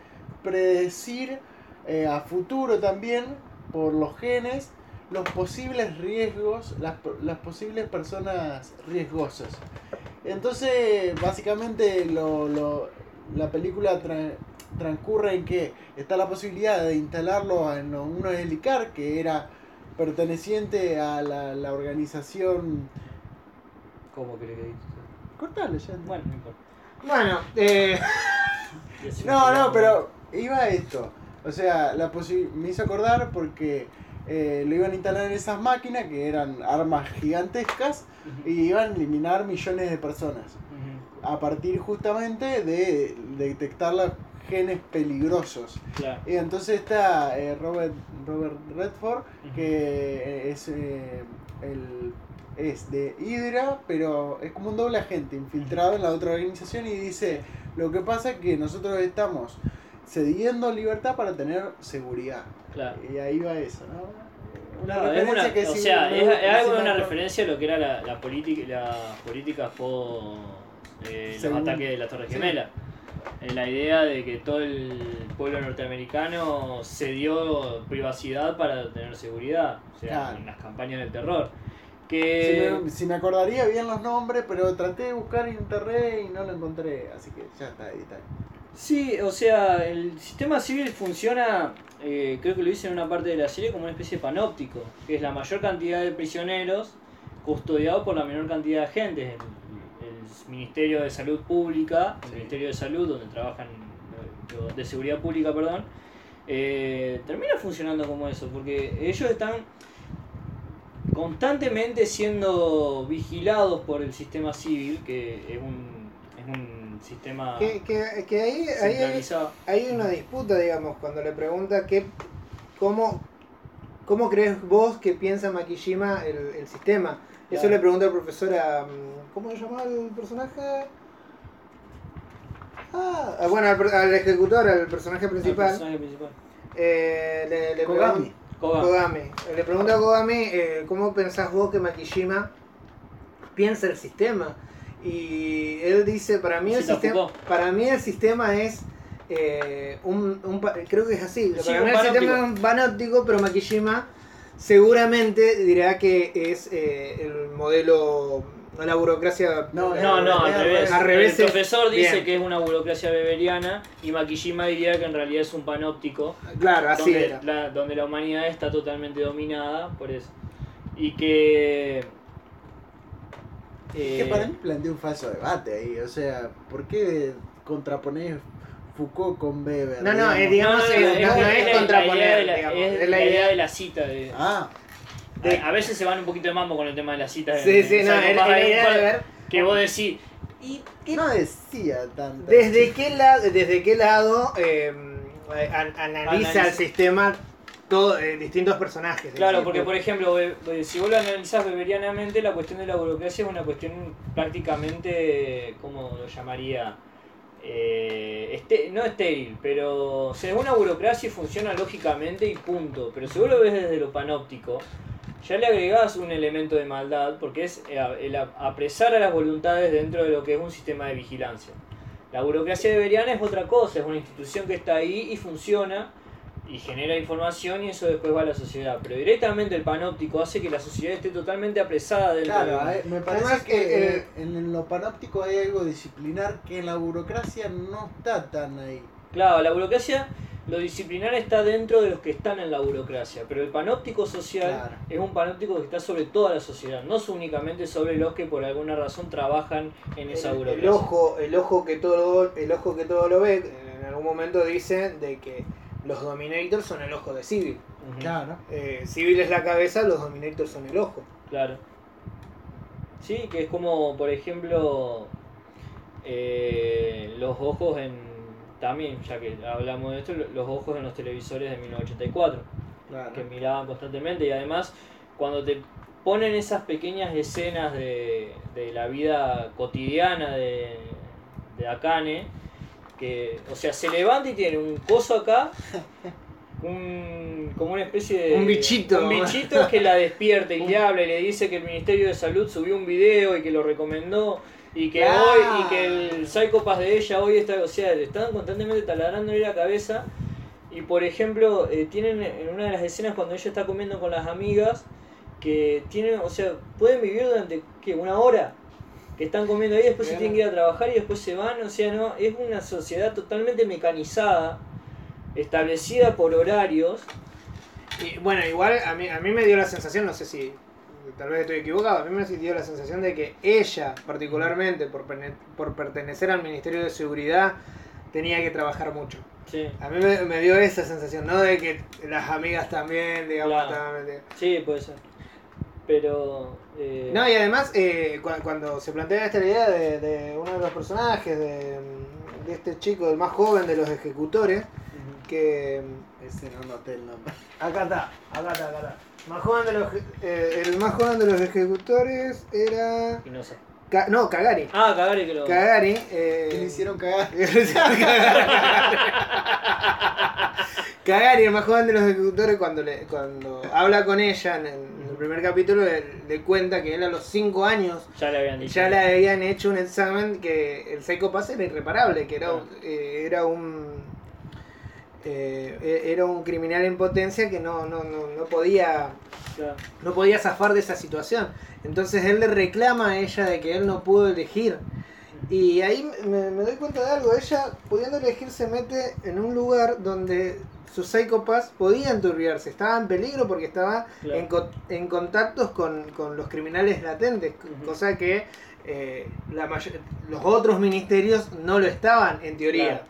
predecir eh, a futuro también, por los genes, los posibles riesgos, las, las posibles personas riesgosas. Entonces, básicamente, lo, lo- la película tra- transcurre en que está la posibilidad de instalarlo en uno helicar que era perteneciente a la, la organización.
¿Cómo cree que dice?
Cortalo ya.
Bueno, no importa.
Bueno, eh, [laughs]
No, no, pero iba a esto. O sea, la me hizo acordar porque eh, lo iban a instalar en esas máquinas que eran armas gigantescas y iban a eliminar millones de personas. A partir justamente de detectar los genes peligrosos.
Claro.
Y entonces está eh, Robert, Robert Redford, que es, eh, el, es de Hydra, pero es como un doble agente infiltrado en la otra organización y dice, lo que pasa es que nosotros estamos cediendo libertad para tener seguridad.
Claro.
Y ahí va eso, ¿no? Una
Claro, es
referencia
una-
que
o
sí
sea, es, algo de
sí
una referencia a lo que era la, la política, las políticas post eh, los ataques de la Torre
sí.
Gemela. Eh, la idea de que todo el pueblo norteamericano cedió privacidad para tener seguridad, o sea,
Claro.
en las campañas del terror.
Si
Que
me, si me acordaría bien los nombres, pero traté de buscar en internet y no lo encontré, así que ya está ahí. Está.
Sí, o sea, el sistema civil funciona, eh, creo que lo hice en una parte de la serie, como una especie de panóptico, que es la mayor cantidad de prisioneros custodiados por la menor cantidad de agentes. El, el Ministerio de Salud Pública, el
Sí.
Ministerio de Salud, donde trabajan, eh, de Seguridad Pública, perdón, eh, termina funcionando como eso, porque ellos están constantemente siendo vigilados por el sistema civil, que es un sistema
que, que, que ahí, ahí hay, una disputa, digamos, cuando le pregunta qué, cómo, cómo crees vos que piensa Makishima el, el sistema. Eso le pregunta el profesor a... mm, ¿Cómo se llama el personaje? Ah, bueno, al, ejecutor, al personaje
El
principal.
personaje principal.
eh, le, le
Kogami.
Kogami. Le pregunta a Kogami, eh, ¿cómo pensás vos que Makishima piensa el sistema? Y él dice, para mí el, sistema, para mí el sistema es eh, un, un creo que es así.
Sí,
para
un
mí el sistema es un panóptico, pero Makishima seguramente dirá que es eh, el modelo, la burocracia.
No,
eh,
No, no, al revés.
al revés
el
es-
profesor dice
bien.
que es una burocracia beberiana y Makishima diría que en realidad es un panóptico
Claro, así
donde
era.
la, donde la humanidad está totalmente dominada por eso. Y que...
que
eh,
para mí plantea un falso debate ahí, o sea, ¿por qué contraponer Foucault con Weber?
No, no,
digamos?
eh, digamos,
no, no,
eh,
no,
no,
es,
no
la-
es
es la-
contraponer,
la idea de la,
digamos,
es
es la
la idea
idea-
de la cita. De,
Ah,
de-
a, a veces se van un poquito de mambo con el tema de las citas.
Sí,
en-
sí, no, es
Pass.
la idea de ver
Que vos decís... ¿Y qué
no decía tanto.
desde qué lado, desde qué lado eh, an- analiza
Analiza.
el sistema todo, eh, distintos personajes.
Claro,
Es
porque por ejemplo, si vos lo analizás beberianamente, la cuestión de la burocracia es una cuestión prácticamente, ¿cómo lo llamaría? Eh, este- no estéril, pero o es una burocracia y funciona lógicamente y punto. Pero si vos lo ves desde lo panóptico, ya le agregás un elemento de maldad, porque es eh, el apresar a las voluntades dentro de lo que es un sistema de vigilancia. La burocracia beberiana es otra cosa, es una institución que está ahí y funciona y genera información y eso después va a la sociedad. Pero directamente el panóptico hace que la sociedad esté totalmente apresada dentro
Claro,
de...
eh, me parece
Además,
que
eh,
eh, en lo panóptico hay algo disciplinar que en la burocracia no está tan ahí.
Claro, la burocracia, lo disciplinar está dentro de los que están en la burocracia, pero el panóptico social
Claro.
es un panóptico que está sobre toda la sociedad, no únicamente sobre los que por alguna razón trabajan en esa
el,
burocracia.
el ojo, el ojo que todo, el ojo que todo lo ve, en algún momento dice de que los Dominators son el ojo de Civil.
Claro.
Eh, Civil es la cabeza, los Dominators son el ojo.
Claro. Sí, que es como, por ejemplo, eh, los ojos en... También, ya que hablamos de esto, los ojos en los televisores de 1984.
Claro.
que miraban constantemente y además cuando te ponen esas pequeñas escenas de, de la vida cotidiana de, de Akane, que, o sea, se levanta y tiene un coso acá, [laughs] un, como una especie de...
Un bichito.
Un bichito que la despierta y le habla y le dice que el Ministerio de Salud subió un video y que lo recomendó. Y que
Ah.
hoy, y que el Psychopath de ella hoy está, o sea, le están constantemente taladrándole la cabeza. Y por ejemplo, eh, tienen en una de las escenas cuando ella está comiendo con las amigas, que tienen, o sea, pueden vivir durante ¿qué? una hora. Que están comiendo ahí, después se tienen que ir a trabajar y después se van, o sea, no, es una sociedad totalmente mecanizada, establecida por horarios.
Y bueno, igual a mí, a mí me dio la sensación, no sé si tal vez estoy equivocado, a mí me dio la sensación de que ella, particularmente por, por pertenecer al Ministerio de Seguridad, tenía que trabajar mucho.
Sí,
A mí me, me dio esa sensación, no de que las amigas también, digamos,
Claro. sí, puede ser. Pero... eh,
No, y además, eh, cu- cuando se plantea esta idea de, de uno de los personajes, de, de este chico, el más joven de los ejecutores, que...
Ese no noté el nombre.
Acá está, acá está, acá está. Más joven de los, eh, el más joven de los ejecutores era...
y no sé.
No, Kagari.
Ah, cagare que lo...
Kagari. Eh,
le hicieron cagar. [laughs]
Kagari, el más joven de los ejecutores, cuando, le, cuando habla con ella en en el primer capítulo, le, le cuenta que él a los 5 años
Ya le habían dicho.
ya le habían hecho un examen que el Psychopath era irreparable, que era, un-
Ah.
eh, era un eh, e- era un criminal en potencia que no, no, no, no podía
Claro.
no podía zafar de esa situación. Entonces él le reclama a ella de que él no pudo elegir. Y ahí me, me doy cuenta de algo. Ella, pudiendo elegir, se mete en un lugar donde sus psicópatas podían turbiarse. Estaba en peligro porque estaba
Claro.
en, co- en contactos con, con los criminales latentes. Cosa que eh, la mayor- los otros ministerios no lo estaban, en teoría.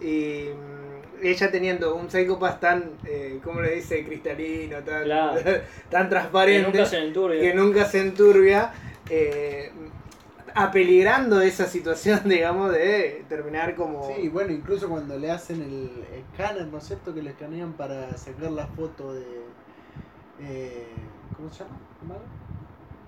Y mm, ella teniendo un psicópata tan, eh, ¿cómo le dice? Cristalino, tan,
Claro. [laughs]
tan
Que
transparente
nunca se enturbia.
que nunca se enturbia, eh, apeligrando esa situación, [laughs] digamos, de terminar como...
Sí, bueno, incluso cuando le hacen el escáner, ¿no es cierto? Que le escanean para sacar la foto de. eh, ¿Cómo se llama? ¿Malo?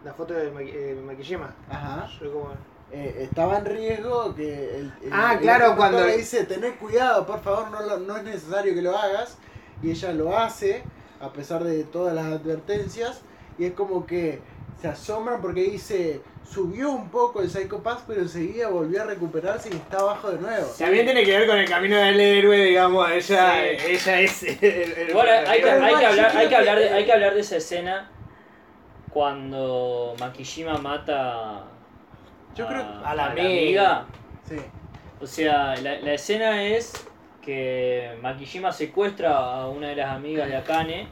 La foto de Maki- eh, Makishima.
Ajá.
Yo como-
Eh, estaba en riesgo que el, el-
Ah,
el
claro, cuando-
le dice, tenés cuidado, por favor, no, lo- no es necesario que lo hagas. Y ella lo hace, a pesar de todas las advertencias. Y es como que se asombran porque dice, subió un poco el Psychopath, pero enseguida volvió a recuperarse y está abajo de nuevo.
También tiene que ver con el camino del héroe, digamos, ella,
Sí.
ella es el, el-
Igual hay, que, hay que hablar, hay que hablar de, hay que hablar de esa escena cuando Makishima mata
Yo creo-
a la amiga.
Sí.
O sea, la, la escena es que Makishima secuestra a una de las amigas de Akane,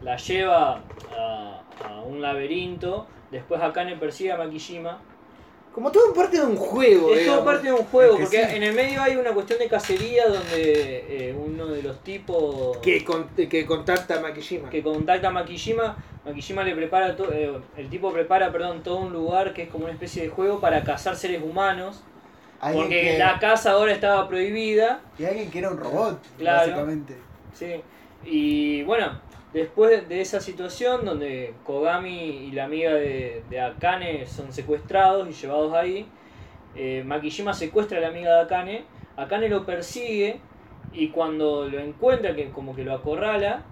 la lleva a, a un laberinto, después Akane persigue a Makishima.
Como todo parte de un juego,
Es todo parte de un juego,
Es que
porque
sí.
en el medio hay una cuestión de cacería donde eh, uno de los tipos
que, con- que contacta a Makishima.
que contacta a Makishima, Makishima le prepara, to- eh, el tipo prepara, perdón, todo un lugar que es como una especie de juego para cazar seres humanos, porque
que,
la caza ahora estaba prohibida,
y alguien que era un robot,
Claro.
básicamente.
sí, y bueno, después de esa situación donde Kogami y la amiga de, Akane son secuestrados y llevados ahí, eh, Makishima secuestra a la amiga de Akane, Akane lo persigue y cuando lo encuentra, que como que lo acorrala,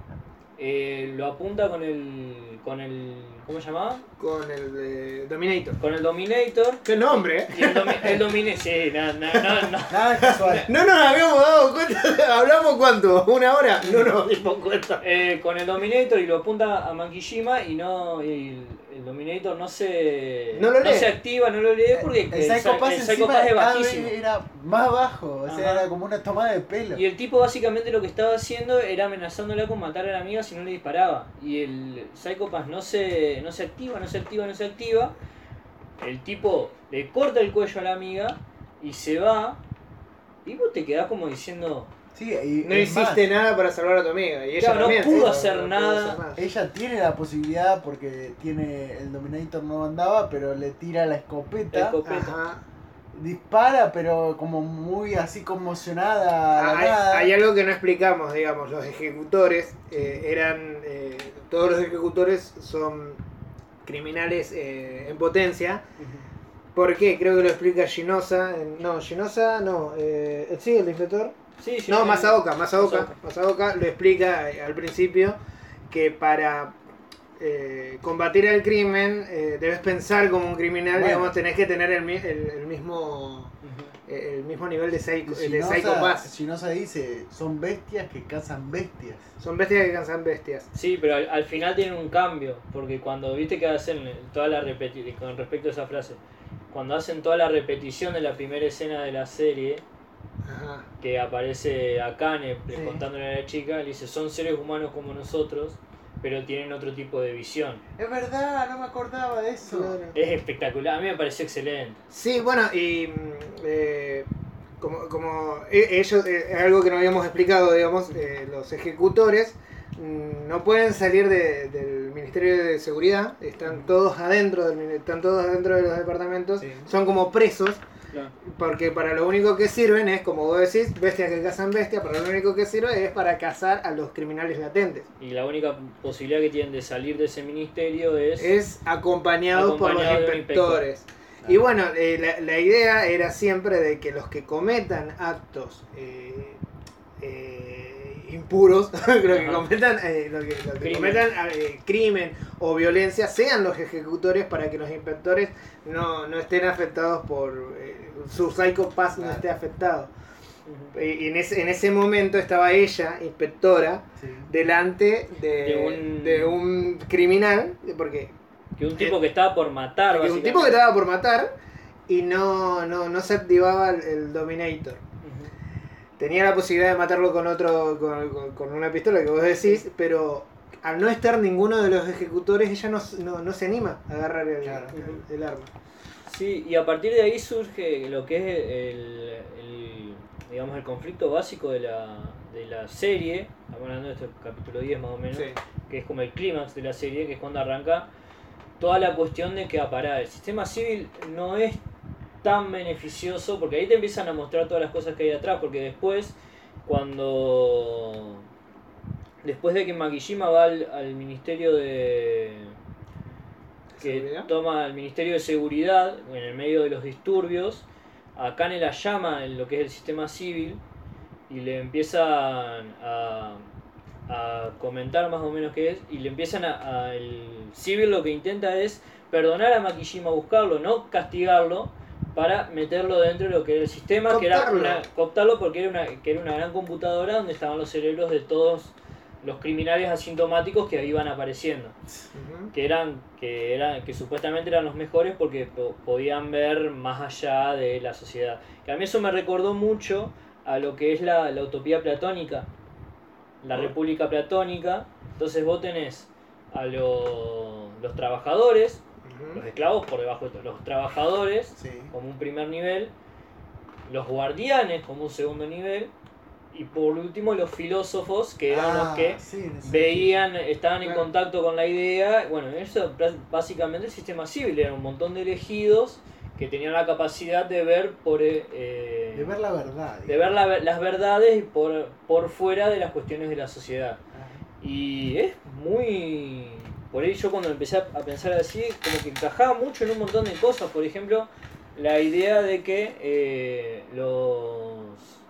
eh, lo apunta con el, con el, ¿cómo se llamaba?
Con el de Dominator.
Con el Dominator.
¡Qué nombre, eh!
Y el, domi el Domine- sí, no, no, no, no. [laughs]
Nada casual.
No nos habíamos dado cuenta. [laughs] ¿Hablamos cuánto? ¿Una hora? No [laughs] nos dimos cuenta.
Eh, con el Dominator y lo apunta a Makishima y no y el, Dominator no se
No lo
se activa, no lo lee porque
el Psycho Pass
el
encima
Psycho Pass es
cada vez
bajísimo.
era más bajo, o sea, era como una tomada de pelo.
Y el tipo básicamente lo que estaba haciendo era amenazándola con matar a la amiga si no le disparaba. Y el Psycho Pass no se, no se activa, no se activa, no se activa. El tipo le corta el cuello a la amiga y se va. Y vos te quedás como diciendo,
Sí, y
No hiciste
más,
nada para salvar a tu amiga. Y ella
Claro, no
también,
pudo
sí,
hacer
pudo
nada.
nada.
Ella tiene la posibilidad porque tiene el Dominator no andaba, pero le tira la escopeta,
La escopeta.
Ajá.
dispara, pero como muy así conmocionada.
Ah, hay,
nada.
hay algo que no explicamos, digamos, los ejecutores eh, eran, eh, todos los ejecutores son criminales eh, en potencia. ¿Por qué? Creo que lo explica Ginosa. en- No, Ginosa, no. Eh, ¿Sí, el inspector?
Sí, sí,
No,
sí.
Masaoka, Masaoka,
Masaoka.
Lo explica eh, al principio que para eh, combatir el crimen eh, debes pensar como un criminal,
Bueno.
digamos, tenés que tener el, mi- el- el mismo el mismo nivel de, psycho, de
Shinoza,
psychopath.
Shinoza dice, son bestias que cazan bestias.
Son bestias que cansan bestias.
Sí, pero al, al final tienen un cambio, porque cuando viste que hacen toda la repetición, con respecto a esa frase, cuando hacen toda la repetición de la primera escena de la serie,
Ajá.
que aparece Akane
Sí.
contándole a la chica, le dice, son seres humanos como nosotros, pero tienen otro tipo de visión.
Es verdad, no me acordaba de eso.
Claro.
Es espectacular, a mí me pareció excelente.
Sí, bueno, y mm, eh, como, como e- ellos, eh, es algo que no habíamos explicado, digamos, eh, los ejecutores mm, no pueden salir de- del Ministerio de Seguridad, están todos adentro del, están todos adentro de los departamentos,
Sí.
son como presos, porque para lo único que sirven es, como vos decís, bestias que cazan bestias, para lo único que sirve es para cazar a los criminales latentes.
Y la única posibilidad que tienen de salir de ese ministerio es...
Es acompañados por los inspectores. Y bueno, eh, la, la idea era siempre de que los que cometan actos eh, eh, impuros, [laughs] los que cometan, eh, lo que, lo cometan eh, crimen o violencia sean los ejecutores para que los inspectores no, no estén afectados por eh, su psychopath no
Claro.
esté afectado.
Ujú.
Y en ese, en ese momento estaba ella, inspectora,
Sí.
delante de,
De un-
de un criminal, porque
Que un tipo que estaba por matar,
un tipo que estaba por matar y no, no, no se activaba el, el Dominator. Tenía la posibilidad de matarlo con otro con, con- con una pistola que vos decís, pero al no estar ninguno de los ejecutores, ella no, no, no se anima a agarrar el,
Claro.
el- el arma.
Sí, y a partir de ahí surge lo que es el, el, digamos, el conflicto básico de la, de la serie, estamos hablando de este capítulo 10 más o menos, que es como el clímax de la serie, que es cuando arranca toda la cuestión de que apará, el sistema civil no es tan beneficioso, porque ahí te empiezan a mostrar todas las cosas que hay atrás, porque después, cuando... Después de que Makishima va al, al Ministerio de... que
¿Seguridad?
toma el Ministerio de Seguridad, en el medio de los disturbios, a Kane la llama en lo que es el sistema civil, y le empiezan a, a comentar más o menos qué es, y le empiezan a, a- el civil lo que intenta es perdonar a Makishima, buscarlo, no castigarlo, para meterlo dentro de lo que era el sistema, que era una, cooptarlo porque era una, que era una gran computadora donde estaban los cerebros de todos los criminales asintomáticos que iban apareciendo. Que eran que eran que supuestamente eran los mejores porque po- podían ver más allá de la sociedad. Que a mí eso me recordó mucho a lo que es la, la utopía platónica la república platónica. Entonces vos tenés a lo- los trabajadores Los esclavos por debajo de los trabajadores
Sí.
como un primer nivel los guardianes como un segundo nivel y por último los filósofos que eran los
Ah,
que
sí,
veían, estaban en contacto con la idea. Bueno, eso básicamente el sistema civil era un montón de elegidos que tenían la capacidad de ver por eh, eh,
De ver la verdad.
de ver la ver- las verdades por, por fuera de las cuestiones de la sociedad.
Ajá.
Y es muy... Por ahí yo cuando empecé a pensar así, como que encajaba mucho en un montón de cosas. Por ejemplo, la idea de que eh, los,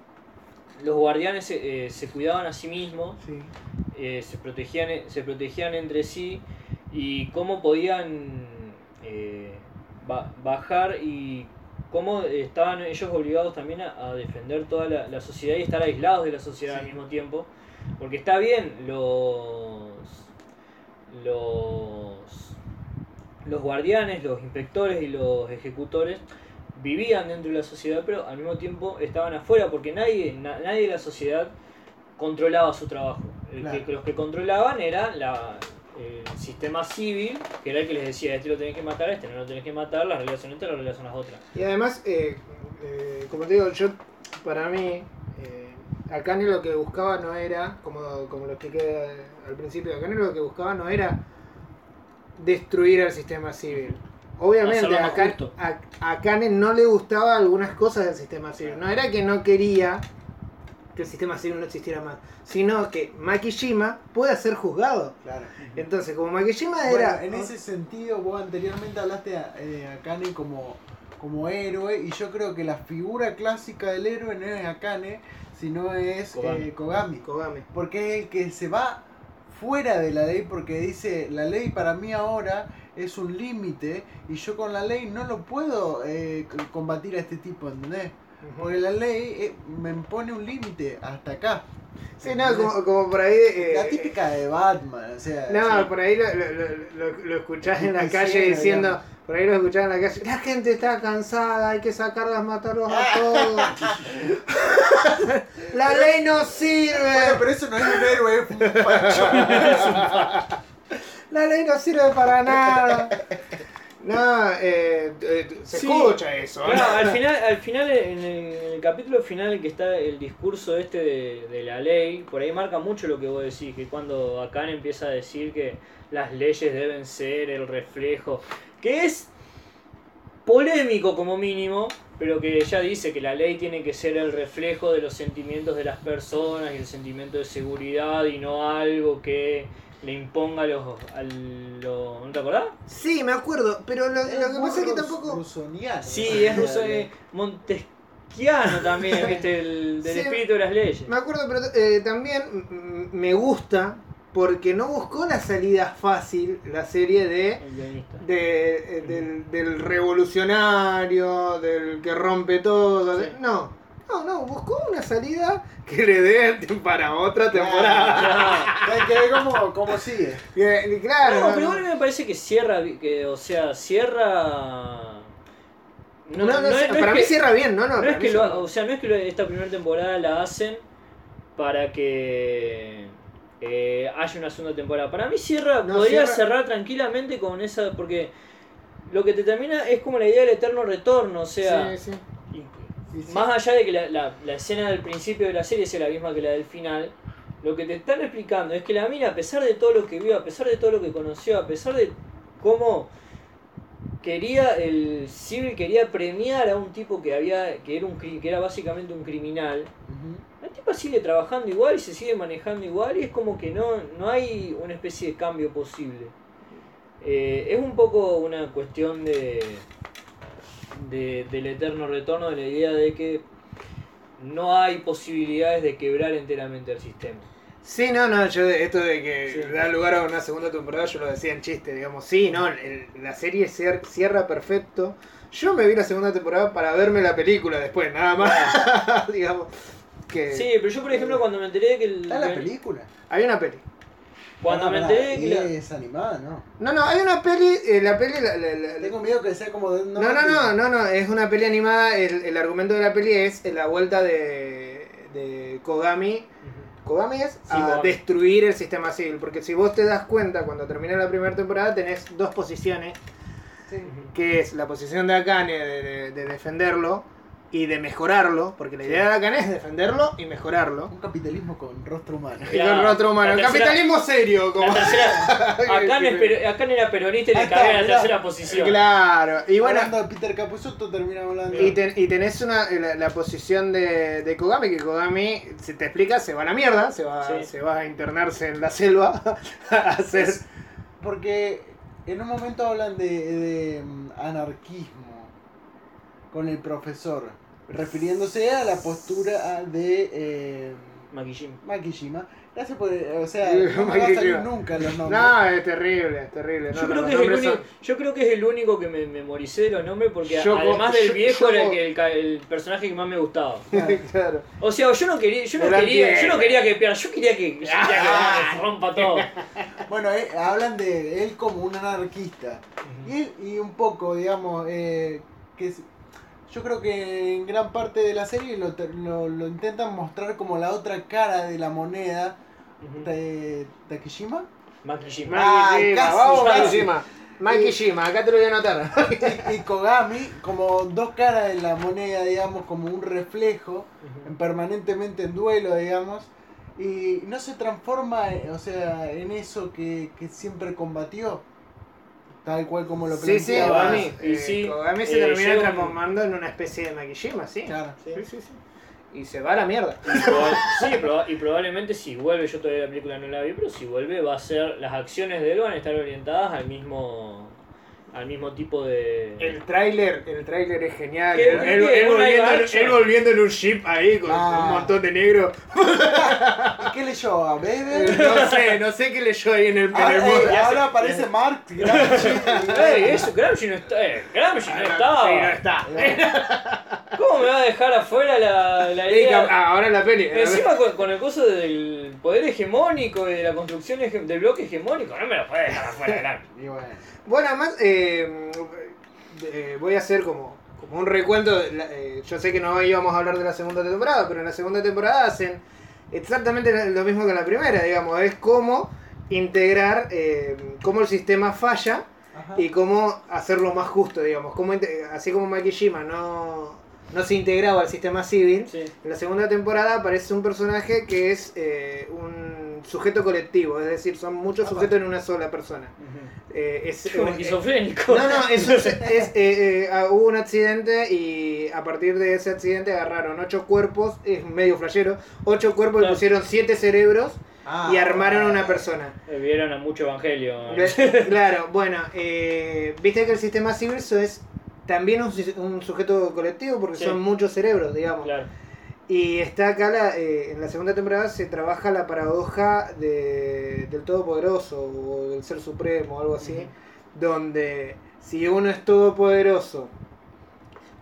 los guardianes se- eh, se cuidaban a sí mismos
Sí.
eh, se, protegían, se protegían entre sí y cómo podían ba- bajar y cómo estaban ellos obligados también a, a defender toda la, la sociedad y estar aislados de la sociedad al mismo tiempo. Porque está bien, los, los, los guardianes, los inspectores y los ejecutores vivían dentro de la sociedad, pero al mismo tiempo estaban afuera, porque nadie, na- nadie de la sociedad controlaba su trabajo. El
Claro.
que, los que controlaban era la, el sistema civil, que era el que les decía, este lo tenés que matar, este no lo tenés que matar, las reglas son estas, las reglas son las otras.
Y además, eh, eh, como te digo, yo, para mí, eh, Akane lo que buscaba no era, como, como lo expliqué al principio, Akane lo que buscaba no era destruir al sistema civil. Obviamente a Akane no le gustaba algunas cosas del sistema civil. No era que no quería que el sistema civil no existiera más, sino que Makishima pueda ser juzgado.
Claro.
Entonces, como Makishima
Bueno,
era...
en ese sentido, vos anteriormente hablaste a, eh, a Kane como, como héroe, y yo creo que la figura clásica del héroe no es Akane, sino es
Kogami.
eh, Kogami.
Kogami.
Porque es el que se va fuera de la ley, porque dice, la ley para mí ahora es un límite, y yo con la ley no lo puedo eh, combatir a este tipo, ¿entendés? Porque la ley eh, me impone un límite hasta acá.
Sí, no, como, como por ahí... eh,
La típica de Batman, o sea...
No, por ahí lo, lo, lo- lo- lo escuchás en la calle diciendo,
digamos.
por ahí lo escuchás en la calle, la gente está cansada, hay que sacarlas, matarlos a [laughs] todos. la ley no
Bueno,
sirve,
pero eso no es un héroe, es un facho. [laughs]
la ley no sirve para nada. [laughs] No, eh, eh, se
Sí.
escucha eso. ¿no?
Claro, al final, al final en, el, en el capítulo final que está el discurso este de, de la ley, por ahí marca mucho lo que vos decís, que cuando Akane empieza a decir que las leyes deben ser el reflejo, que es polémico como mínimo, pero que ya dice que la ley tiene que ser el reflejo de los sentimientos de las personas y el sentimiento de seguridad y no algo que le imponga a los... A los ¿No te acordás?
Sí, me acuerdo, pero lo, lo que pasa es que tampoco...
rusoniano,
Sí, es ruso, eh, montesquiano también, [laughs] ¿viste? El, del
Sí.
espíritu de las leyes.
Me acuerdo, pero eh, también me gusta porque no buscó la salida fácil la serie de de, eh, del, del revolucionario, del que rompe todo. de- no, no, no, buscó una salida que le dé para otra temporada.
Claro.
Hay que ver cómo, cómo sigue.
Que- claro,
No,
no,
pero igual me parece que cierra, que, o sea, cierra...
No, no,
es-
para
es
mí
que-
cierra bien, ¿no? No,
No es que lo, o sea, no es que lo- esta primera temporada la hacen para que eh, haya una segunda temporada. Para mí cierra,
No,
podría
cierra-
cerrar tranquilamente con esa, porque lo que te termina es como la idea del eterno retorno, o sea,
Sí, sí.
Sí.
más allá de que la, la- la escena del principio de la serie sea la misma que la del final, lo que te están explicando es que la mina, a pesar de todo lo que vio, a pesar de todo lo que conoció, a pesar de cómo quería el civil quería premiar a un tipo que había que era un que era básicamente un criminal
Ujú.
la tipa sigue trabajando igual y se sigue manejando igual y es como que no no hay una especie de cambio posible Eh, es un poco una cuestión de, de del eterno retorno de la idea de que no hay posibilidades de quebrar enteramente el sistema
Sí, no, no, yo esto de que
Sí.
da lugar a una segunda temporada, yo lo decía en chiste, digamos, sí, no, el- la serie cier- cierra perfecto. Yo me vi la segunda temporada para verme la película después, nada más, [laughs] digamos, que
sí pero yo por ejemplo cuando me enteré de que el
¿Está la película?
hay una peli.
Cuando me enteré que
es animada, ¿no?
No, no, hay una peli, eh, la peli, la- la- la-
Tengo miedo que sea como de...
no, no, no, no, no, es una peli animada, el, el argumento de la peli es la vuelta de, de Kogami Kogami es a destruir el sistema civil, porque si vos te das cuenta, cuando termina la primera temporada tenés dos posiciones,
Sí.
que es la posición de Akane de, de- de defenderlo y de mejorarlo, porque la idea de Akane es defenderlo y mejorarlo.
Un capitalismo con rostro humano.
Y con rostro humano, el
tercera-
capitalismo serio, como...
Acá, [laughs] era peronista y le
está,
cagué en la tercera posición.
Claro, y bueno,
Hablando de Peter Capusotto, terminamos hablando...
y, ten- y tenés una, la, la posición de, de Kogami, que Kogami, si te explica, se va a la mierda, se va,
Sí.
se va a internarse en la selva [laughs] a hacer...
Es- Porque en un momento hablan de, de, mm, anarquismo con el profesor, refiriéndose a la postura de eh,
Makishima.
Makishima. Gracias por... O sea, no me va a salir nunca los nombres.
No, es terrible, es terrible. no,
Yo, creo que es el único,
son-
yo creo que es el único que me memoricé de los nombres porque
Yo-
además del
yo-
viejo
yo-
era el, que- el, personaje que más me gustaba. [laughs]
claro.
O sea, yo no quería, yo no quería,
bien.
yo no quería que pierda, yo quería que, yo quería que rompa todo. [laughs]
Bueno, eh, hablan de él como un anarquista. Y, y un poco, digamos, eh, que yo creo que en gran parte de la serie lo, lo, lo intentan mostrar como la otra cara de la moneda de Takeshima.
Makishima.
Ah,
Makishima,
casi,
vamos. Makishima. Makishima, acá te lo voy a anotar.
Y, y Kogami como dos caras de la moneda, digamos, como un reflejo, en permanentemente en duelo, digamos. Y no se transforma, eh, o sea, en eso que, que siempre combatió. Tal cual como lo
Sí, sí,
planteaba.
Kogami,
y
eh,
sí,
Kogami se
eh,
termina transformando en una especie de Makishima, sí.
Claro.
Sí, sí, sí. y se va a la mierda.
Y sí, y probablemente si vuelve, yo todavía la película no la vi, pero si vuelve va a ser, las acciones de él van a estar orientadas al mismo al mismo tipo de...
El tráiler, el tráiler es genial.
¿Qué-
Él, él- volviendo, él volviendo en un ship ahí con
Ah.
un montón de negros.
¿Y qué leyó? ¿A Weber?
No sé, no sé qué leyó ahí en el, en
Ah,
el
eh,
mundo.
ahora aparece Mark [laughs] Gramsci.
¡Ey, eso! Gramsci no está... Eh, Gramsci no estaba.
Sí, no está.
¿Cómo me va a dejar afuera la, idea?
ah, ahora en la peli.
Encima con, con el coso del poder hegemónico y de la construcción del bloque hegemónico, no me lo puedes dejar afuera. [laughs]
Y bueno.
Bueno, además, eh, eh, voy a hacer como, como un recuento. eh, yo sé que no íbamos a hablar de la segunda temporada, pero en la segunda temporada hacen exactamente lo mismo que en la primera, digamos. Es cómo integrar, eh, cómo el sistema falla
Ajá.
y cómo hacerlo más justo, digamos. Cómo, así como Makishima no, no se integraba al sistema civil,
Sí.
en la segunda temporada aparece un personaje que es eh, un sujeto colectivo, es decir, son muchos sujetos en una sola persona. Eh, es, [laughs]
Como
eh,
esquizofrénico.
no, no, es, es- es, eh, eh, ah, hubo un accidente y a partir de ese accidente agarraron ocho cuerpos, es medio flashero, ocho cuerpos y pusieron siete cerebros
Ah,
y armaron una persona.
Vieron a mucho evangelio.
Claro, bueno, eh, viste que el sistema civil es también un, un sujeto colectivo porque
Sí.
son muchos cerebros, digamos.
Claro.
Y está acá, la, eh, en la segunda temporada se trabaja la paradoja de, del Todopoderoso o del Ser Supremo o algo así, donde si uno es todopoderoso,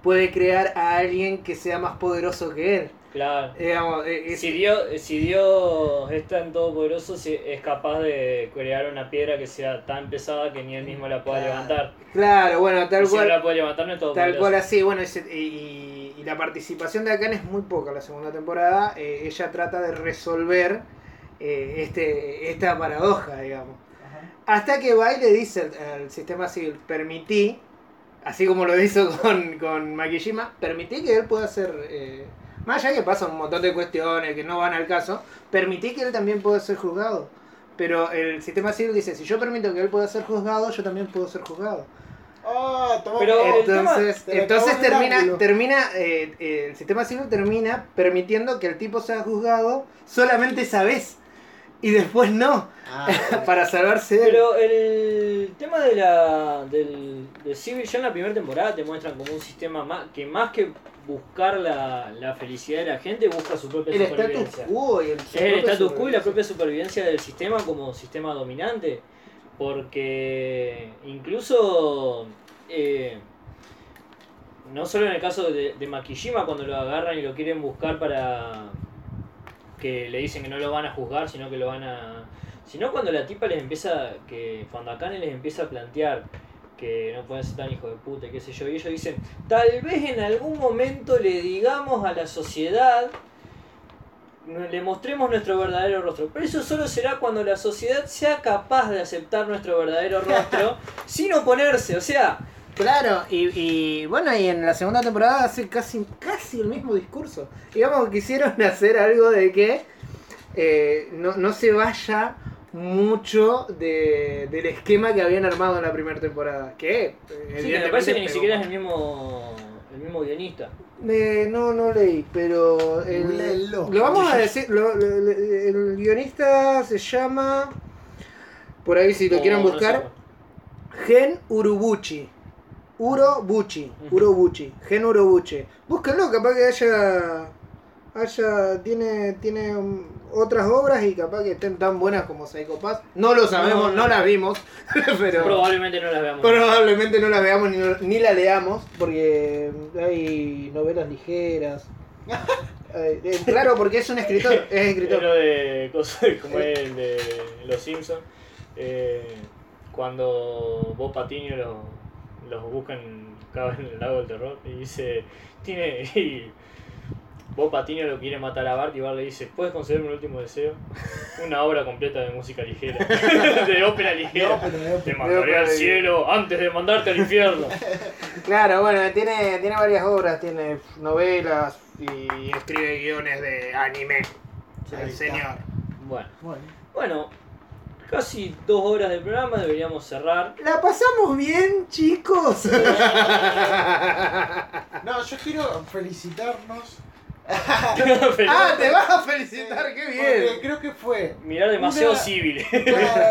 puede crear a alguien que sea más poderoso que él.
Claro.
Digamos, eh, es-
Si Dios, si Dios es tan todopoderoso, si es capaz de crear una piedra que sea tan pesada que ni él mismo la pueda
Claro.
levantar.
claro, bueno,
Y
tal
si no
cual.
la puede levantar, no es
Tal
todopoderoso.
cual así, bueno, y, y- y la participación de Akan es muy poca la segunda temporada. eh, ella trata de resolver eh, este, esta paradoja, digamos.
Ajá.
Hasta que va y le dice al, al sistema civil, permití, así como lo hizo con, con Makishima, permití que él pueda ser, eh, más allá que pasan un montón de cuestiones que no van al caso, permití que él también pueda ser juzgado. Pero el sistema civil dice, si yo permito que él pueda ser juzgado, yo también puedo ser juzgado.
Ah, toma-
Pero el
Entonces, entonces termina, termina eh, eh, el sistema civil termina permitiendo que el tipo sea juzgado solamente esa vez y después no,
Ah, [laughs]
para salvarse de él.
Pero el tema de la del, del Civil ya en la primera temporada te muestran como un sistema más que más que buscar la, la felicidad de la gente busca su propia
el status
supervivencia.
quo y el,
el status quo y la propia supervivencia del sistema como sistema dominante. Porque incluso, eh, no solo en el caso de, de cuando lo agarran y lo quieren buscar para que le dicen que no lo van a juzgar, sino que lo van a... Sino cuando la tipa les empieza, que cuando Akane les empieza a plantear que no pueden ser tan hijos de puta, y qué sé yo, y ellos dicen, tal vez en algún momento le digamos a la sociedad le mostremos nuestro verdadero rostro. Pero eso solo será cuando la sociedad sea capaz de aceptar nuestro verdadero rostro [laughs] sin oponerse. O sea,
Claro, y, y bueno, y en la segunda temporada hace casi, casi el mismo discurso. Digamos que quisieron [laughs] hacer algo de que eh, no, no se vaya mucho de, del esquema que habían armado en la primera temporada. Que, eh,
sí, que me parece que ni siquiera es el mismo, el mismo guionista.
Eh, no, no leí, pero el- lo vamos a [laughs] decir. lo- lo- lo- el guionista se llama. Por ahí, si lo
No,
quieren
no
buscar. Gen Urobuchi. Urobuchi. Urobuchi. Gen Urobuchi. Búsquenlo, capaz que haya. haya tiene, tiene um, otras obras y capaz que estén tan buenas como Psycho Pass. No lo sabemos,
No,
no,
no.
las vimos. [laughs] pero.
Probablemente no las veamos.
Probablemente no la veamos ni, ni la leamos porque hay novelas ligeras. [laughs] Eh, eh, claro, porque es un escritor, es
Es
escritor.
lo de cosas [laughs] como el de Los Simpsons. eh, cuando Bob Patiño los, los buscan cada en el lago del terror y dice, tiene... Y Bob Patiño lo quiere matar a Bart y Bart le dice, ¿puedes concederme un último deseo? Una obra completa de música ligera, [laughs] de ópera ligera.
No, pero
Te mandaré al cielo antes de mandarte al infierno. [laughs]
Claro, bueno, tiene, tiene varias obras, tiene novelas y escribe guiones de anime. El señor.
Bueno,
Bueno.
bueno, casi dos horas del programa, deberíamos cerrar.
¿La pasamos bien, chicos? [laughs]
No, yo quiero felicitarnos [laughs]
Ah, te vas a felicitar, qué
Porque
bien.
creo que fue.
Mirar demasiado
Una-
civil.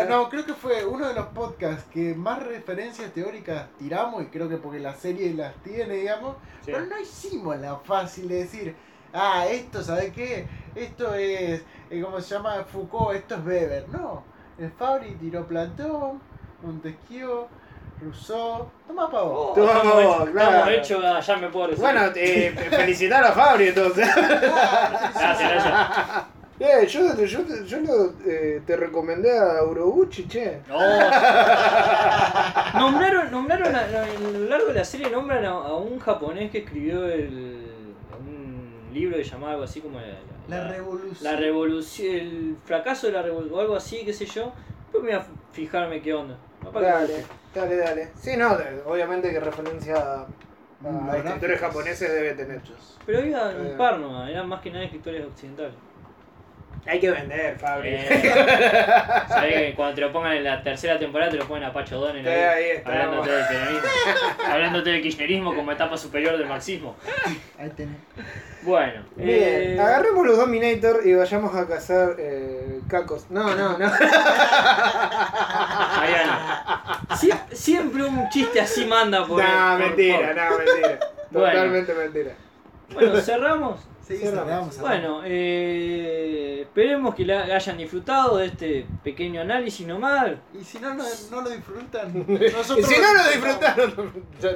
No, creo que fue uno de los podcasts que más referencias teóricas tiramos, y creo que porque la serie las tiene, digamos,
Sí.
pero no hicimos la fácil de decir, ah, esto, ¿sabes qué? Esto es, eh, ¿cómo se llama? Foucault, esto es Weber. No, el Fabri tiró Platón, Montesquieu, Rousseau, toma pa' vos.
Oh,
Toma,
estamos hechos,
claro.
estamos hechos, ah, ya me puedo decir.
Bueno, eh, felicitar a Fabri entonces. [laughs]
gracias, gracias. [laughs]
Eh, yo, yo, yo lo, eh, te recomendé a Urobuchi, che.
No. nombraron, nombraron a, a- a lo largo de la serie nombran a, a un japonés que escribió el, un libro que llamaba algo así como la,
La revolución.
la revolución, el fracaso de la revolución, o algo así, qué sé yo. Pero me voy a fijarme qué onda.
Dale, dale, dale. Sí, no, de- obviamente que referencia a, a escritores japoneses debe tener.
Pero había
Eh.
un par nomás, eran más que nada escritores occidentales.
Hay que vender, Fabri.
Eh, [laughs] Sabés que cuando te lo pongan en la tercera temporada te lo ponen a Pacho Donel
Sí, ahí estamos.
hablándote del peronismo, hablándote del kirchnerismo como etapa superior del marxismo.
Ahí tenés.
Bueno,
Bien,
eh,
agarremos los Dominator y vayamos a cazar eh, cacos. No, no, no. [laughs]
Mariano. Sie- siempre un chiste así manda por.
No, mentira,
por-
no, mentira.
Bueno.
Totalmente mentira.
Bueno, cerramos.
Sí.
Bueno, eh, esperemos que la hayan disfrutado de este pequeño análisis nomás.
Y si no, no, no lo disfrutan. [laughs]
Y
Nosotros
si no lo disfrutaron,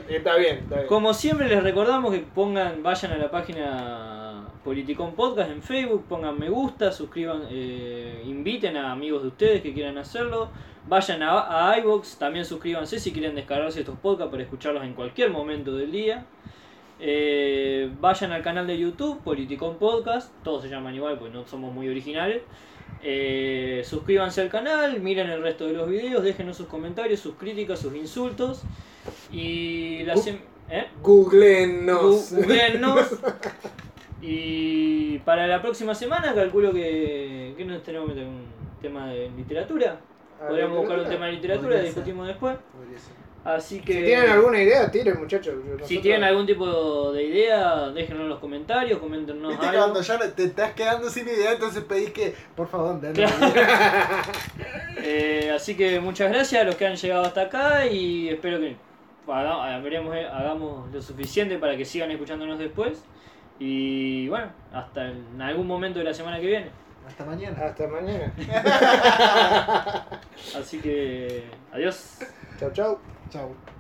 está bien, está bien.
Como siempre les recordamos que pongan, vayan a la página Politicón Podcast en Facebook, pongan me gusta, suscriban, eh, inviten a amigos de ustedes que quieran hacerlo, vayan a, a iVoox, también suscríbanse si quieren descargarse estos podcasts para escucharlos en cualquier momento del día. Eh, vayan al canal de YouTube, Politicón Podcast, todos se llaman igual porque no somos muy originales. Eh, suscríbanse al canal, miren el resto de los videos, déjenos sus comentarios, sus críticas, sus insultos. Y la sem- ¿eh? Googleennos. Y para la próxima semana calculo que, que nos tenemos que meter un tema de literatura.
Ah,
Podríamos buscar un tema de literatura, discutimos después.
Podría ser.
Así que
Si tienen alguna idea, tiren, muchachos.
si tienen algún tipo de idea, déjenlo en los comentarios, coméntenos
Viste
algo.
cuando ya te estás quedando sin idea, entonces pedís que, por favor, idea. [laughs]
Eh, así que muchas gracias a los que han llegado hasta acá y espero que haga- veremos, eh, hagamos lo suficiente para que sigan escuchándonos después. Y bueno, hasta en algún momento de la semana que viene.
Hasta mañana.
Hasta mañana. [laughs]
Así que adiós.
Chau, chau.
Chau.